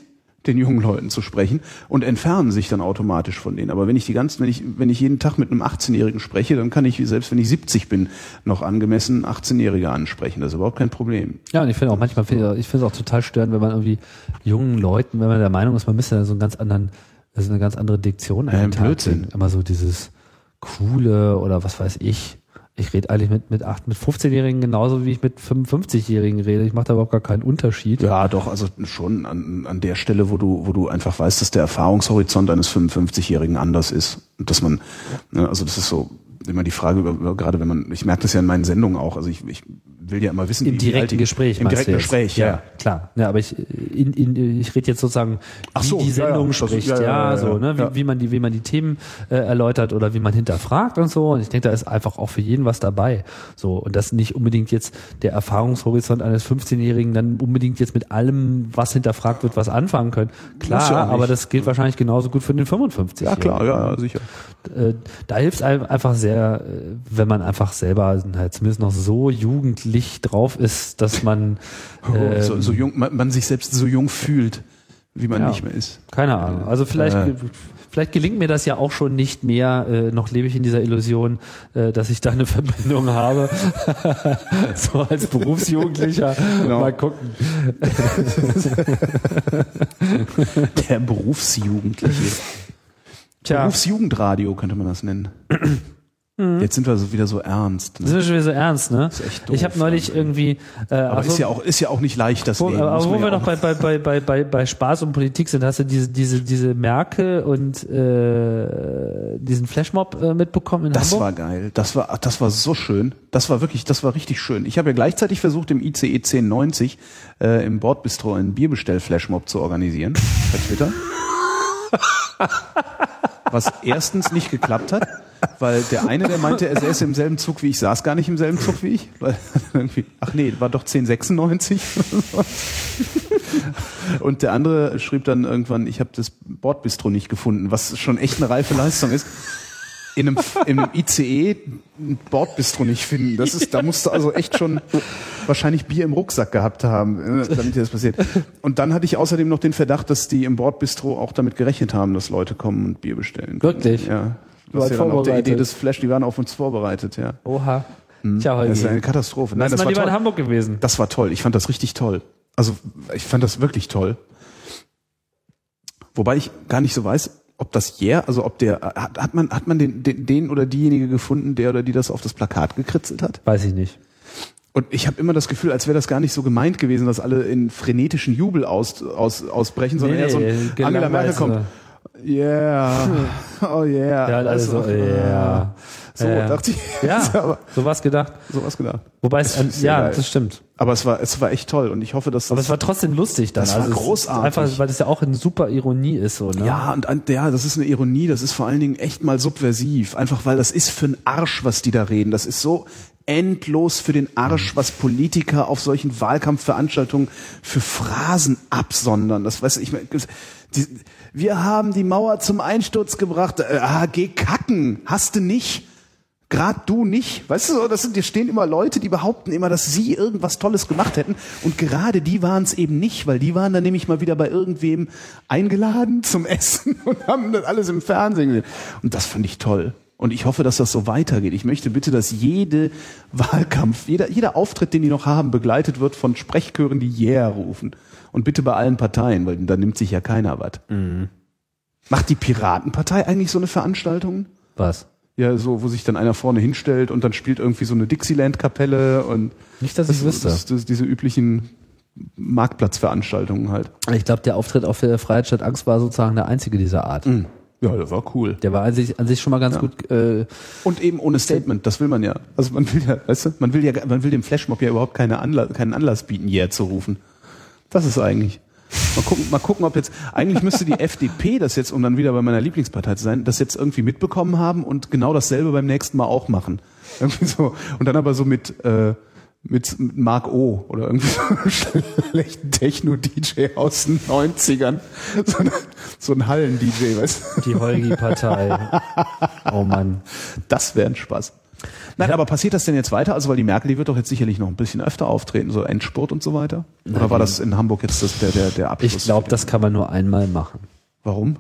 den jungen Leuten zu sprechen und entfernen sich dann automatisch von denen. Aber wenn ich die ganzen, wenn ich, wenn ich jeden Tag mit einem 18-Jährigen spreche, dann kann ich, selbst wenn ich 70 bin, noch angemessen 18-Jährige ansprechen. Das ist überhaupt kein Problem. Ja, und ich finde auch manchmal, ich finde es auch total störend, wenn man irgendwie jungen Leuten, wenn man der Meinung ist, man müsste da so einen ganz anderen, das ist eine ganz andere Diktion Ja, Tag Blödsinn. Immer so dieses coole oder was weiß ich. Ich rede eigentlich mit, mit, mit 15-Jährigen genauso, wie ich mit 55-Jährigen rede. Ich mache da überhaupt gar keinen Unterschied. Ja, doch, also schon an, an der Stelle, wo du, wo du einfach weißt, dass der Erfahrungshorizont eines 55-Jährigen anders ist. Und dass man, ne, also das ist so immer die Frage, gerade wenn man, ich merke das ja in meinen Sendungen auch, also ich, ich will ja immer wissen, Im wie direkten die- Gespräch. Im direkten? Gespräch, ja. klar. Ja, aber ich, in, in, ich rede jetzt sozusagen, wie so, die ja, ja, Sendung das- spricht, ja, ja, ja, ja, so, ne, wie, ja. wie man die, wie man die Themen äh, erläutert oder wie man hinterfragt und so. Und ich denke, da ist einfach auch für jeden was dabei. So und dass nicht unbedingt jetzt der Erfahrungshorizont eines 15-Jährigen dann unbedingt jetzt mit allem, was hinterfragt wird, was anfangen können. Klar, ja aber das gilt wahrscheinlich genauso gut für den 55. Ja, klar, ja, ja, sicher. äh, da hilft einem einfach sehr, äh, wenn man einfach selber halt zumindest noch so jugendlich drauf ist, dass man äh, so, so jung, man, man sich selbst so jung fühlt, wie man Ja. nicht mehr ist. keine Ahnung. Also vielleicht Äh. vielleicht gelingt mir das ja auch schon nicht mehr. Äh, noch lebe ich in dieser Illusion, äh, dass ich da eine Verbindung habe. so als Berufsjugendlicher. Genau. Mal gucken. Der Berufsjugendliche. Tja, Berufsjugendradio könnte man das nennen. Jetzt sind wir so wieder so ernst. Ne? sind wir schon wieder so ernst, ne? ist echt doof, ich habe neulich irgendwie. Äh, Aber ach so, ist ja auch ist ja auch nicht leicht das Wo, Leben. aber wo wir ja noch bei, bei, bei, bei, bei, bei Spaß und Politik sind, hast du diese, diese, diese Merkel und äh, diesen Flashmob äh, mitbekommen in Das Hamburg? war geil. Das war, das war so schön. Das war wirklich, das war richtig schön. Ich habe ja gleichzeitig versucht, im ICE 1090 äh, im Bordbistro einen Bierbestell-Flashmob zu organisieren bei Twitter. Was erstens nicht geklappt hat, weil der eine, der meinte, er säße im selben Zug wie ich, saß gar nicht im selben Zug wie ich. Weil irgendwie, ach nee, war doch 1096. Und der andere schrieb dann irgendwann, ich habe das Bordbistro nicht gefunden, was schon echt eine reife Leistung ist in einem, in einem ICE ein Bordbistro nicht finden. Das ist, da musst du also echt schon wahrscheinlich Bier im Rucksack gehabt haben, äh, damit dir das passiert. Und dann hatte ich außerdem noch den Verdacht, dass die im Bordbistro auch damit gerechnet haben, dass Leute kommen und Bier bestellen. können. Wirklich? Ja. Das ist ja dann auch der. Idee des Flash, die waren auf uns vorbereitet, ja. Oha. Tja, Holgi. Das ist eine Katastrophe. Nein, das war lieber in toll. Hamburg gewesen. Das war toll. Ich fand das richtig toll. Also ich fand das wirklich toll. Wobei ich gar nicht so weiß, ob das Yeah, also ob der hat, hat man hat man den, den den oder diejenige gefunden, der oder die das auf das Plakat gekritzelt hat? Weiß ich nicht. Und ich habe immer das Gefühl, als wäre das gar nicht so gemeint gewesen, dass alle in frenetischen Jubel aus, aus, ausbrechen, sondern Nee, eher so ein Angela Merkel kommt. Yeah, oh yeah. Ja, alle so, ja. So Ja. dachte ich. Ja, aber so was gedacht. sowas gedacht. Wobei es, sehr ja, geil. das stimmt. Aber es war, es war echt toll und ich hoffe, dass das Aber es war trotzdem lustig dann. Das war also es ist großartig. Einfach, weil das ja auch eine super Ironie ist, so, ne? Ja, und ja, das ist eine Ironie, das ist vor allen Dingen echt mal subversiv. Einfach weil das ist für einen Arsch, was die da reden. Das ist so endlos für den Arsch, was Politiker auf solchen Wahlkampfveranstaltungen für Phrasen absondern. Das weiß ich, die, wir haben die Mauer zum Einsturz gebracht. Äh, ah, geh kacken. Hast du nicht? Gerade du nicht. Weißt du, so, das sind, hier stehen immer Leute, die behaupten immer, dass sie irgendwas Tolles gemacht hätten. Und gerade die waren es eben nicht, weil die waren dann nämlich mal wieder bei irgendwem eingeladen zum Essen und haben das alles im Fernsehen gesehen. Und das fand ich toll. Und ich hoffe, dass das so weitergeht. Ich möchte bitte, dass jede Wahlkampf, jeder, jeder Auftritt, den die noch haben, begleitet wird von Sprechchören, die Yeah rufen. Und bitte bei allen Parteien, weil da nimmt sich ja keiner was. Macht die Piratenpartei eigentlich so eine Veranstaltung? Was? Ja, so, wo sich dann einer vorne hinstellt und dann spielt irgendwie so eine Dixieland-Kapelle und Nicht, dass ich wüsste. das, das, diese üblichen Marktplatzveranstaltungen halt. Ich glaube, der Auftritt auf der Freiheit statt Angst war sozusagen der einzige dieser Art. Ja, das war cool. Der war an sich, an sich schon mal ganz gut. Äh, Und eben ohne Statement, das will man ja. Also man will ja, weißt du, man will ja, man will dem Flashmob ja überhaupt keine Anlass, keinen Anlass bieten, yeah zu rufen. Das ist eigentlich. Mal gucken, mal gucken, ob jetzt, eigentlich müsste die FDP das jetzt, um dann wieder bei meiner Lieblingspartei zu sein, das jetzt irgendwie mitbekommen haben und genau dasselbe beim nächsten Mal auch machen. Irgendwie so. Und dann aber so mit, äh, mit, Mark O. oder irgendwie so einem schlechten Techno-DJ aus den 90ern. So, ein- so ein Hallen-DJ, weißt du? die Holgi-Partei. oh Mann. Das wäre ein Spaß. Nein, aber passiert das denn jetzt weiter? Also, weil die Merkel, die wird doch jetzt sicherlich noch ein bisschen öfter auftreten, so Endspurt und so weiter. Oder war das in Hamburg jetzt das, der, der, der Abschluss? Ich glaube, das kann man nur einmal machen. Warum?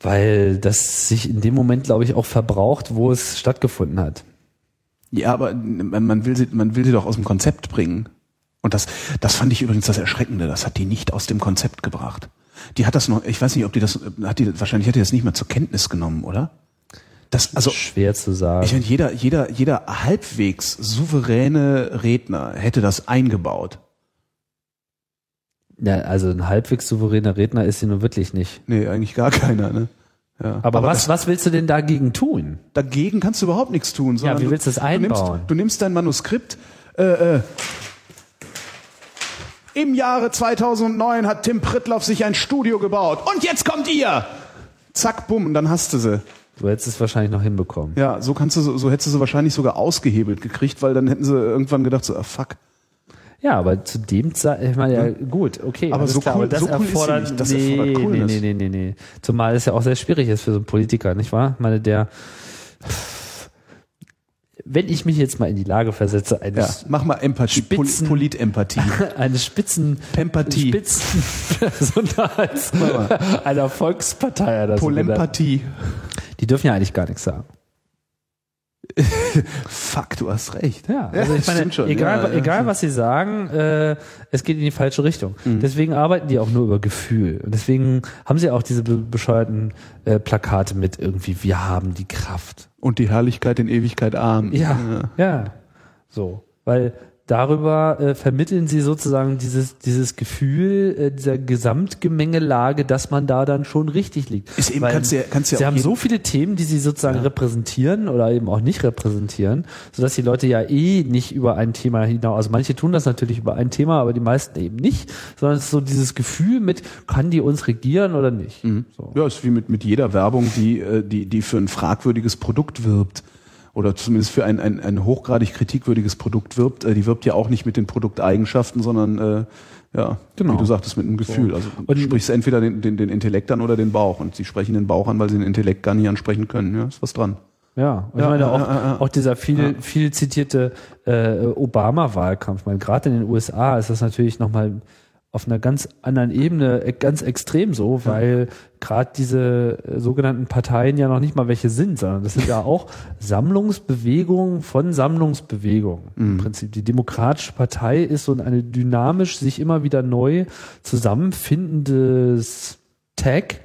Weil das sich in dem Moment, glaube ich, auch verbraucht, wo es stattgefunden hat. Ja, aber man will sie, man will sie doch aus dem Konzept bringen. Und das, das fand ich übrigens das Erschreckende. Das hat die nicht aus dem Konzept gebracht. Die hat das noch, ich weiß nicht, ob die das, hat die, wahrscheinlich hat die das nicht mehr zur Kenntnis genommen, oder? Das, also, Schwer zu sagen. ich meine, jeder, jeder, jeder halbwegs souveräne Redner hätte das eingebaut. ja, also ein halbwegs souveräner Redner ist sie nun wirklich nicht. Nee, eigentlich gar keiner, ne? Ja. Aber, Aber was, das- was willst du denn dagegen tun? Dagegen kannst du überhaupt nichts tun. sondern wie willst du das Du nimmst, einbauen? du nimmst dein Manuskript. Äh, äh, Im Jahre 2009 hat Tim Prittloff sich ein Studio gebaut. Und jetzt kommt ihr! Zack, bumm, und dann hast du sie. Du hättest es wahrscheinlich noch hinbekommen. Ja, so kannst du, so, so hättest du sie wahrscheinlich sogar ausgehebelt gekriegt, weil dann hätten sie irgendwann gedacht so, ah, fuck. Ja, aber zu dem Zeit, ich meine, ja, gut, okay. Aber so klar, cool- das so cool ist erfordert, nicht. Das nee, erfordert Coolness. nee, nee, nee, nee, nee. Zumal es ja auch sehr schwierig ist für so einen Politiker, nicht wahr? Ich meine, der, wenn ich mich jetzt mal in die Lage versetze, Ja, eines, mach mal Empathie, Pol Spitzen- Politempathie. eines Spitzen, Pempathie. Spitzenpersonals einer Volkspartei oder so. Polempathie. Die dürfen ja eigentlich gar nichts sagen. Fuck, du hast recht. Ja, also ich meine, schon. egal, Ja, ja, egal stimmt. was sie sagen, äh, es geht in die falsche Richtung. Mhm. Deswegen arbeiten die auch nur über Gefühl. Und deswegen haben sie auch diese be bescheuerten äh, Plakate mit irgendwie, wir haben die Kraft. Und die Herrlichkeit in Ewigkeit arm. Ja, ja. So. Weil darüber äh, vermitteln sie sozusagen dieses, dieses Gefühl äh, dieser Gesamtgemengelage, dass man da dann schon richtig liegt. Ist eben- Weil kannst du ja- kannst du ja sie haben so viele Themen, die sie sozusagen repräsentieren oder eben auch nicht repräsentieren, sodass die Leute ja eh nicht über ein Thema hinaus, also manche tun das natürlich über ein Thema, aber die meisten eben nicht, sondern es ist so dieses Gefühl mit, kann die uns regieren oder nicht? So. Ja, ist wie mit, mit jeder Werbung, die, äh, die, die für ein fragwürdiges Produkt wirbt. Oder zumindest für ein, ein, ein hochgradig kritikwürdiges Produkt wirbt. Äh, Die wirbt ja auch nicht mit den Produkteigenschaften, sondern äh, ja, Genau. wie du sagtest, mit einem Gefühl. Also Und- sprichst entweder den, den, den Intellekt an oder den Bauch. Und sie sprechen den Bauch an, weil sie den Intellekt gar nicht ansprechen können. Ja, ist was dran. Ja, und Ja, ich meine auch, ja, ja. auch dieser viel, viel zitierte äh, Obama-Wahlkampf. Ich meine, gerade in den USA ist das natürlich nochmal auf einer ganz anderen Ebene äh, ganz extrem so, weil gerade diese äh, sogenannten Parteien ja noch nicht mal welche sind, sondern das sind ja auch Sammlungsbewegungen von Sammlungsbewegungen. Im Prinzip die Demokratische Partei ist so eine dynamisch sich immer wieder neu zusammenfindendes Tag,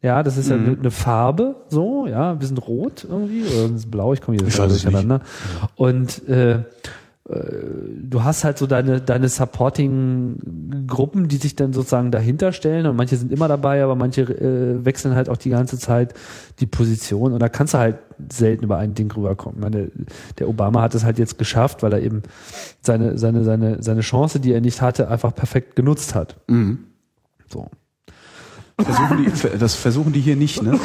ja, das ist ja eine eine Farbe, so, ja, wir sind rot irgendwie, oder blau, ich komme hier Ich durcheinander. Und äh, du hast halt so deine, deine Supporting-Gruppen, die sich dann sozusagen dahinter stellen und manche sind immer dabei, aber manche äh, wechseln halt auch die ganze Zeit die Position und da kannst du halt selten über ein Ding rüberkommen. Ich meine, der Obama hat es halt jetzt geschafft, weil er eben seine, seine, seine, seine Chance, die er nicht hatte, einfach perfekt genutzt hat. So. Versuchen die, das versuchen die hier nicht, ne?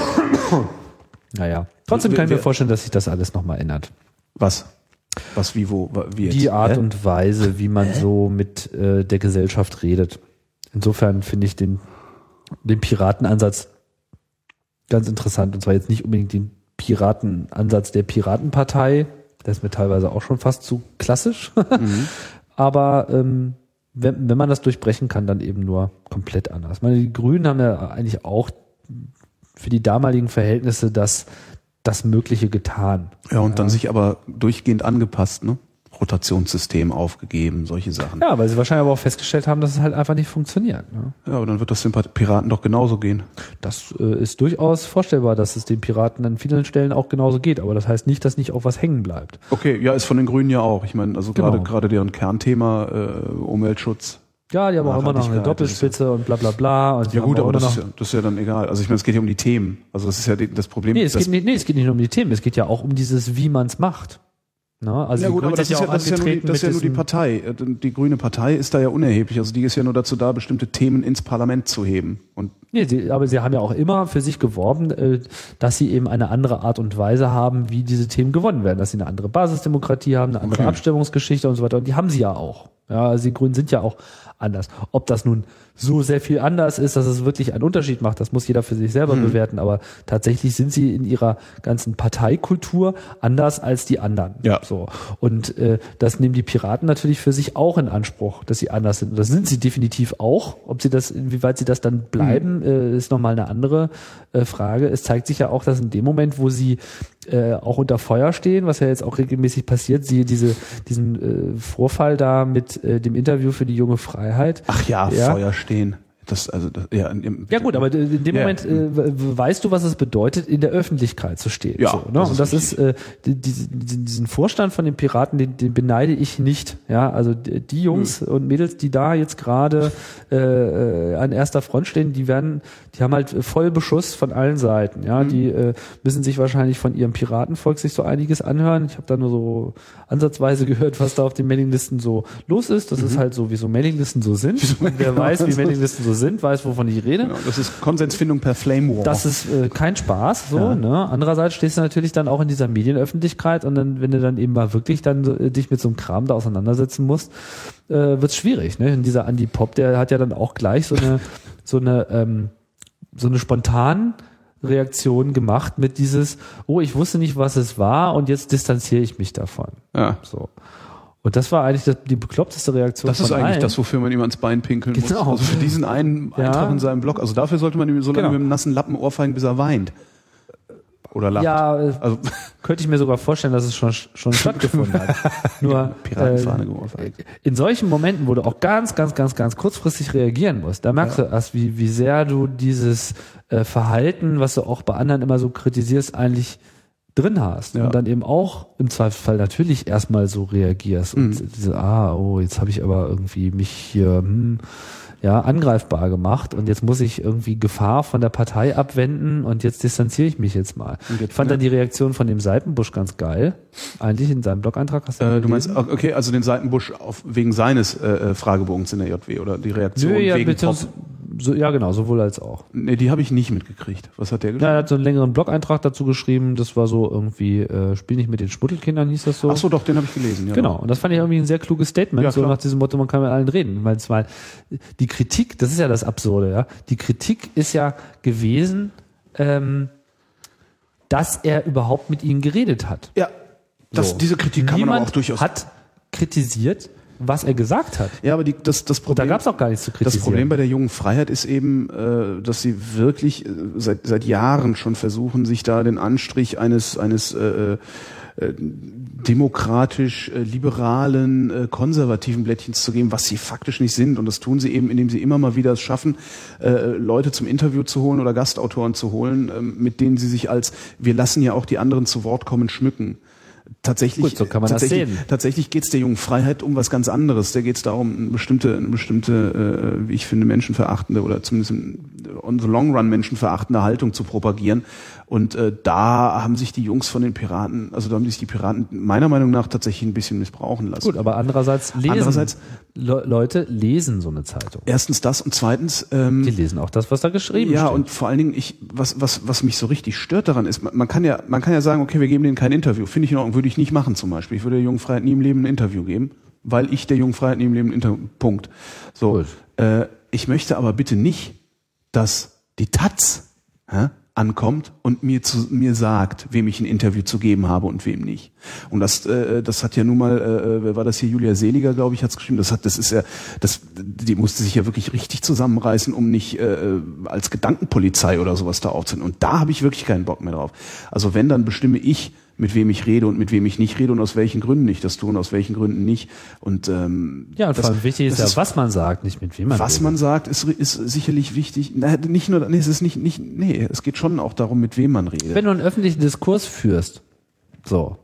Naja. Trotzdem kann ich mir vorstellen, dass sich das alles nochmal ändert. Was? Was, wie, wo, wie jetzt? Die Art Hä? und Weise, wie man so mit äh, der Gesellschaft redet. Insofern finde ich den, den Piratenansatz ganz interessant. Und zwar jetzt nicht unbedingt den Piratenansatz der Piratenpartei. Der ist mir teilweise auch schon fast zu klassisch. Aber ähm, wenn, wenn man das durchbrechen kann, dann eben nur komplett anders. Ich meine, die Grünen haben ja eigentlich auch für die damaligen Verhältnisse das, das Mögliche getan. Ja, und dann sich aber durchgehend angepasst, ne? Rotationssystem aufgegeben, solche Sachen. Ja, weil sie wahrscheinlich aber auch festgestellt haben, dass es halt einfach nicht funktioniert. Ne? Ja, aber dann wird das den Piraten doch genauso gehen. Das äh, ist durchaus vorstellbar, dass es den Piraten an vielen Stellen auch genauso geht, aber das heißt nicht, dass nicht auch was hängen bleibt. Okay, ja, ist von den Grünen ja auch. Ich meine, also Genau. gerade gerade deren Kernthema äh, Umweltschutz. Ja, die haben auch immer noch eine Doppelspitze und bla bla bla. Und Ja gut, aber das ist, ja, das ist ja dann egal. Also ich meine, es geht ja um die Themen. Also das ist ja das Problem. nee, es geht nicht, nee, es geht nicht nur um die Themen, es geht ja auch um dieses, wie man es macht. Na, also ja gut, aber das ja, das ist ja nur die, das ist ja nur die Partei. Äh, Die grüne Partei ist da ja unerheblich. Also die ist ja nur dazu da, bestimmte Themen ins Parlament zu heben. Und Nee, sie, aber sie haben ja auch immer für sich geworben, äh, dass sie eben eine andere Art und Weise haben, wie diese Themen gewonnen werden, dass sie eine andere Basisdemokratie haben, eine andere Okay. Abstimmungsgeschichte und so weiter. Und die haben sie ja auch. Ja, also die Grünen sind ja auch anders. Ob das nun so sehr viel anders ist, dass es wirklich einen Unterschied macht, das muss jeder für sich selber Mhm. bewerten. Aber tatsächlich sind sie in ihrer ganzen Parteikultur anders als die anderen. Ja. So. Und äh, das nehmen die Piraten natürlich für sich auch in Anspruch, dass sie anders sind. Und das sind sie definitiv auch. Ob sie das, inwieweit sie das dann bleiben, äh, ist nochmal eine andere äh, Frage. Es zeigt sich ja auch, dass in dem Moment, wo sie äh, auch unter Feuer stehen, was ja jetzt auch regelmäßig passiert, siehe diese, diesen äh, Vorfall da mit äh, dem Interview für die junge Freiheit. ach ja, Ja. Feuer stehen. Das, also, das, ja, im, Ja gut, aber in dem Ja. Moment äh, we- weißt du, was es bedeutet, in der Öffentlichkeit zu stehen. Ja, so, ne? das Und das ist äh, die, die, die, diesen Vorstand von den Piraten, den, den beneide ich nicht. Ja, also die, Jungs und Mädels, die da jetzt gerade äh, äh, an erster Front stehen, die werden, die haben halt voll Beschuss von allen Seiten. Mhm. Ja, die äh, müssen sich wahrscheinlich von ihrem Piratenvolk sich so einiges anhören. Ich habe da nur so ansatzweise gehört, was da auf den Mailinglisten so los ist. Das ist halt so, wie so Mailinglisten so sind. Wer Mhm. weiß, wie Mailinglisten so sind, weiß, wovon ich rede. Genau, das ist Konsensfindung per Flame War. Das ist äh, kein Spaß, so, Ja. ne? Andererseits stehst du natürlich dann auch in dieser Medienöffentlichkeit und dann, wenn du dann eben mal wirklich dann äh, dich mit so einem Kram da auseinandersetzen musst, äh, wird's schwierig, ne? Und dieser Andy Pop, der hat ja dann auch gleich so eine, so eine, ähm, so eine spontan Reaktion gemacht mit dieses, oh, ich wusste nicht, was es war und jetzt distanziere ich mich davon. ja. So. Und das war eigentlich die bekloppteste Reaktion Das ist eigentlich allen. das, wofür man ihm ans Bein pinkeln muss. Genau. Also für diesen einen Ja. Eintrag in seinem Blog. Also dafür sollte man ihm so lange Genau. mit einem nassen Lappen ohrfeigen, bis er weint. Oder lacht. Ja, Also könnte ich mir sogar vorstellen, dass es schon, schon stattgefunden hat. Nur Piratenfahne äh, geohrfeigt. in solchen Momenten, wo du auch ganz, ganz, ganz, ganz kurzfristig reagieren musst, da merkst du erst, wie, wie sehr du dieses äh, Verhalten, was du auch bei anderen immer so kritisierst, eigentlich drin hast. Ja. Und dann eben auch im Zweifelsfall natürlich erstmal so reagierst und Mhm. diese, ah, oh, jetzt habe ich aber irgendwie mich hier hm, ja, angreifbar gemacht und jetzt muss ich irgendwie Gefahr von der Partei abwenden und jetzt distanziere ich mich jetzt mal. Jetzt- ich fand dann die Reaktion von dem Seitenbusch ganz geil. Eigentlich in seinem Blog-Eintrag hast du äh, du meinst, okay, also den Seitenbusch auf, wegen seines äh, äh, Fragebogens in der JW oder die Reaktion Nö, ja, wegen Pop. so, ja, genau, sowohl als auch. Nee, die habe ich nicht mitgekriegt. Was hat der Ja, geschrieben? er hat so einen längeren Blog-Eintrag dazu geschrieben. Das war so irgendwie, äh, Spiel nicht mit den Schmuddelkindern, hieß das so. Ach so, doch, den habe ich gelesen. Ja, Genau, und das fand ich irgendwie ein sehr kluges Statement, Ja, so nach diesem Motto, man kann mit allen reden. Meine, es war- die Kritik, das ist ja das Absurde, ja. Die Kritik ist ja gewesen, ähm, dass er überhaupt mit ihnen geredet hat. Ja, das, So. diese Kritik kann man Niemand aber auch durchaus. hat kritisiert, was er gesagt hat. ja, aber die, das, das Da Problem. gab es auch gar nichts zu kritisieren. Das Problem bei der jungen Freiheit ist eben, äh, dass sie wirklich äh, seit, seit Jahren schon versuchen, sich da den Anstrich eines, eines äh, äh, demokratisch äh, liberalen, äh, konservativen Blättchens zu geben, was sie faktisch nicht sind. Und das tun sie eben, indem sie immer mal wieder es schaffen, äh, Leute zum Interview zu holen oder Gastautoren zu holen, ähm, mit denen sie sich als, wir lassen ja auch die anderen zu Wort kommen, schmücken. Tatsächlich, Gut, so kann man das tatsächlich, sehen. tatsächlich geht es der jungen Freiheit um was ganz anderes. Da geht es darum, eine bestimmte, bestimmte, äh, wie ich finde, menschenverachtende oder zumindest on the long run menschenverachtende Haltung zu propagieren. Und äh, da haben sich die Jungs von den Piraten, also da haben sich die Piraten meiner Meinung nach tatsächlich ein bisschen missbrauchen lassen. Gut, aber andererseits lesen Andererseits- Le Leute lesen so eine Zeitung. Erstens das und zweitens ähm, Die lesen auch das, was da geschrieben ja, steht. und vor allen Dingen, ich, was, was, was mich so richtig stört daran ist, man, man kann ja, man kann ja sagen, okay, wir geben denen kein Interview. Finde ich in Ordnung, würde ich nicht machen zum Beispiel. Ich würde der Jungen Freiheit nie im Leben ein Interview geben, weil ich der Jungen Freiheit nie im Leben ein Interview, Punkt. So, Gut. äh, ich möchte aber bitte nicht, dass die Taz hä, ankommt und mir zu mir sagt, wem ich ein Interview zu geben habe und wem nicht. Und das, äh, das hat ja nun mal, äh, wer war das hier? Julia Seliger, glaube ich, hat es geschrieben. Das hat, das ist ja, das, die musste sich ja wirklich richtig zusammenreißen, um nicht äh, als Gedankenpolizei oder sowas da aufzunehmen. Und da habe ich wirklich keinen Bock mehr drauf. Also wenn, dann bestimme ich, mit wem ich rede und mit wem ich nicht rede und aus welchen Gründen ich das tue und aus welchen Gründen nicht. Und ähm, ja, und das- vor allem wichtig ist ja, was man sagt, nicht mit wem man was redet. man sagt, ist, ist sicherlich wichtig. Na, nicht nur, nee, es ist nicht, nicht, nee, es geht schon auch darum, mit wem man redet. Wenn du einen öffentlichen Diskurs führst, so,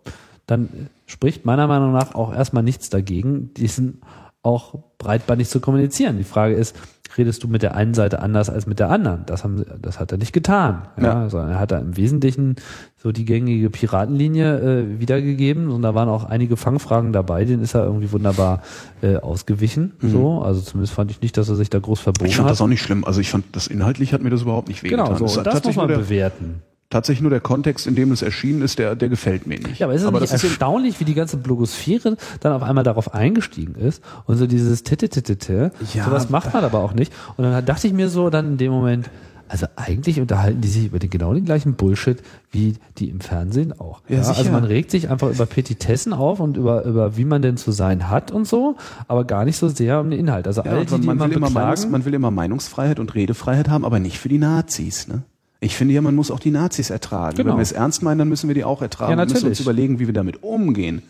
dann spricht meiner Meinung nach auch erstmal nichts dagegen, diesen auch breitbandig zu kommunizieren. Die Frage ist, redest du mit der einen Seite anders als mit der anderen? Das haben, das hat er nicht getan. Ja, Ja. sondern er hat da im Wesentlichen so die gängige Piratenlinie äh, wiedergegeben und da waren auch einige Fangfragen dabei, denen ist er irgendwie wunderbar äh, ausgewichen. So, also zumindest fand ich nicht, dass er sich da groß verbogen Mhm. ich fand hat. das auch nicht schlimm. Also ich fand, das inhaltlich hat mir das überhaupt nicht wehgetan. genau, so, hat das muss man der, bewerten. Tatsächlich nur der Kontext, in dem es erschienen ist, der, der gefällt mir nicht. Ja, aber ist es nicht das ist erstaunlich, wie die ganze Blogosphäre dann auf einmal darauf eingestiegen ist und so dieses Titte-Titte-Titte, Ja. sowas macht man aber auch nicht. Und dann dachte ich mir so dann in dem Moment, also eigentlich unterhalten die sich über den genau den gleichen Bullshit wie die im Fernsehen auch. Ja, sicher. also man regt sich einfach über Petitessen auf und über, über wie man denn zu sein hat und so, aber gar nicht so sehr um den Inhalt. Also Ja, all die, die man, will immer Meinungs, man will immer Meinungsfreiheit und Redefreiheit haben, aber nicht für die Nazis. Ne? Ich finde ja, man muss auch die Nazis ertragen. Genau. Wenn wir es ernst meinen, dann müssen wir die auch ertragen Ja, und müssen uns überlegen, wie wir damit umgehen.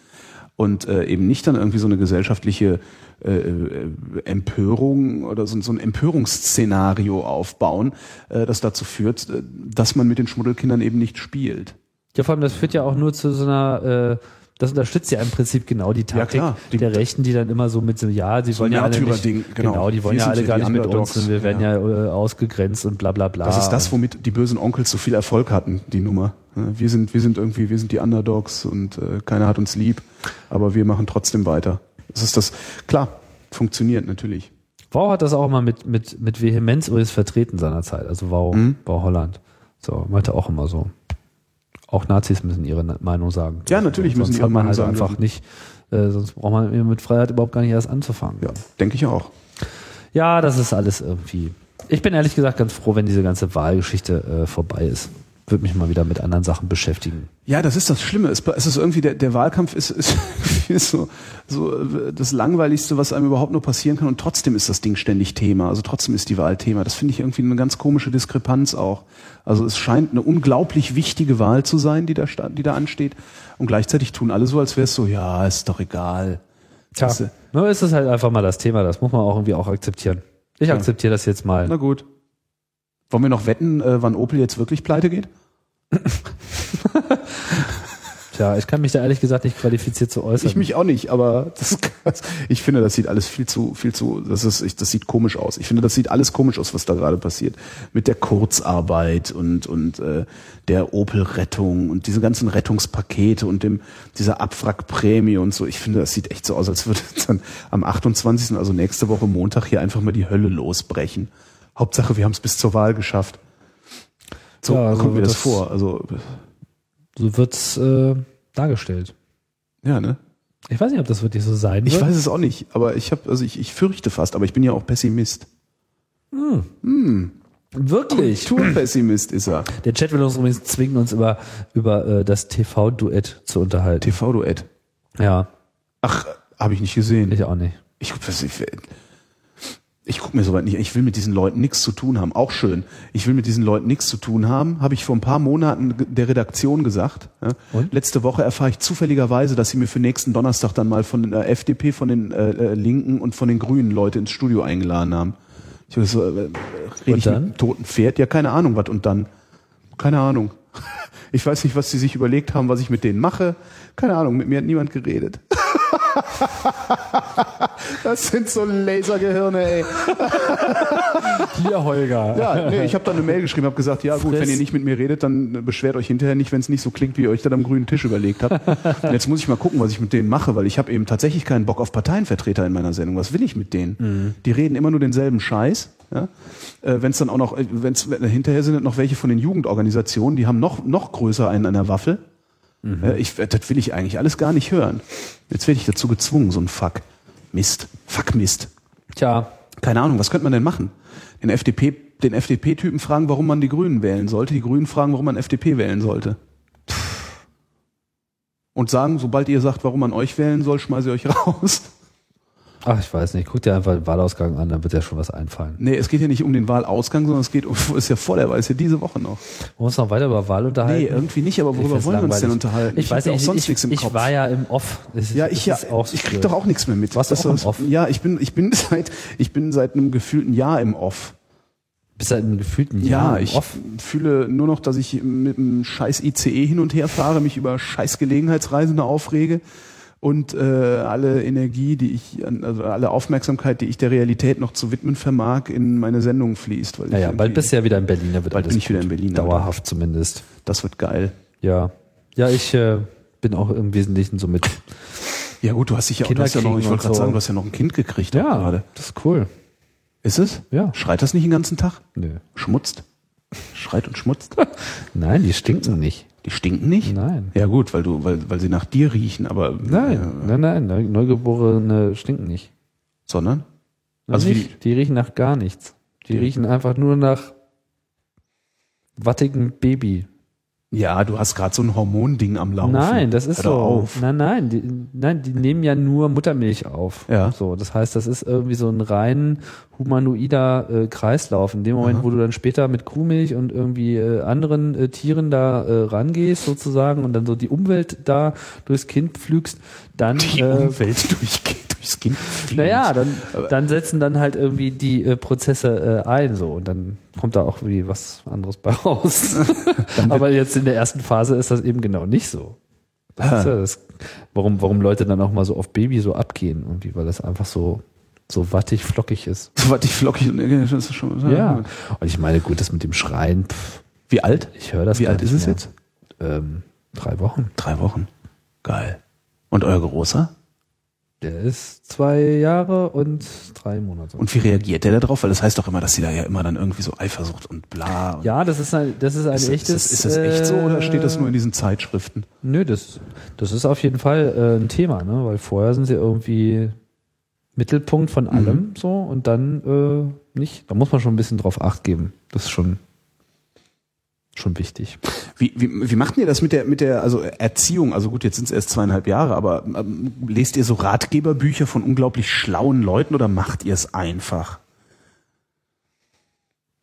und äh, eben nicht dann irgendwie so eine gesellschaftliche äh, äh, Empörung oder so, so ein Empörungsszenario aufbauen, äh, das dazu führt, äh, dass man mit den Schmuddelkindern eben nicht spielt. Ja, vor allem, das führt ja auch nur zu so einer, äh, das unterstützt ja im Prinzip genau die Taktik. Die- der Rechten, die dann immer so mit so, ja, sie So wollen ja alle nicht, Märtyrer-Ding, genau. genau. die wollen Wir ja alle ja gar nicht mit uns und wir werden ja, äh, ausgegrenzt und bla bla bla. Das ist das, womit die bösen Onkels so viel Erfolg hatten, die Nummer. Wir sind, wir sind irgendwie, wir sind die Underdogs und äh, keiner hat uns lieb, aber wir machen trotzdem weiter. Das ist das, klar, funktioniert natürlich. Wow hat das auch mal mit, mit, mit Vehemenz übrigens vertreten seinerzeit. Also Wow, Mhm. Wow Holland. So, meinte auch immer so. Auch Nazis müssen ihre Meinung sagen. Ja, natürlich müssen sonst ihre Meinung halt sagen einfach dürfen. nicht, äh, sonst braucht man mit Freiheit überhaupt gar nicht erst anzufangen. Ja, denke ich auch. Ja, das ist alles irgendwie. Ich bin ehrlich gesagt ganz froh, wenn diese ganze Wahlgeschichte äh, vorbei ist. Würde mich mal wieder mit anderen Sachen beschäftigen. Ja, das ist das Schlimme. Es, ist irgendwie, der, der Wahlkampf ist, ist, so, so äh, das Langweiligste, was einem überhaupt nur passieren kann. Und trotzdem ist das Ding ständig Thema. Also trotzdem ist die Wahl Thema. Das finde ich irgendwie eine ganz komische Diskrepanz auch. Also es scheint eine unglaublich wichtige Wahl zu sein, die da, die da ansteht. Und gleichzeitig tun alle so, als wäre es so, ja, ist doch egal. Tja, Weißt du? nur ist es halt einfach mal das Thema. Das muss man auch irgendwie auch akzeptieren. Ich akzeptiere das jetzt mal. Na gut. Wollen wir noch wetten, äh, wann Opel jetzt wirklich pleite geht? Tja, ich kann mich da ehrlich gesagt nicht qualifiziert zu äußern. Ich mich auch nicht, aber das, ich finde, das sieht alles viel zu, viel zu, das ist, ich, das sieht komisch aus. Ich finde, das sieht alles komisch aus, was da gerade passiert. Mit der Kurzarbeit und, und äh, der Opel-Rettung und diese ganzen Rettungspakete und dem, dieser Abwrackprämie und so. Ich finde, das sieht echt so aus, als würde dann am 28., also nächste Woche Montag, hier einfach mal die Hölle losbrechen. Hauptsache, wir haben es bis zur Wahl geschafft. So Ja, so kommt mir wird das das- vor. Also, so wird's äh, dargestellt. ja, ne? Ich weiß nicht, ob das wirklich so sein wird. Ich weiß es auch nicht, aber ich habe, also ich, ich fürchte fast, aber ich bin ja auch Pessimist. Wirklich. Kulturpessimist ist er. Der Chat will uns übrigens zwingen, uns über, über äh, das TV-Duett zu unterhalten. TV-Duett. Ja, Ach, habe ich nicht gesehen. ich auch nicht. Ich, was, ich, ich gucke mir soweit nicht. Ich will mit diesen Leuten nichts zu tun haben. Auch schön. Ich will mit diesen Leuten nichts zu tun haben. Habe ich vor ein paar Monaten der Redaktion gesagt. Ja. Letzte Woche erfahre ich zufälligerweise, dass sie mir für nächsten Donnerstag dann mal von der FDP, von den äh, äh, Linken und von den Grünen Leute ins Studio eingeladen haben. Ich hab so, äh, rede Und ich dann? mit toten Pferd? Ja, keine Ahnung, was und dann. Keine Ahnung. Ich weiß nicht, was sie sich überlegt haben, was ich mit denen mache. Keine Ahnung, mit mir hat niemand geredet. Das sind so Lasergehirne, ey. Hier, Holger. Ja, nee, ich habe dann eine Mail geschrieben, habe gesagt, ja gut, Friss. wenn ihr nicht mit mir redet, dann beschwert euch hinterher nicht, wenn es nicht so klingt, wie ihr euch dann am grünen Tisch überlegt habt. Und jetzt muss ich mal gucken, was ich mit denen mache, weil ich habe eben tatsächlich keinen Bock auf Parteienvertreter in meiner Sendung. Was will ich mit denen? Die reden immer nur denselben Scheiß. Ja? Äh, wenn es dann auch noch, äh, wenn's, wenn, hinterher sind noch welche von den Jugendorganisationen, die haben noch noch größer einen an der Waffel. Äh, ich, das will ich eigentlich alles gar nicht hören. Jetzt werde ich dazu gezwungen, so ein Fuck. Mist. Fuck Mist. Tja, Keine Ahnung, was könnte man denn machen? Den FDP, den FDP-Typen fragen, warum man die Grünen wählen sollte, die Grünen fragen, warum man FDP wählen sollte. Und sagen, sobald ihr sagt, warum man euch wählen soll, schmeiße ich euch raus. Ach, ich weiß nicht. Guck dir einfach den Wahlausgang an, dann wird dir schon was einfallen. Nee, es geht ja nicht um den Wahlausgang, sondern es geht um, ist ja vor der Wahl, ist ja diese Woche noch. Wollen wir uns noch weiter über Wahl unterhalten? Nee, irgendwie nicht, aber Ich worüber wollen wir uns denn unterhalten? Ich, weiß hab ja auch sonst ich, nichts im ich Kopf. war ja im Off. Das Ja, ich ja, auch ich krieg doch auch nichts mehr mit. Warst Das auch im ist- Off? Ja, ich bin, ich bin seit, ich bin seit einem gefühlten Jahr im Off. Bist du in einem gefühlten Ja, Jahr im ich Off? fühle nur noch, dass ich mit einem scheiß ICE hin und her fahre, mich über scheiß Gelegenheitsreisende aufrege und äh, alle Energie, die ich, also alle Aufmerksamkeit, die ich der Realität noch zu widmen vermag, in meine Sendung fließt. Weil ich Naja, bald bist du ja wieder in Berlin. Da wird Bald alles bin ich wieder gut. in Berlin, Dauerhaft zumindest. Das wird geil. Ja. Ja, ich äh, bin auch im Wesentlichen so mit. Ja gut, du hast dich ja, auch- du hast ja noch, ich wollte gerade so. sagen, du hast ja noch ein Kind gekriegt Ja, gerade. das ist cool. Ist es? Ja. Schreit das nicht den ganzen Tag? Nö. Schmutzt? Schreit und schmutzt? Nein, die stinken nicht. Die stinken nicht? Nein. Ja gut, weil du, weil, weil sie nach dir riechen, aber Nein, äh, nein, nein, Neu- Neugeborene stinken nicht. sondern Also nicht, die riechen nach gar nichts. Die Die- riechen einfach nur nach wattigem Baby. Ja, du hast gerade so ein Hormonding am Laufen. Nein, das ist so. Auf. Nein, nein, die, nein, die nehmen ja nur Muttermilch auf. Ja. So, das heißt, das ist irgendwie so ein rein humanoider äh, Kreislauf. In dem Moment, wo du dann später mit Kuhmilch und irgendwie äh, anderen äh, Tieren da äh, rangehst sozusagen und dann so die Umwelt da durchs Kind pflügst, dann Die äh, Umwelt durchgeht, durchs Kind. naja, dann, dann setzen dann halt irgendwie die äh, Prozesse äh, ein so und dann kommt da auch wie was anderes bei raus. Aber jetzt in der ersten Phase ist das eben genau nicht so. Das ist ja das, warum, warum Leute dann auch mal so auf Baby so abgehen, irgendwie, weil das einfach so, so wattig, flockig ist. So ich flockig und das ist schon. Ja. Und ich meine, gut, das mit dem Schreien, pff, Wie alt? ich höre das Wie alt ist es mehr. jetzt? Ähm, drei Wochen. Drei Wochen. Geil. Und euer Großer? Der ist zwei Jahre und drei Monate. Und wie reagiert der da drauf? Weil das heißt doch immer, dass sie da ja immer dann irgendwie so Eifersucht und bla. Und ja, das ist ein, das ist ein ist, echtes. ist, das, ist das echt so oder steht das nur in diesen Zeitschriften? Nö, das, das ist auf jeden Fall äh, ein Thema, ne? Weil vorher sind sie irgendwie Mittelpunkt von allem so und dann äh, nicht. Da muss man schon ein bisschen drauf acht geben. Das ist schon, schon wichtig. Wie, wie, wie macht ihr das mit der, mit der also Erziehung? Also gut, jetzt sind es erst zweieinhalb Jahre, aber ähm, lest ihr so Ratgeberbücher von unglaublich schlauen Leuten oder macht ihr es einfach?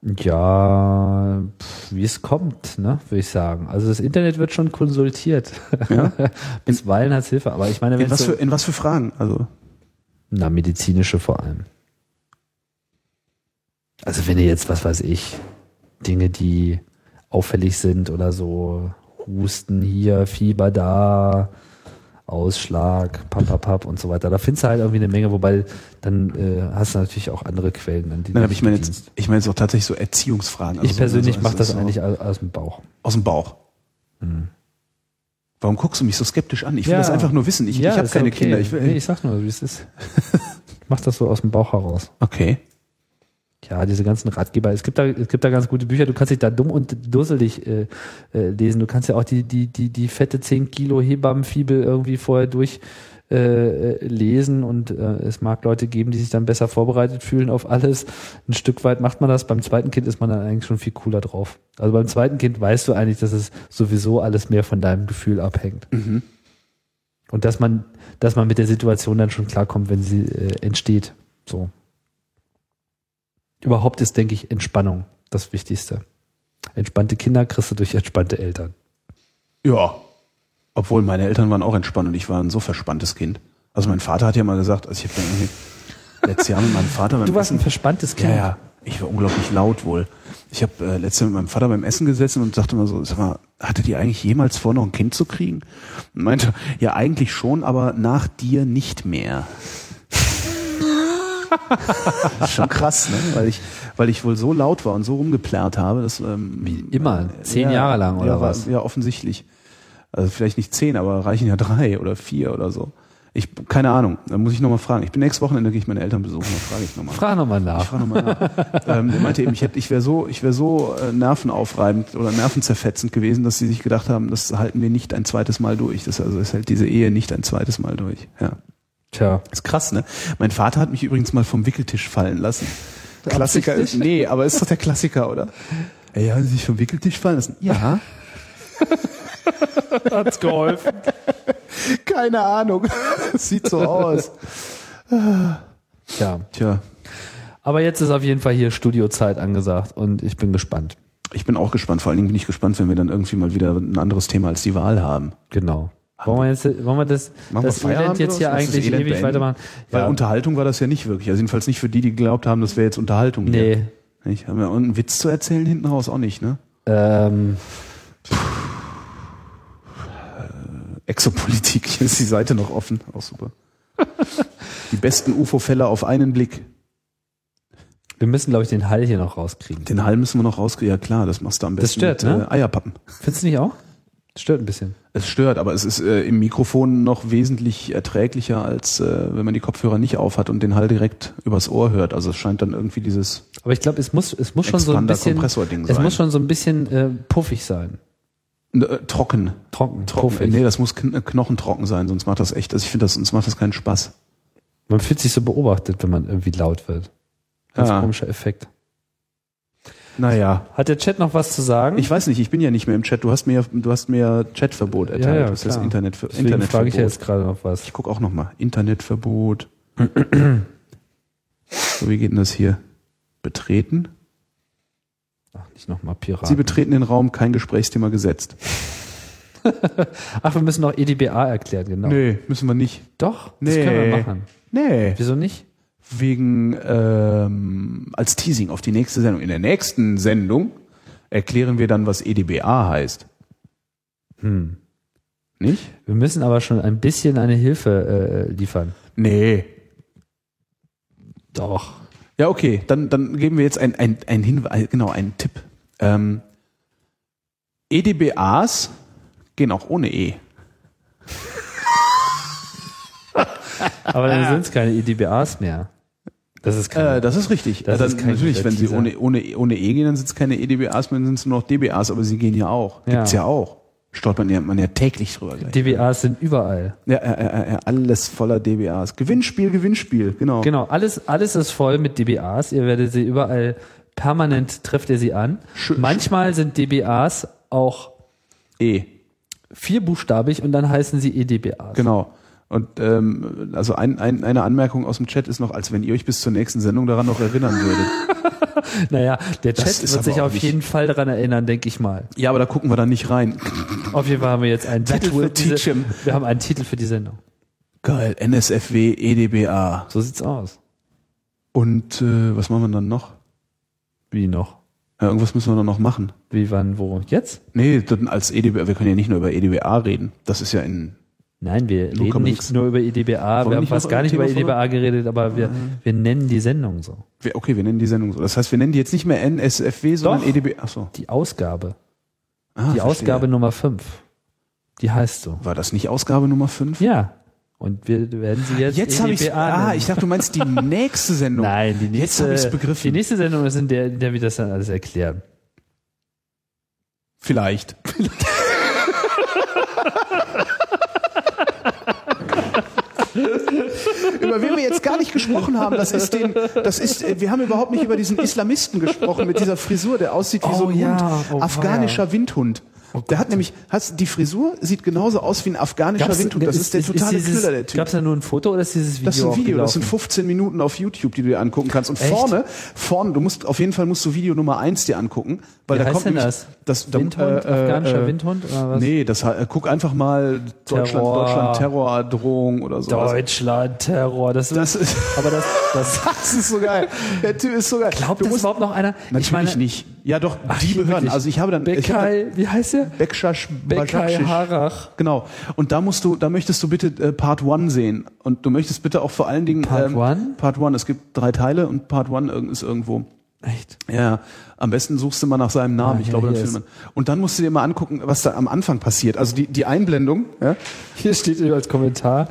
Ja, wie es kommt, ne, würde ich sagen. Also das Internet wird schon konsultiert. Ja. Bisweilen als Hilfe. Aber ich meine, In was, so, für, in was für Fragen? Also na, medizinische vor allem. Also wenn ihr jetzt, was weiß ich, Dinge, die auffällig sind oder so, Husten hier, Fieber da, Ausschlag, papapap und so weiter. Da findest du halt irgendwie eine Menge, wobei dann äh, hast du natürlich auch andere Quellen, an die Nein, du aber ich meine jetzt, ich meine jetzt auch tatsächlich so Erziehungsfragen. Also Ich persönlich so- mache das so eigentlich aus, aus dem Bauch. aus dem Bauch. Mhm. Warum guckst du mich so skeptisch an? Ich will Ja. das einfach nur wissen. Ich, ich habe keine okay. Kinder. Ich will, nee, ich sag nur, wie es ist. ich mach das so aus dem Bauch heraus. okay. Ja, diese ganzen Ratgeber. Es gibt da, es gibt da ganz gute Bücher. Du kannst dich da dumm und dusselig äh, äh, lesen. Du kannst ja auch die, die, die, die fette 10 Kilo Hebammenfibel irgendwie vorher durch äh, äh, lesen und äh, es mag Leute geben, die sich dann besser vorbereitet fühlen auf alles. Ein Stück weit macht man das. Beim zweiten Kind ist man dann eigentlich schon viel cooler drauf. Also beim zweiten Kind weißt du eigentlich, dass es sowieso alles mehr von deinem Gefühl abhängt. Mhm. Und dass man, dass man mit der Situation dann schon klarkommt, wenn sie äh, entsteht. So. Überhaupt ist, denke ich, Entspannung das Wichtigste. Entspannte Kinder kriegst du durch entspannte Eltern. Ja. Obwohl meine Eltern waren auch entspannt und ich war ein so verspanntes Kind. Also mein Vater hat ja mal gesagt, also ich habe letztes Jahr mit meinem Vater beim Du warst ein verspanntes Kind. ja, ja, ich war unglaublich laut wohl. Ich habe äh, letztes Jahr mit meinem Vater beim Essen gesessen und sagte mal so, sag mal, hattet ihr eigentlich jemals vor, noch ein Kind zu kriegen? Und meinte, ja eigentlich schon, aber nach dir nicht mehr. Das ist schon krass, ne? Weil ich, weil ich wohl so laut war und so rumgeplärrt habe, dass ähm, Wie immer, zehn Jahre lang, oder ja, was? Ja, offensichtlich. Also vielleicht nicht zehn, aber reichen ja drei oder vier oder so. Ich, keine Ahnung, da muss ich nochmal fragen. Ich bin nächstes Wochenende, gehe ich meine Eltern besuchen, da frage ich nochmal. Frag nochmal Ich nach. frage nochmal nach. ähm, der meinte eben, ich, hätte, ich wäre so, ich wäre so äh, nervenaufreibend oder nervenzerfetzend gewesen, dass sie sich gedacht haben, das halten wir nicht ein zweites Mal durch. Das also es hält diese Ehe nicht ein zweites Mal durch. Ja. Tja. Ist krass, ne? Mein Vater hat mich übrigens mal vom Wickeltisch fallen lassen. Klassiker ist, nee, aber ist doch der Klassiker, oder? Ey, haben Sie sich vom Wickeltisch fallen lassen? Ja. Hat's geholfen. Keine Ahnung. Sieht so aus. Ja. Tja, Aber jetzt ist auf jeden Fall hier Studiozeit angesagt und ich bin gespannt. ich bin auch gespannt. Vor allen Dingen bin ich gespannt, wenn wir dann irgendwie mal wieder ein anderes Thema als die Wahl haben. Genau. Wollen wir jetzt, wollen wir das, Machen wir das Feierabend Event jetzt hier das eigentlich Elend ewig beenden? weitermachen? Weil Ja. Unterhaltung war das ja nicht wirklich. Also jedenfalls nicht für die, die geglaubt haben, das wäre jetzt Unterhaltung. hier. Nee. Nicht? Haben wir und einen Witz zu erzählen hinten raus auch nicht, ne? Ähm, Exopolitik, hier ist die Seite noch offen. Auch super. die besten UFO-Fälle auf einen Blick. wir müssen, glaube ich, den Hall hier noch rauskriegen. Den Hall müssen wir noch rauskriegen. Ja klar, das machst du am Das besten stört, mit ne? äh, Eierpappen. Findest du nicht auch? Stört ein bisschen. Es stört, aber es ist äh, im Mikrofon noch wesentlich erträglicher, als äh, wenn man die Kopfhörer nicht aufhat und den Hall direkt übers Ohr hört. Also es scheint dann irgendwie dieses Aber ich glaube, es muss, es muss schon so ein bisschen, es sein. muss schon so ein bisschen äh, puffig sein. äh, trocken. Trocken, trocken. Nee, das muss kn knochentrocken sein, sonst macht das echt, also ich finde das, sonst macht das keinen Spaß. Man fühlt sich so beobachtet, wenn man irgendwie laut wird. Ganz Ja. komischer Effekt. Naja. Hat der Chat noch was zu sagen? Ich weiß nicht, ich bin ja nicht mehr im Chat. Du hast mir, du hast mir Chatverbot erteilt. ja, ja, das ist. Internet, Deswegen Internetverbot. frage ich jetzt gerade noch was. Ich gucke auch noch mal. Internetverbot. so, wie geht denn das hier? Betreten? Ach, nicht nochmal Piraten. Sie betreten den Raum, kein Gesprächsthema gesetzt. Ach, wir müssen noch EDBA erklären, genau. Nee, müssen wir nicht. Doch, das Nee. können wir machen. Nee. Wieso nicht? Wegen, ähm, als Teasing auf die nächste Sendung. In der nächsten Sendung erklären wir dann, was EDBA heißt. Hm. Nicht? Wir müssen aber schon ein bisschen eine Hilfe äh, liefern. Nee. Doch. Ja, okay, dann, dann geben wir jetzt ein, ein, ein Hinweis, genau, einen Tipp. Ähm, EDBAs gehen auch ohne E. Aber dann sind es keine EDBAs mehr. Das ist kein, Äh, das ist richtig. Das Äh, dann, ist kein natürlich, wenn sie ohne, ohne, ohne E gehen, dann sind es keine EDBAs dann sind es nur noch DBAs, aber sie gehen ja auch. Ja. Gibt's ja auch. Stolpert man ja, man ja täglich drüber. Gleich. DBAs sind überall. Ja, ja, ja, ja, alles voller DBAs. Gewinnspiel, Gewinnspiel, genau. Genau, alles, alles ist voll mit DBAs. Ihr werdet sie überall permanent trefft ihr sie an. Schön- Manchmal sind DBAs auch E, vierbuchstabig und dann heißen sie EDBAs. genau. Und ähm, also ein, ein, eine Anmerkung aus dem Chat ist noch, als wenn ihr euch bis zur nächsten Sendung daran noch erinnern würdet. Naja, der Chat wird sich auf jeden Fall daran erinnern, denke ich mal. Ja, aber da gucken wir dann nicht rein. Auf jeden Fall haben wir jetzt einen That Titel für diese. Wir haben einen Titel für die Sendung. Geil, NSFW, EDBA. So sieht's aus. Und äh, was machen wir dann noch? Wie noch? Ja, irgendwas müssen wir dann noch machen. Wie, wann, wo? Jetzt? Nee, dann als EDBA, wir können ja nicht nur über EDBA reden. Das ist ja in. Nein, wir Luca reden nicht Mix. nur über EDBA. Wollen wir haben fast gar nicht über EDBA geredet, aber wir, wir nennen die Sendung so. wir- Okay, wir nennen die Sendung so. Das heißt, wir nennen die jetzt nicht mehr NSFW, sondern Doch. EDBA. Achso. Die Ausgabe. Ah, die verstehe. Ausgabe Nummer 5. Die heißt so. War das nicht Ausgabe Nummer 5? Ja. Und wir werden sie jetzt, Jetzt habe ich EDBA Ah, ich dachte, du meinst die nächste Sendung. Nein, die Jetzt nächste, habe ich es die begriffen. nächste Sendung ist, in der, in der wir das dann alles erklären. Vielleicht. über wen wir jetzt gar nicht gesprochen haben, das ist den, das ist, wir haben überhaupt nicht über diesen Islamisten gesprochen mit dieser Frisur, der aussieht wie Oh so ein ja, Hund. oh Afghanischer Windhund. Der hat nämlich, hast, die Frisur sieht genauso aus wie ein afghanischer Windhund. Das ist, der totale Knüller, der Typ. Gab es da nur ein Foto oder ist dieses Video Das ist ein Video, das sind gelaufen? 15 Minuten auf YouTube, die du dir angucken kannst. Und Echt? vorne, vorne, du musst auf jeden Fall musst du Video Nummer eins dir angucken, weil Wie da heißt kommt denn nämlich- das? das da, Windhund? äh, Afghanischer äh, Windhund? Oder was? Nee, das äh, guck einfach mal Deutschland, Terror. Deutschland Terrordrohung oder so. Deutschland, Terror. Das, Das ist, aber das, das das ist so geil. Der Typ ist so geil. glaubt du das musst, überhaupt noch einer? natürlich ich meine, nicht. Ja, doch, die hier Behörden. wirklich. Also ich habe dann Bekai, wie heißt der? Bekshash Bekai. Harach. Genau. Und da musst du, da möchtest du bitte äh, Part One sehen. Und du möchtest bitte auch vor allen Dingen Part ähm, One? Part One. Es gibt drei Teile und Part One irg- ist irgendwo. Echt? Ja, am besten suchst du mal nach seinem Namen. Ah, ich glaube, dann findet man. Und dann musst du dir mal angucken, was da am Anfang passiert. Also die, die Einblendung. Ja, Hier steht als Kommentar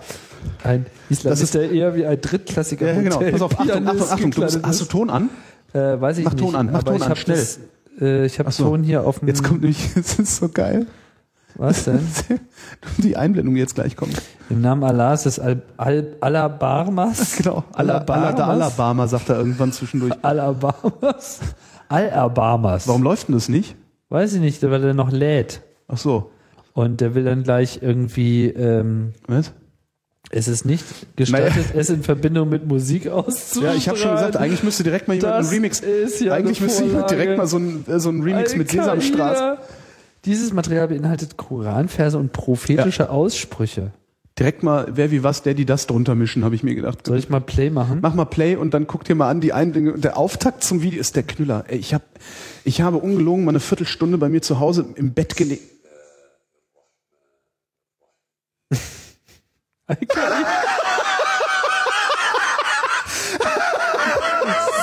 ein Islamist, Das ist- der eher wie ein drittklassiger ja genau. Pass auf, Achtung, Achtung, Achtung. Du musst, hast du. Ton an? Äh, weiß ich Mach nicht. Ton an, mach Ton an, schnell. Das, äh, ich habe so. Ton hier auf dem. Jetzt kommt nämlich, das ist so geil. Was denn? Die Einblendung, die jetzt gleich kommt. Im Namen Allahs ist Al, Al, Alabarmas. Genau. Alabama. Alabama sagt er irgendwann zwischendurch. Alabamas. Alabamas. Warum läuft denn das nicht? Weiß ich nicht, weil er noch lädt. Ach so. Und der will dann gleich irgendwie, ähm, Was? Es ist nicht gestattet, es in Verbindung mit Musik auszustrahlen. Ja, ich habe schon gesagt, eigentlich müsste direkt mal jemand Das einen Remix. ist ja eigentlich eine müsste jemand direkt mal so ein, äh, so ein Remix mit Sesamstraße. Dieses Material beinhaltet Koranverse und prophetische Aussprüche. Direkt mal, wer wie was, der die das drunter mischen, habe ich mir gedacht. Soll ich mal Play machen? Mach mal Play und dann guck dir mal an, die Einbindung. Der Auftakt zum Video ist der Knüller. Ey, ich, hab, ich habe ungelogen mal eine Viertelstunde bei mir zu Hause im Bett gelegt.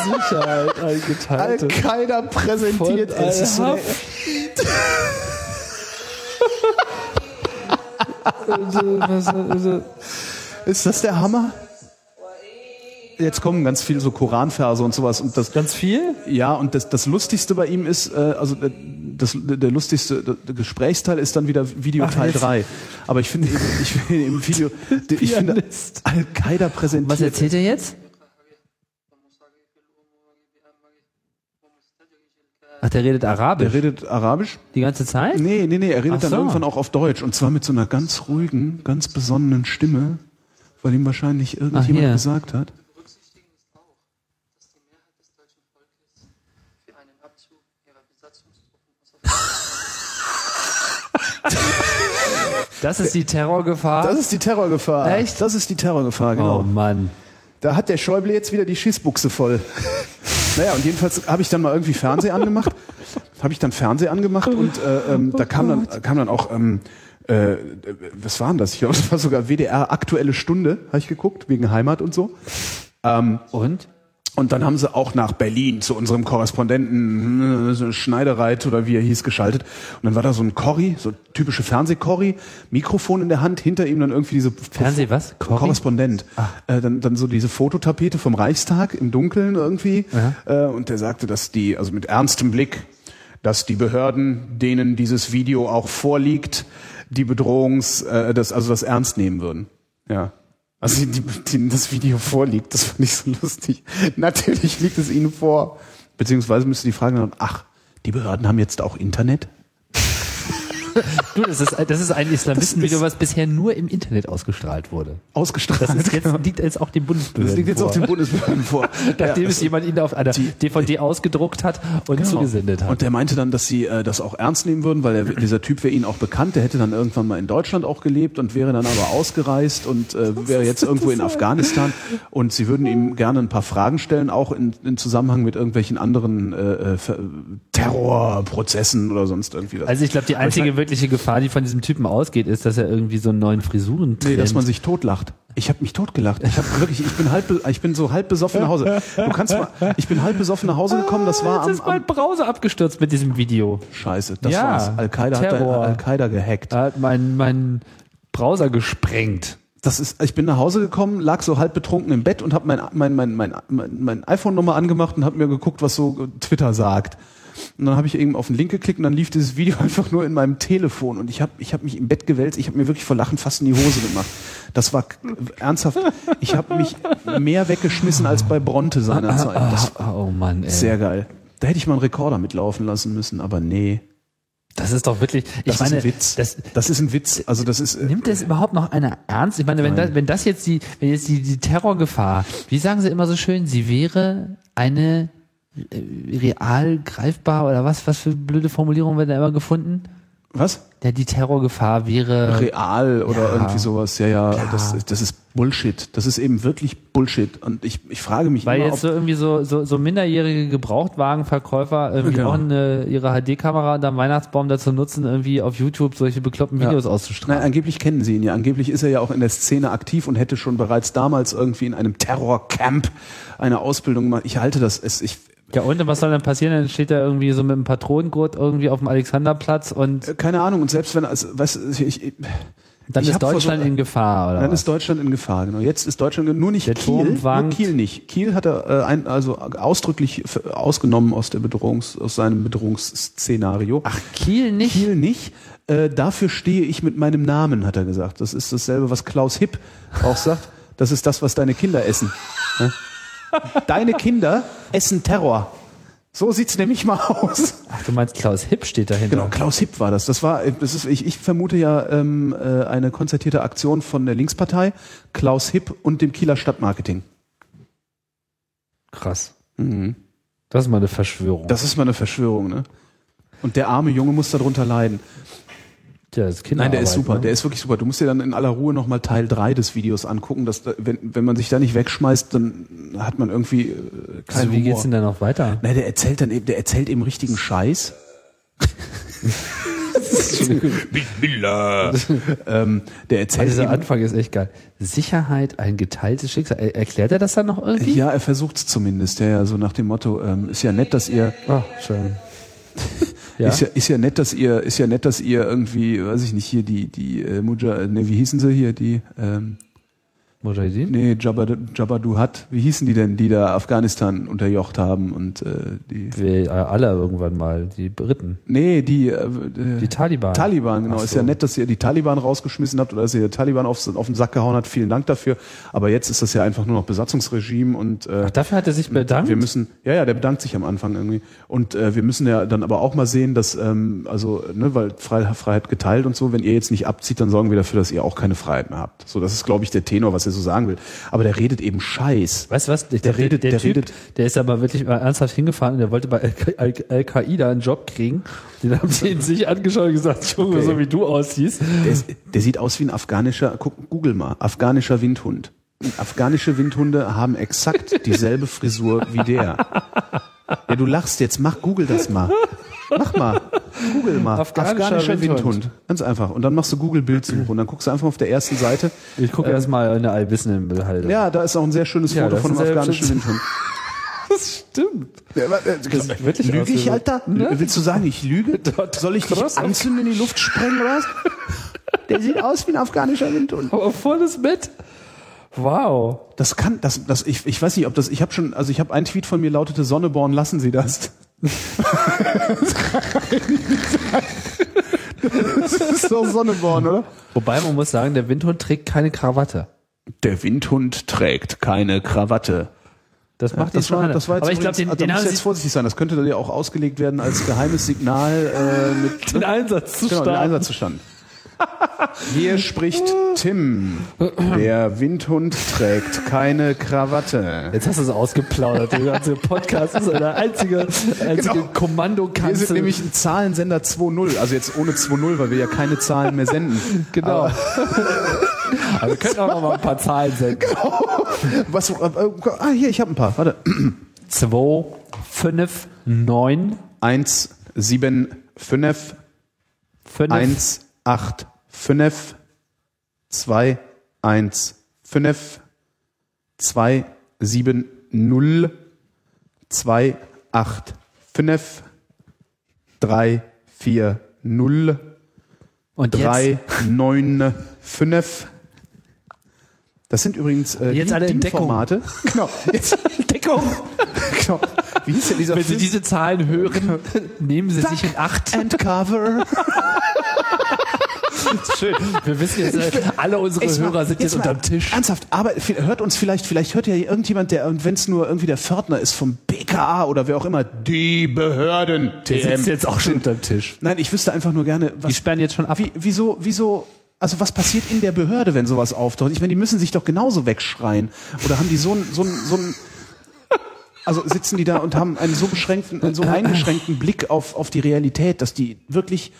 Sicherheit eingeteilt. Al-Qaida präsentiert. Es ist so eine, Also, ist das der Hammer? Jetzt kommen ganz viele so Koranverse und sowas und das Ganz viel? ja und das, das lustigste bei ihm ist äh, also äh, das der lustigste der, Gesprächsteil ist dann wieder Video Ach, Teil jetzt. 3. Aber ich finde ich finde im Video ich finde Pianist. Al-Qaida präsentiert Was erzählt er jetzt? Ach, der redet Arabisch. Der redet Arabisch. die ganze Zeit? Nee, nee, nee, er redet Ach dann so. irgendwann auch auf Deutsch. Und zwar mit so einer ganz ruhigen, ganz besonnenen Stimme, weil ihm wahrscheinlich irgendjemand hier. gesagt hat. berücksichtigen ist auch, dass die Mehrheit des deutschen Volkes für einen Abzug ihrer Besatzungstruppen aus Das ist die Terrorgefahr. Das ist die Terrorgefahr. Echt? Das ist die Terrorgefahr, genau. oh Mann. Da hat der Schäuble jetzt wieder die Schissbuchse voll. naja, und jedenfalls habe ich dann mal irgendwie Fernsehen angemacht. Habe ich dann Fernsehen angemacht und äh, ähm, da kam dann, kam dann auch, ähm, äh, was war denn das? Ich glaube, das war sogar WDR Aktuelle Stunde, habe ich geguckt, wegen Heimat und so. Ähm, Und? Und dann haben sie auch nach Berlin zu unserem Korrespondenten so Schneidereit oder wie er hieß geschaltet. Und dann war da so ein Corrie, so typische Fernsehcorrie, Mikrofon in der Hand, hinter ihm dann irgendwie diese Fernseh was? Corrie? Korrespondent. Äh, dann, dann so diese Fototapete vom Reichstag im Dunkeln irgendwie. Äh, und der sagte, dass die, also mit ernstem Blick, dass die Behörden, denen dieses Video auch vorliegt, die Bedrohungs, äh, das, also das ernst nehmen würden. Ja. Also die, denen das Video vorliegt, das fand ich so lustig. Natürlich liegt es ihnen vor. Beziehungsweise müsste die Frage dann, ach, die Behörden haben jetzt auch Internet? Du, das ist, das ist ein Islamistenvideo, Das was bisher nur im Internet ausgestrahlt wurde. Ausgestrahlt. Das ist jetzt, liegt jetzt auch den Bundesbehörden das liegt jetzt vor. auch den Bundesbehörden vor. Nachdem Ja, es jemand ihn auf einer DVD ausgedruckt hat und Genau. zugesendet hat. Und der meinte dann, dass sie äh, das auch ernst nehmen würden, weil er, dieser Typ wäre ihnen auch bekannt. Der hätte dann irgendwann mal in Deutschland auch gelebt und wäre dann aber ausgereist und äh, wäre jetzt irgendwo in Afghanistan. Und sie würden ihm gerne ein paar Fragen stellen, auch in, in Zusammenhang mit irgendwelchen anderen äh, äh, Terrorprozessen oder sonst irgendwie. was. also ich glaube, die einzige wirkliche Gefahr, die von diesem Typen ausgeht, ist, dass er irgendwie so einen neuen Frisuren Nee, dass man sich totlacht. Ich habe mich totgelacht. Ich habe wirklich, ich bin halb, ich bin so halb besoffen nach Hause. Du kannst mal, ich bin halb besoffen nach Hause gekommen. Das war Jetzt am, ist mein Browser abgestürzt mit diesem Video. Scheiße. Das Ja, war's. Al-Qaida hat Terror. Al-Qaida gehackt. Er hat meinen mein Browser gesprengt. Das ist, ich bin nach Hause gekommen, lag so halb betrunken im Bett und habe mein, mein, mein, mein, mein, mein iPhone nochmal angemacht und habe mir geguckt, was so Twitter sagt. Und dann habe ich eben auf den Link geklickt und dann lief dieses Video einfach nur in meinem Telefon und ich habe ich hab mich im Bett gewälzt, ich habe mir wirklich vor Lachen fast in die Hose gemacht. Das war ernsthaft, ich habe mich mehr weggeschmissen als bei Bronte seinerzeit. Das war Ah, oh Mann, ey. sehr geil. Da hätte ich mal einen Rekorder mitlaufen lassen müssen, aber nee. Das ist doch wirklich. Ich Das meine, ist ein Witz. Das, Das ist ein Witz. Also das ist. äh, Nimmt das überhaupt noch einer ernst? Ich meine, wenn das, wenn das jetzt die, wenn jetzt die, die Terrorgefahr, wie sagen Sie immer so schön, sie wäre eine real greifbar oder was, was für blöde Formulierungen werden da immer gefunden? Was? Ja, die Terrorgefahr wäre, real oder Ja, irgendwie sowas. Ja, ja, das, das ist Bullshit. Das ist eben wirklich Bullshit. Und ich, ich frage mich weil immer, jetzt so irgendwie so, so, so minderjährige Gebrauchtwagenverkäufer irgendwie Genau. auch eine, ihre HD-Kamera unterm Weihnachtsbaum dazu nutzen, irgendwie auf YouTube solche bekloppten Videos auszustrahlen. Nein, angeblich kennen sie ihn ja. Angeblich ist er ja auch in der Szene aktiv und hätte schon bereits damals irgendwie in einem Terrorcamp eine Ausbildung gemacht. Ich halte das, es, ich, Ja, und was soll dann passieren? Dann steht er irgendwie so mit einem Patronengurt irgendwie auf dem Alexanderplatz und äh, keine Ahnung. Und selbst wenn, also, du, ich, ich, dann ich ist Deutschland so- in Gefahr, oder? Dann was? ist Deutschland in Gefahr, genau. Jetzt ist Deutschland nur nicht Der Kiel, nur. Kiel nicht. Kiel hat er äh, ein, also ausdrücklich ausgenommen aus der Bedrohungs, aus seinem Bedrohungsszenario. Ach, Kiel nicht? Kiel nicht. Äh, dafür stehe ich mit meinem Namen, hat er gesagt. Das ist dasselbe, was Klaus Hipp auch sagt. Das ist das, was deine Kinder essen. Deine Kinder essen Terror. So sieht's nämlich mal aus. Ach, du meinst Klaus Hipp steht dahinter. Genau, Klaus Hipp war das. Das war, das ist, ich, ich vermute ja ähm, äh, eine konzertierte Aktion von der Linkspartei, Klaus Hipp und dem Kieler Stadtmarketing. Krass. Mhm. Das ist mal eine Verschwörung. Das ist mal eine Verschwörung, ne? Und der arme Junge muss darunter leiden. Ja, das Nein, der ist super, ne? der ist wirklich super. Du musst dir dann in aller Ruhe nochmal Teil 3 des Videos angucken. Dass, da- wenn, wenn man sich da nicht wegschmeißt, dann hat man irgendwie äh, keinen also, wie Humor. geht's denn dann noch weiter? Nein, der erzählt dann eben, der erzählt eben richtigen Scheiß. ähm, der Also erzählt dieser eben, Anfang ist echt geil. Sicherheit, ein geteiltes Schicksal. Er, erklärt er das dann noch irgendwie? ja, er versucht's zumindest. Ja, ja, so nach dem Motto, ähm, ist ja nett, dass ihr, Ach, schön. Ja? ist ja, ist ja nett, dass ihr, ist ja nett, dass ihr irgendwie, weiß ich nicht, hier die, die, äh, Muja, ne, wie hießen sie hier, die, ähm, Mujahideen? Nee, Jabba, Jabba Duhat. Wie hießen die denn, die da Afghanistan unterjocht haben und äh, die. Wir, äh, alle irgendwann mal, die Briten. Nee, die, äh, Die Taliban. Taliban, genau. Ach Ist so. ja nett, dass ihr die Taliban rausgeschmissen habt oder dass ihr die Taliban auf, auf den Sack gehauen habt. Vielen Dank dafür. Aber jetzt ist das ja einfach nur noch Besatzungsregime und äh, Ach, dafür hat er sich bedankt? wir müssen, ja, ja, der bedankt sich am Anfang irgendwie. Und äh, wir müssen ja dann aber auch mal sehen, dass, ähm, also, ne, weil Freiheit, Freiheit geteilt und so, wenn ihr jetzt nicht abzieht, dann sorgen wir dafür, dass ihr auch keine Freiheit mehr habt. So, das ist, glaube ich, der Tenor, was er so sagen will. Aber der redet eben Scheiß. Weißt du was? Der, Der redet- der, der typ, redet- der ist aber wirklich mal ernsthaft hingefahren und der wollte bei Al- Al- Al-Qaida einen Job kriegen. Den haben sie ihn sich angeschaut und gesagt, Junge, Okay. so wie du aussiehst. Der, ist, der sieht aus wie ein afghanischer, guck, google mal, afghanischer Windhund. Afghanische Windhunde haben exakt dieselbe Frisur wie der. Ja, du lachst jetzt, mach Google das mal. Mach mal. Google mal. Afghanischer Windhund. Windhund. Ganz einfach. Und dann machst du Google Bildsuche und dann guckst du einfach auf der ersten Seite. Ich gucke erst mal in der Allwissenden-Halde. Ja, da ist auch ein sehr schönes Ja, Foto das von einem afghanischen. Windhund. das stimmt. Ja, aber, äh, sieht wirklich lüge wie ich, Alter? Willst du sagen, ich lüge? Soll ich dich anzünden, in die Luft sprengen oder was? Der sieht aus wie ein afghanischer Windhund. Aber volles Bett. Wow. Das kann, das, das, ich, ich weiß nicht, ob das, ich habe schon, also ich habe ein Tweet von mir lautete Sonneborn, lassen Sie das. Das ist doch Sonneborn, oder? Wobei man muss sagen, der Windhund trägt keine Krawatte. Der Windhund trägt keine Krawatte. Das macht Das ihn schon war, das war jetzt Aber ich glaube, den, den muss jetzt vorsichtig sein. Das könnte dann ja auch ausgelegt werden als geheimes Signal äh, mit den Einsatz zu genau, den starten. Einsatzzustand. Hier spricht Tim. Der Windhund trägt keine Krawatte. Jetzt hast du es ausgeplaudert. Der ganze Podcast ist eine einzige, einzige Genau. Wir Kommandokanzel. sind nämlich ein Zahlensender 2.0, also jetzt ohne 2.0, weil wir ja keine Zahlen mehr senden. Genau. Aber wir können auch noch mal ein paar Zahlen senden. Was, äh, äh, ah, hier, ich habe ein paar. Warte. 2, 5, 9, 1, 7, 5, 5, 1, 8, 5, 2, 1, 5, 2, 7, 0, 2, 8, 5, 3, 4, 0, und 3, 9, 5. Das sind übrigens äh, Jetzt alle. Formate. Genau. Jetzt, jetzt Deckung. genau. Wie hieß denn dieser Wenn Sie Film? diese Zahlen hören, nehmen Sie sich in Acht. and Cover. Schön. Wir wissen jetzt, äh, alle unsere Jetzt mal- Hörer sind jetzt, mal unterm Tisch. Ernsthaft, aber hört uns vielleicht, vielleicht hört ja irgendjemand, der, wenn es nur irgendwie der Pförtner ist vom BKA oder wer auch immer, die Behörden. Der sitzt TM. jetzt auch schon unterm Tisch. Nein, ich wüsste einfach nur gerne, Die was, sperren jetzt schon ab. wie, wieso, wieso, also was passiert in der Behörde, wenn sowas auftaucht? Ich meine, die müssen sich doch genauso wegschreien. Oder haben die so ein, so ein, so ein, also sitzen die da und haben einen so beschränkten, einen so eingeschränkten Blick auf, auf die Realität, dass die wirklich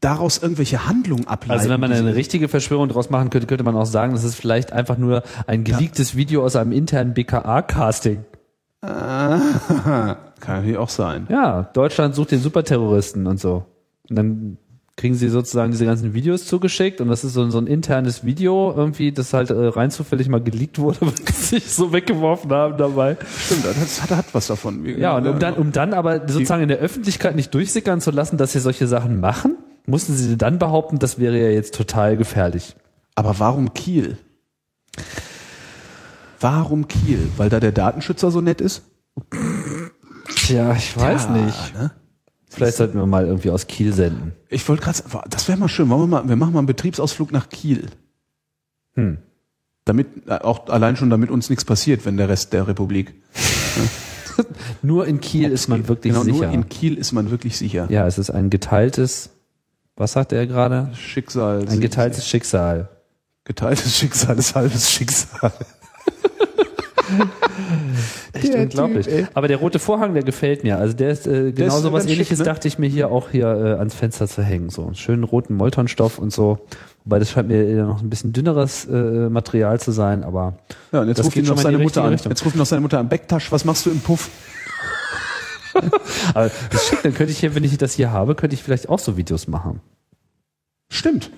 daraus irgendwelche Handlungen ableiten. Also wenn man eine richtige Verschwörung draus machen könnte, könnte man auch sagen, das ist vielleicht einfach nur ein geleaktes Video aus einem internen BKA-Casting. Kann natürlich auch sein. Ja, Deutschland sucht den Superterroristen und so. Und dann kriegen sie sozusagen diese ganzen Videos zugeschickt und das ist so, so ein internes Video irgendwie, das halt äh, rein zufällig mal geleakt wurde, weil sie sich so weggeworfen haben dabei. Stimmt, das hat, hat was davon. Ja, und um dann, um dann aber sozusagen in der Öffentlichkeit nicht durchsickern zu lassen, dass sie solche Sachen machen, mussten sie dann behaupten, das wäre ja jetzt total gefährlich. Aber warum Kiel? Warum Kiel? Weil da der Datenschützer so nett ist? Tja, ich weiß Ja, nicht. Ne? Vielleicht sollten wir mal irgendwie aus Kiel senden. Ich wollte gerade sagen, das wäre mal schön. Wollen wir, mal, wir machen mal einen Betriebsausflug nach Kiel. Hm. Damit, äh, auch allein schon, damit uns nichts passiert, wenn der Rest der Republik. Nur in Kiel ist man wirklich genau, sicher. Nur in Kiel ist man wirklich sicher. ja, es ist ein geteiltes, was sagt er gerade? Schicksal. Ein geteiltes Schicksal. geteiltes Schicksal ist halbes Schicksal. Echt Der unglaublich. Typ. Aber der rote Vorhang, der gefällt mir. Also der ist äh, genau so was ganz schick, ähnliches, ne? dachte ich mir hier auch hier äh, ans Fenster zu hängen. So einen schönen roten Moltonstoff und so. Wobei das scheint mir eher noch ein bisschen dünneres äh, Material zu sein, aber Ja, und jetzt ruft ihn noch seine Mutter an. Richtung. Jetzt ruft ihn noch seine Mutter an. Becktasch, was machst du im Puff? Aber das ist schick, dann könnte ich hier, wenn ich das hier habe, könnte ich vielleicht auch so Videos machen. Stimmt.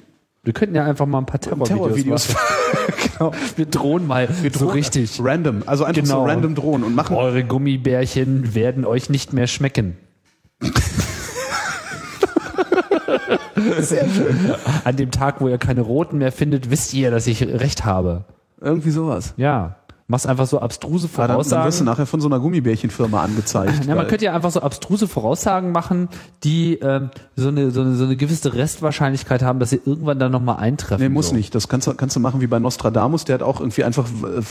Wir könnten ja einfach mal ein paar Terrorvideos, Terrorvideos. machen. genau. Wir drohen mal so richtig. Random. Also einfach so Genau. random drohen und machen. Eure Gummibärchen werden euch nicht mehr schmecken. Sehr schön. An dem Tag, wo ihr keine roten mehr findet, wisst ihr, dass ich recht habe. Irgendwie sowas. Ja. Machst einfach so abstruse Ah, dann, dann wirst du Voraussagen. nachher von so einer Gummibärchenfirma angezeigt. Ja, man könnte ja einfach so abstruse Voraussagen machen, die ähm, so, eine, so, eine, so eine gewisse Restwahrscheinlichkeit haben, dass sie irgendwann dann nochmal eintreffen. Nee, muss so. nicht. Das kannst du, kannst du machen wie bei Nostradamus. Der hat auch irgendwie einfach äh,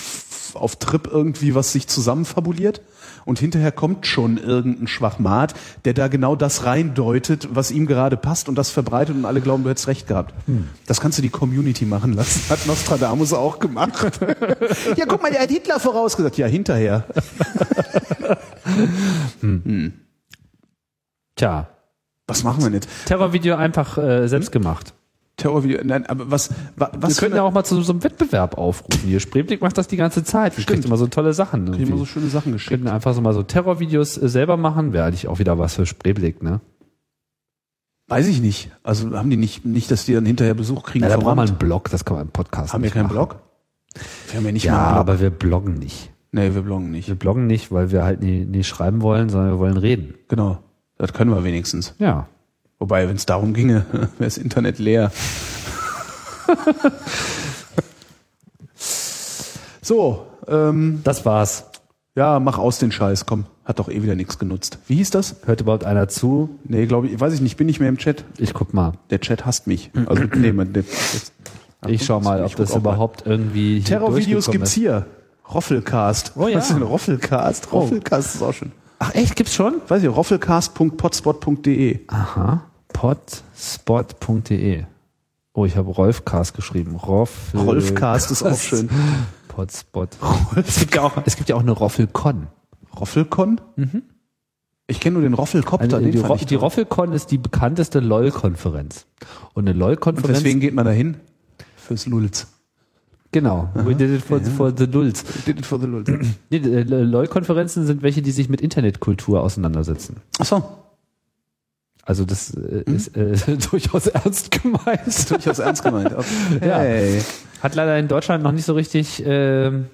auf Trip irgendwie was sich zusammenfabuliert. Und hinterher kommt schon irgendein Schwachmat, der da genau das reindeutet, was ihm gerade passt und das verbreitet und alle glauben, du hättest recht gehabt. Das kannst du die Community machen lassen. Hat Nostradamus auch gemacht. ja, guck mal, der hat Hitler vorausgesagt. Ja, hinterher. Tja, Was machen wir jetzt? Terrorvideo einfach äh, selbst gemacht. Terrorvideo. Nein, aber was, wa, Wir was könnten für ja auch mal zu so einem Wettbewerb aufrufen. Hier, Spreeblick macht das die ganze Zeit. Wir kriegen immer so tolle Sachen. kriegen wir so schöne Sachen Wir geschickt. könnten einfach so mal so Terrorvideos äh, selber machen. Wäre eigentlich auch wieder was für Spreeblick, ne? Weiß ich nicht. Also haben die nicht, nicht, dass die dann hinterher Besuch kriegen. Ja, da braucht man einen Blog, das kann man im Podcast Haben wir keinen machen. Blog? Wir haben ja nicht Ja, mal einen Blog. aber wir bloggen nicht. Nee, wir bloggen nicht. Wir bloggen nicht, weil wir halt nie, nie schreiben wollen, sondern wir wollen reden. Genau. Das können wir wenigstens. Ja. Wobei, wenn es darum ginge, wäre das Internet leer. so, ähm, Das war's. ja, mach aus den Scheiß, komm. Hat doch eh wieder nichts genutzt. Wie hieß das? Hört überhaupt einer zu? Nee, glaube ich, weiß ich nicht, bin nicht mehr im Chat. Ich guck mal. Der Chat hasst mich. Also, nee, man, der, jetzt, Ich schau mal, ob Ich das auch mal. überhaupt irgendwie Terrorvideos gibt's ist. hier. Roffelcast. Oh ja. Was ist denn Roffelcast? Roffelcast ist auch schön. Ach echt, gibt's schon? Weiß ich, roffelcast.potspot.de. Aha. Potspot.de. Oh, ich habe Rolfcast geschrieben. Rolf. Rolfcast ist auch schön. Potspot. Es gibt ja auch, es gibt ja auch eine Roffelcon. Roffelcon? Ich kenne nur den Roffelkopter, Eine, den die, Ro die. Roffelcon ist die bekannteste LOL-Konferenz. Und eine LOL-Konferenz. weswegen geht man da hin? Fürs Lulz. Genau. We did it for, for the lulz. Did it for the Lulz. Nee, äh, LOL-Konferenzen sind welche, die sich mit Internetkultur auseinandersetzen. Achso, Also das äh, ist äh, durchaus ernst gemeint. durchaus ernst gemeint. Okay. Ja. Hey. Hat leider in Deutschland noch nicht so richtig Keine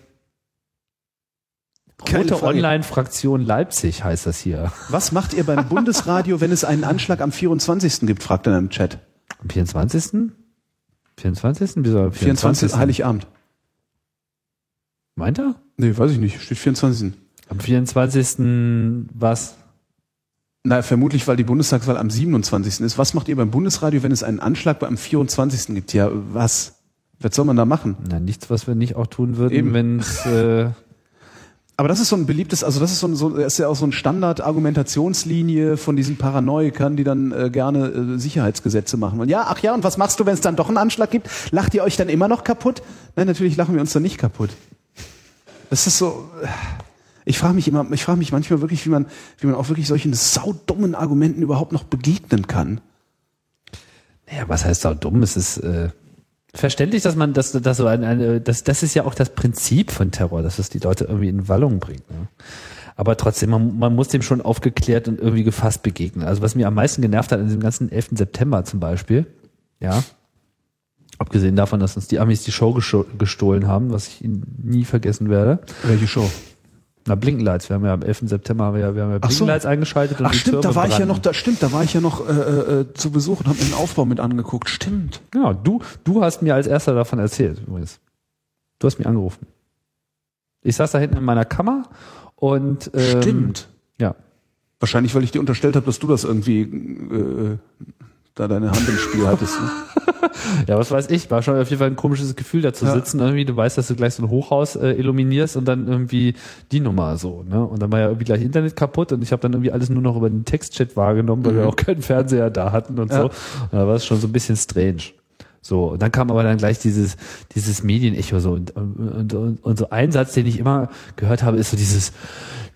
Rote. Online-Fraktion Leipzig heißt das hier. Was macht ihr beim Bundesradio, wenn es einen Anschlag am 24. gibt, fragt er im Chat. Am 24. 24. Wieso am 24. Heiligabend. Meint er? Nee, weiß ich nicht. Steht 24. Am 24. was? Na, vermutlich, weil die Bundestagswahl am 27. ist. Was macht ihr beim Bundesradio, wenn es einen Anschlag am 24. gibt? Ja, was? Was soll man da machen? Na, nichts, was wir nicht auch tun würden, wenn es äh, Aber das ist so ein beliebtes, also das ist so, ein, so das ist ja auch so ein Standard-Argumentationslinie von diesen Paranoikern, die dann äh, gerne äh, Sicherheitsgesetze machen. Und ja, ach ja, und was machst du, wenn es dann doch einen Anschlag gibt? Lacht ihr euch dann immer noch kaputt? Nein, natürlich lachen wir uns dann nicht kaputt. Das ist so. äh, Ich frage mich immer, ich frage mich manchmal wirklich, wie man, wie man auch wirklich solchen saudummen Argumenten überhaupt noch begegnen kann. Naja, was heißt da dumm? Es ist äh, verständlich, dass man das, das so ein, eine, das, das ist ja auch das Prinzip von Terror, dass es die Leute irgendwie in Wallung bringt. Ne? Aber trotzdem, man, man muss dem schon aufgeklärt und irgendwie gefasst begegnen. Also was mir am meisten genervt hat an diesem ganzen 11. September zum Beispiel, ja, abgesehen davon, dass uns die Amis die Show gestohlen haben, was ich nie vergessen werde. Welche Show? Na, Blinkenlights. Wir haben ja am 11. September haben wir ja, wir haben ja Ach so. Blinkenlights eingeschaltet. Und Ach stimmt, da war ich ja brannten. noch, da stimmt, da war ich ja noch äh, äh, zu Besuch und habe mir den Aufbau mit angeguckt. Stimmt. Ja, du, du hast mir als erster davon erzählt, übrigens. Du hast mich angerufen. Ich saß da hinten in meiner Kammer und ähm, Stimmt. Ja. Wahrscheinlich, weil ich dir unterstellt habe, dass du das irgendwie äh, da deine Hand im Spiel hattest. Ne? Ja, was weiß ich, war schon auf jeden Fall ein komisches Gefühl, da zu Ja. sitzen. Irgendwie, du weißt, dass du gleich so ein Hochhaus äh, illuminierst und dann irgendwie die Nummer so, ne? Und dann war ja irgendwie gleich Internet kaputt und ich habe dann irgendwie alles nur noch über den Textchat wahrgenommen, weil wir auch keinen Fernseher da hatten und Mhm. Ja. so. Und da war es schon so ein bisschen strange. So, und dann kam aber dann gleich dieses, dieses Medienecho so und, und, und, und so ein Satz, den ich immer gehört habe, ist so dieses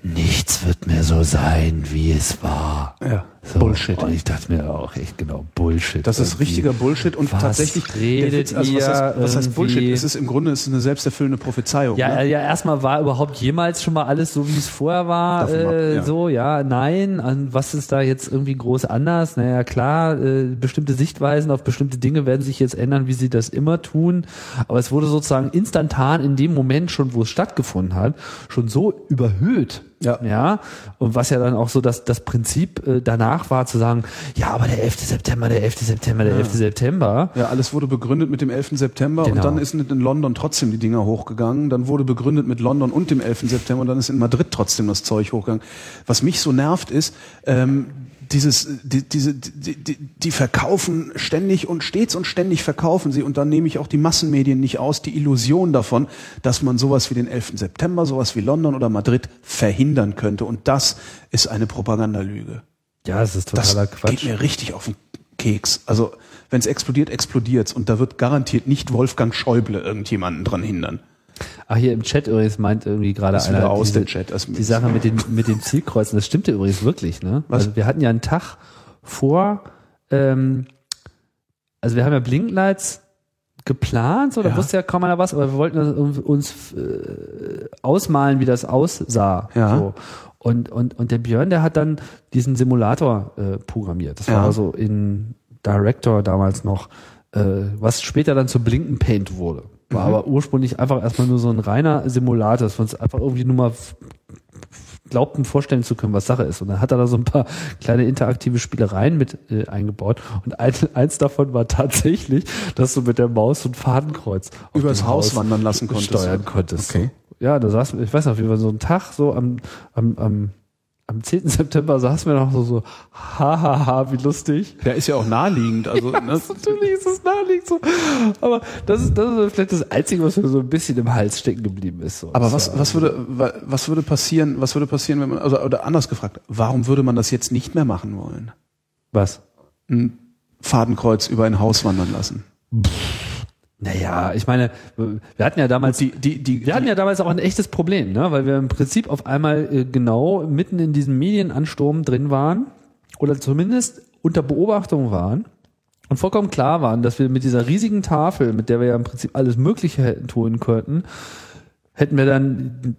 Nichts wird mehr so sein, wie es war. Ja. So, Bullshit. Und ich dachte mir auch echt genau, Bullshit. Das ist Irgendwie. richtiger Bullshit und Was tatsächlich redet Witz, also was, heißt, was heißt Bullshit? Es ist im Grunde es ist eine selbsterfüllende Prophezeiung. Ja, ne? ja, erstmal war überhaupt jemals schon mal alles so, wie es vorher war. Davon ab, Äh, ja. So, ja, nein. Und was ist da jetzt irgendwie groß anders? Naja, klar, äh, bestimmte Sichtweisen auf bestimmte Dinge werden sich jetzt ändern, wie sie das immer tun. Aber es wurde sozusagen instantan in dem Moment schon, wo es stattgefunden hat, schon so überhöht. Ja. Ja. Und was ja dann auch so das, das Prinzip äh, danach war zu sagen, ja, aber der 11. September, der 11. September, der 11. September. Ja, alles wurde begründet mit dem 11. September Genau. und dann ist in London trotzdem die Dinger hochgegangen. Dann wurde begründet mit London und dem 11. September und dann ist in Madrid trotzdem das Zeug hochgegangen. Was mich so nervt ist, ähm, dieses, die, diese, die, die, die verkaufen ständig und stets und ständig verkaufen sie und dann nehme ich auch die Massenmedien nicht aus, die Illusion davon, dass man sowas wie den 11. September, sowas wie London oder Madrid verhindern könnte und das ist eine Propagandalüge. Ja, das ist Das totaler geht Quatsch. mir richtig auf den Keks. Also, wenn es explodiert, explodiert's. Und da wird garantiert nicht Wolfgang Schäuble irgendjemanden dran hindern. Ach, hier im Chat übrigens meint irgendwie gerade Das einer aus diese, dem Chat, das- die Sache mit den, mit den Zielkreuzen. Das stimmte übrigens wirklich, ne? Was? Also wir hatten ja einen Tag vor, ähm, also wir haben ja Blinklights geplant, so, da Ja. wusste ja kaum einer was, aber wir wollten uns äh, ausmalen, wie das aussah. Ja. So. Und, und, und der Björn, der hat dann diesen Simulator äh, programmiert. Das Ja. war so in Director damals noch, äh, was später dann zu Blinken Paint wurde. War Mhm. aber ursprünglich einfach erstmal nur so ein reiner Simulator, dass wir uns einfach irgendwie nur mal glaubten vorstellen zu können, was Sache ist. Und dann hat er da so ein paar kleine interaktive Spielereien mit äh, eingebaut. Und ein, eins davon war tatsächlich, dass du mit der Maus so ein Fadenkreuz Übers dem Haus wandern lassen konntest. steuern konntest. Okay. Ja, da saß, ich weiß noch, wie wir so einen Tag so am, am, am, am 10. September saßen wir noch so, so, hahaha, wie lustig. Ja, ist ja auch naheliegend. Also, ne? Natürlich ist es naheliegend so. Aber das ist, das ist vielleicht das Einzige, was mir so ein bisschen im Hals stecken geblieben ist. So. Aber was, was würde, wa- was würde passieren, was würde passieren, wenn man, also, oder anders gefragt, warum würde man das jetzt nicht mehr machen wollen? Was? Ein Fadenkreuz über ein Haus wandern lassen. Naja, ich meine, wir hatten ja damals Die, die, die, Wir hatten ja damals auch ein echtes Problem, ne? weil wir im Prinzip auf einmal äh, genau mitten in diesem Medienansturm drin waren oder zumindest unter Beobachtung waren und vollkommen klar waren, dass wir mit dieser riesigen Tafel, mit der wir ja im Prinzip alles Mögliche hätten tun könnten, hätten wir dann,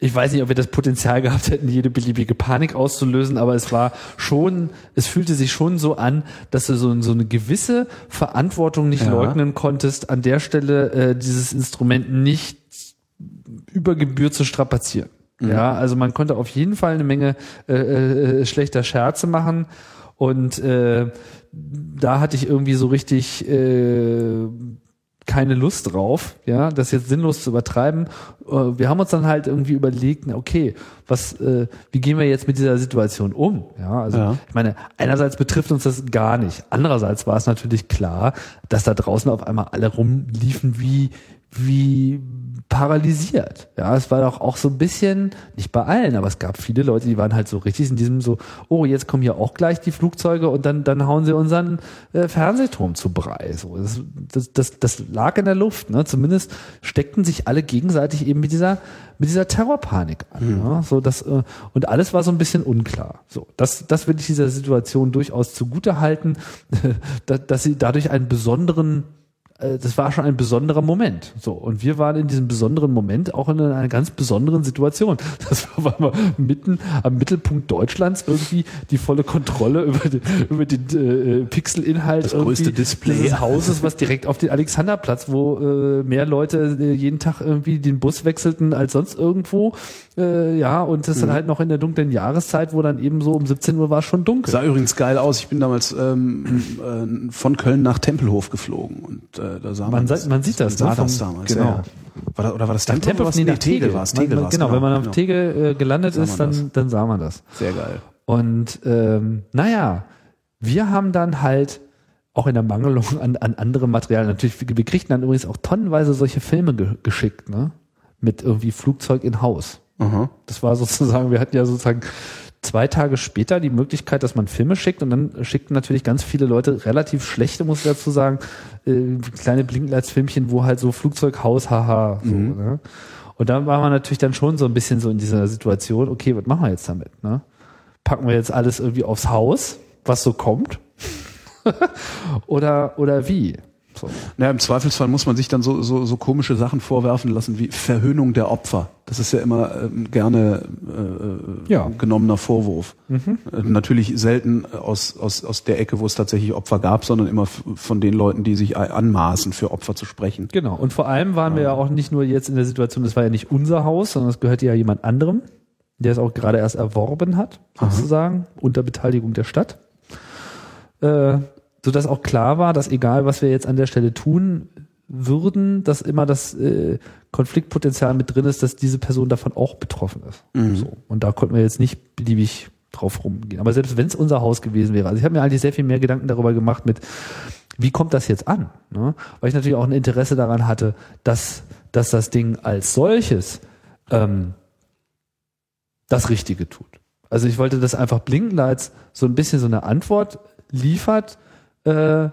ich weiß nicht, ob wir das Potenzial gehabt hätten, jede beliebige Panik auszulösen, aber es war schon, es fühlte sich schon so an, dass du so, so eine gewisse Verantwortung nicht Ja. leugnen konntest, an der Stelle äh, dieses Instrument nicht über Gebühr zu strapazieren. Ja, also man konnte auf jeden Fall eine Menge äh, äh, schlechter Scherze machen und äh, da hatte ich irgendwie so richtig äh, keine Lust drauf, ja, das jetzt sinnlos zu übertreiben. Äh, Wir haben uns dann halt irgendwie überlegt, na, okay, was, äh, wie gehen wir jetzt mit dieser Situation um? Ja, also Ja. ich meine, einerseits betrifft uns das gar nicht. Andererseits war es natürlich klar, dass da draußen auf einmal alle rumliefen wie wie paralysiert. Ja, es war doch auch so ein bisschen, nicht bei allen, aber es gab viele Leute, die waren halt so richtig in diesem so, oh, jetzt kommen hier auch gleich die Flugzeuge und dann, dann hauen sie unseren äh, Fernsehturm zu Brei. So, das, das, das, das lag in der Luft. Ne? Zumindest steckten sich alle gegenseitig eben mit dieser, mit dieser Terrorpanik an. Ne? So, das, äh, und alles war so ein bisschen unklar. So, das, das will ich dieser Situation durchaus zugute halten, dass, sie dadurch einen besonderen das war schon ein besonderer Moment. So. Und wir waren in diesem besonderen Moment auch in einer ganz besonderen Situation. Das war, weil wir mitten am Mittelpunkt Deutschlands irgendwie die volle Kontrolle über den, über den äh, Pixelinhalt Das größte Display. dieses Hauses, was direkt auf den Alexanderplatz, wo äh, mehr Leute äh, jeden Tag irgendwie den Bus wechselten als sonst irgendwo. Äh, ja, und das Mhm. dann halt noch in der dunklen Jahreszeit, wo dann eben so um 17 Uhr war es schon dunkel. Sah übrigens geil aus. Ich bin damals ähm, äh, von Köln nach Tempelhof geflogen und äh, da sah man, Man sah- man sieht das, Man sah das damals. genau. Ja. War das, oder war das? Tempelhof, oder nee, nach Tegel. war es. Tegel man- war's, genau, wenn man auf genau. Tegel äh, gelandet ist, dann, das. dann sah man das. Sehr geil. Und ähm, naja, wir haben dann halt auch in der Mangelung an, an anderem Material, natürlich, wir, kriegten dann übrigens auch tonnenweise solche Filme ge geschickt, ne? Mit irgendwie Flugzeug in Haus. Aha. Das war sozusagen, wir hatten ja sozusagen zwei Tage später die Möglichkeit, dass man Filme schickt und dann schickten natürlich ganz viele Leute relativ schlechte, muss ich dazu sagen, äh, kleine Blinklights-Filmchen, wo halt so Flugzeughaus, haha, so, ne? Und dann war man natürlich dann schon so ein bisschen so in dieser Situation, okay, was machen wir jetzt damit, ne? Packen wir jetzt alles irgendwie aufs Haus, was so kommt? oder, oder wie? So. Ja, im Zweifelsfall muss man sich dann so, so, so komische Sachen vorwerfen lassen wie Verhöhnung der Opfer. Das ist ja immer ähm, gerne äh, Ja. genommener Vorwurf. Äh, natürlich selten aus, aus, aus der Ecke, wo es tatsächlich Opfer gab, sondern immer von den Leuten, die sich anmaßen, für Opfer zu sprechen. Genau. Und vor allem waren wir ja auch nicht nur jetzt in der Situation, das war ja nicht unser Haus, sondern es gehörte ja jemand anderem. der es auch gerade erst erworben hat, sozusagen, unter Beteiligung der Stadt. Äh, sodass auch klar war, dass egal, was wir jetzt an der Stelle tun würden, dass immer das äh, Konfliktpotenzial mit drin ist, dass diese Person davon auch betroffen ist. So. Und da konnten wir jetzt nicht beliebig drauf rumgehen. Aber selbst wenn es unser Haus gewesen wäre, also ich habe mir eigentlich sehr viel mehr Gedanken darüber gemacht mit, wie kommt das jetzt an? Ne? Weil ich natürlich auch ein Interesse daran hatte, dass, dass das Ding als solches ähm, das Richtige tut. Also ich wollte, dass einfach Blinkenlights so ein bisschen so eine Antwort liefert äh,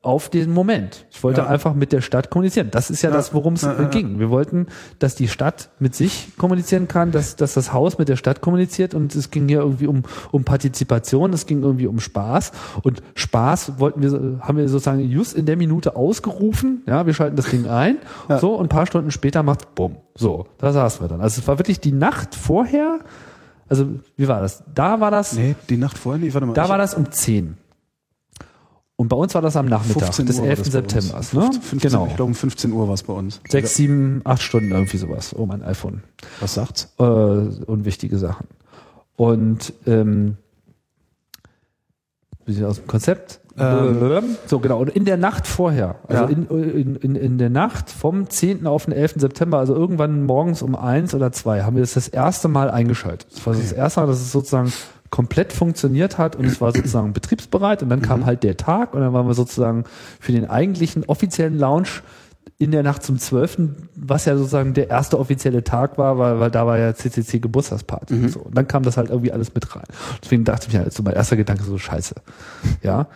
auf den Moment. Ich wollte Ja. einfach mit der Stadt kommunizieren. Das ist ja, Ja. das, worum es Ja, ging. Wir wollten, dass die Stadt mit sich kommunizieren kann, dass, dass das Haus mit der Stadt kommuniziert und es ging hier irgendwie um, um Partizipation, es ging irgendwie um Spaß und Spaß wollten wir, haben wir sozusagen just in der Minute ausgerufen, ja, wir schalten das Ding ein, so und ein paar Stunden später macht bumm, so, da saßen wir dann. Also es war wirklich die Nacht vorher, also wie war das? Da war das, Nee, die Nacht vorher, nee, warte mal. da war das um 10. Und bei uns war das am Nachmittag 15 des Uhr war 11. das bei uns. September. Ne? 15, Genau. Ich glaube, um 15 Uhr war es bei uns. Sechs, sieben, acht Stunden irgendwie sowas. Oh, mein iPhone. Was sagt's? Äh, unwichtige Sachen. Und ähm, bisschen aus dem Konzept. Ähm. so, genau. Und in der Nacht vorher, also Ja. in, in, in, in der Nacht vom 10. auf den 11. September, also irgendwann morgens um eins oder zwei, haben wir das das erste Mal eingeschaltet. Das war das erste Mal, dass es sozusagen komplett funktioniert hat und es war sozusagen betriebsbereit und dann kam halt der Tag und dann waren wir sozusagen für den eigentlichen offiziellen Launch in der Nacht zum 12., was ja sozusagen der erste offizielle Tag war, weil, weil da war ja CCC Geburtstagsparty und so. Und dann kam das halt irgendwie alles mit rein. Deswegen dachte ich mir halt so, mein erster Gedanke so, scheiße. Ja.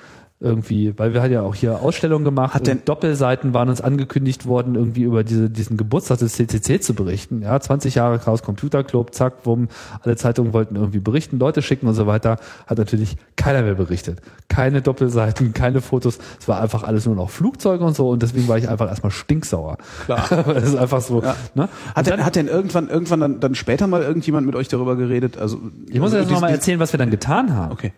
Irgendwie, weil wir halt ja auch hier Ausstellungen gemacht. Hat denn- und Doppelseiten waren uns angekündigt worden, irgendwie über diese, diesen Geburtstag des CCC zu berichten. Ja, 20 Jahre Chaos Computer Club, zack, wumm, alle Zeitungen wollten irgendwie berichten, Leute schicken und so weiter. Hat natürlich keiner mehr berichtet. Keine Doppelseiten, keine Fotos. Es war einfach alles nur noch Flugzeuge und so und deswegen war ich einfach erstmal stinksauer. Klar. das ist einfach so. Ja. Ne? Hat denn, hat denn irgendwann, irgendwann dann, dann später mal irgendjemand mit euch darüber geredet? Also, Ich muss also jetzt nochmal erzählen, was wir dann getan haben. Okay.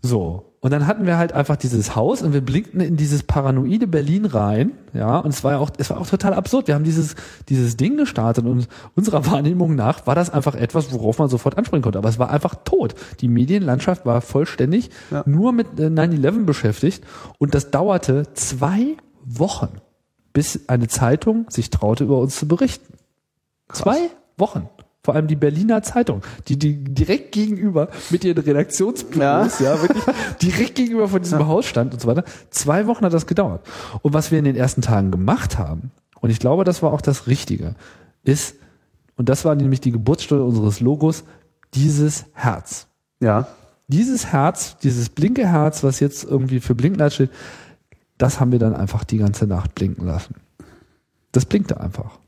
So. Und dann hatten wir halt einfach dieses Haus und wir blinkten in dieses paranoide Berlin rein, ja, und es war ja auch, es war auch total absurd. Wir haben dieses, dieses Ding gestartet und unserer Wahrnehmung nach war das einfach etwas, worauf man sofort anspringen konnte. Aber es war einfach tot. Die Medienlandschaft war vollständig Ja. nur mit äh, 9-11 beschäftigt und das dauerte zwei Wochen, bis eine Zeitung sich traute, über uns zu berichten. Zwei Wochen. Vor allem die Berliner Zeitung, die, die direkt gegenüber mit ihren Redaktionsbüros, ja, wirklich direkt gegenüber von diesem Haus stand und so weiter. Zwei Wochen hat das gedauert. Und was wir in den ersten Tagen gemacht haben, und ich glaube, das war auch das Richtige, ist, und das war nämlich die Geburtsstunde unseres Logos, dieses Herz. Ja. Dieses Herz, dieses blinke Herz, was jetzt irgendwie für Blinklight steht, das haben wir dann einfach die ganze Nacht blinken lassen. Das blinkte einfach.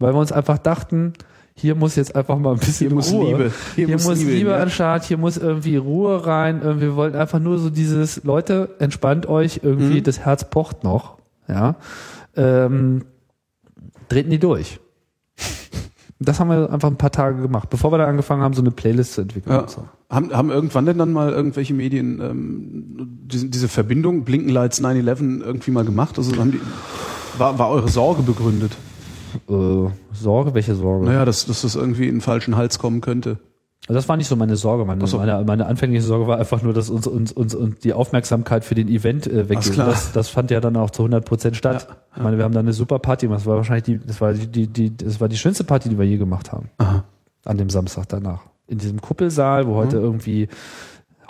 Weil wir uns einfach dachten, hier muss jetzt einfach mal ein bisschen Hier muss Ruhe. Liebe. Hier, muss, Liebe, hin, ja. an den Start, hier muss irgendwie Ruhe rein. Äh, Wir wollten einfach nur so dieses, Leute, entspannt euch, irgendwie Mhm. das Herz pocht noch. Ja. Ähm, treten die durch. Das haben wir einfach ein paar Tage gemacht, bevor wir da angefangen haben, so eine Playlist zu entwickeln. Ja. so. Haben, haben irgendwann denn dann mal irgendwelche Medien ähm, diese, diese Verbindung Blinkenlights 9-11 irgendwie mal gemacht? Also haben die, war, war eure Sorge begründet? Äh, Sorge, welche Sorge? Naja, dass, dass das irgendwie in den falschen Hals kommen könnte. Also das war nicht so meine Sorge. Meine, so. meine, meine anfängliche Sorge war einfach nur, dass uns, uns, uns, uns die Aufmerksamkeit für den Event äh, weggeht. Das, das fand ja dann auch zu 100 Prozent statt. Ja, Ich meine, wir haben da eine super Party gemacht. Das war wahrscheinlich die, das war die, die, die, das war die schönste Party, die wir je gemacht haben. Aha. An dem Samstag danach. In diesem Kuppelsaal, wo Mhm. heute irgendwie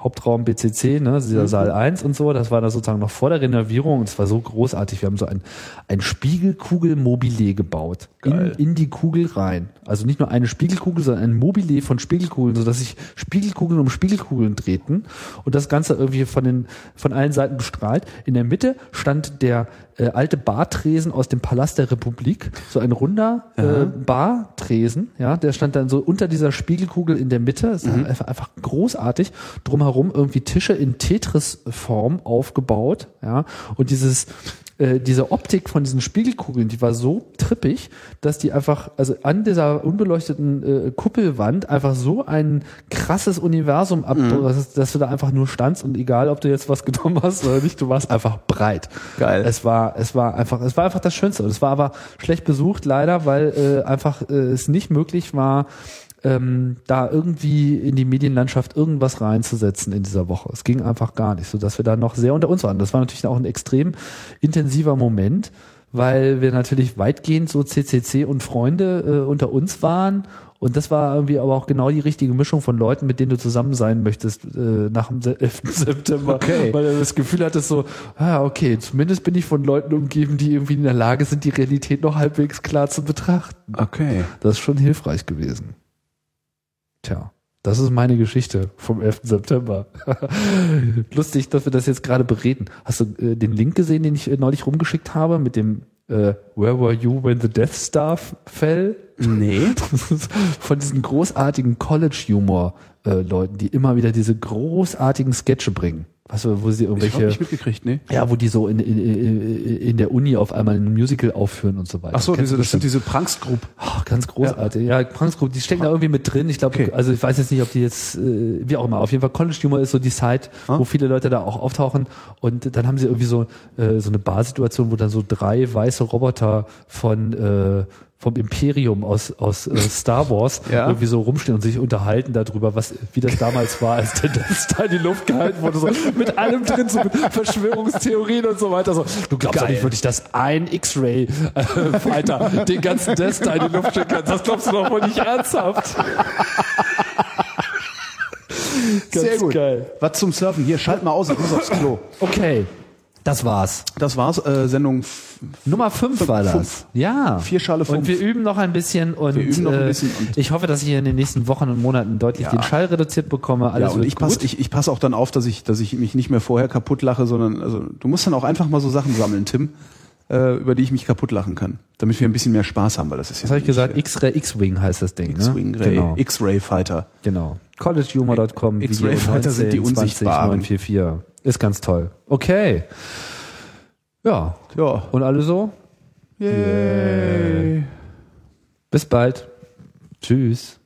Hauptraum BCC, ne, dieser Mhm. Saal 1 und so, das war da sozusagen noch vor der Renovierung und es war so großartig. Wir haben so ein, ein Spiegelkugel-Mobile gebaut. In, in die Kugel rein. Also nicht nur eine Spiegelkugel, sondern ein Mobile von Spiegelkugeln, sodass sich Spiegelkugeln um Spiegelkugeln drehten und das Ganze irgendwie von den, von allen Seiten bestrahlt. In der Mitte stand der äh, alte Bartresen aus dem Palast der Republik, so ein runder äh, Bartresen, ja, der stand dann so unter dieser Spiegelkugel in der Mitte, das ist einfach, einfach großartig, drumherum irgendwie Tische in Tetris-Form aufgebaut, ja, und dieses äh, diese Optik von diesen Spiegelkugeln, die war so trippig, dass die einfach, also an dieser unbeleuchteten äh, Kuppelwand einfach so ein krasses Universum ab, dass, dass du da einfach nur standst und egal, ob du jetzt was genommen hast oder nicht, du warst einfach breit. Geil. Es war, es war einfach, es war einfach das Schönste. Und es war aber schlecht besucht, leider, weil äh, einfach äh, es nicht möglich war, ähm, da irgendwie in die Medienlandschaft irgendwas reinzusetzen in dieser Woche. Es ging einfach gar nicht, so dass wir da noch sehr unter uns waren. Das war natürlich auch ein extrem intensiver Moment, weil wir natürlich weitgehend so CCC und Freunde äh, unter uns waren und das war irgendwie aber auch genau die richtige Mischung von Leuten, mit denen du zusammen sein möchtest äh, nach dem 11. September. Okay. Weil du das Gefühl hattest so, ah, okay, zumindest bin ich von Leuten umgeben, die irgendwie in der Lage sind, die Realität noch halbwegs klar zu betrachten. Okay. Das ist schon hilfreich gewesen. Tja, das ist meine Geschichte vom 11. September. Lustig, dass wir das jetzt gerade bereden. Hast du äh, den Link gesehen, den ich äh, neulich rumgeschickt habe mit dem äh, Where were you when the Death Star fell? Nee. Von diesen großartigen College-Humor-Leuten, die immer wieder diese großartigen Sketche bringen. Du, wo sie Ich irgendwelche, nicht mitgekriegt, nee. ja, wo die so in, in, in der Uni auf einmal ein Musical aufführen und so weiter. Ach so, diese, das sind diese Prankstgroup. Ach, ganz großartig. Ja, Prankstgruppe, die stecken da irgendwie mit drin. Ich glaube, Okay. also ich weiß jetzt nicht, ob die jetzt, äh, wie auch immer, auf jeden Fall College Humor ist so die Site, Ah. wo viele Leute da auch auftauchen. Und dann haben sie irgendwie so, äh, so eine Barsituation, wo dann so drei weiße Roboter von, äh, vom Imperium aus, aus äh, Star Wars Ja. irgendwie so rumstehen und sich unterhalten darüber, was, wie das damals war, als der Death Star in die Luft gehalten wurde, so mit allem drin, so mit Verschwörungstheorien und so weiter. So, du glaubst doch Geil. nicht wirklich, dass ein X-Ray äh, Fighter den ganzen Death Star in die Luft schicken kann. Das glaubst du doch wohl nicht ernsthaft. Ganz Sehr gut. geil. Was zum Surfen? Hier, schalt mal aus, ich muss aufs Klo. Okay, das war's. Das war's, äh, Sendung Nummer 5 war das. fünf. Ja. Vier Schale Und fünf. wir üben noch ein bisschen und Wir üben noch ein äh, bisschen und- ich hoffe, dass ich in den nächsten Wochen und Monaten deutlich Ja. den Schall reduziert bekomme. Alles ja, und ich passe ich, ich pass auch dann auf, dass ich, dass ich mich nicht mehr vorher kaputt lache, sondern also du musst dann auch einfach mal so Sachen sammeln, Tim, äh, über die ich mich kaputt lachen kann, damit wir ein bisschen mehr Spaß haben, weil das ist Was habe ich gesagt? X-Ray, X-Wing heißt das Ding. X-Wing ne? Ray, Genau. X-Ray Fighter. genau. collegehumor.com, X-Ray Video Fighter sind die 19 20 Unsichtbaren. 944. Ist ganz toll. Okay. Ja. Ja. Und alle so? Yay. Bis bald. Tschüss.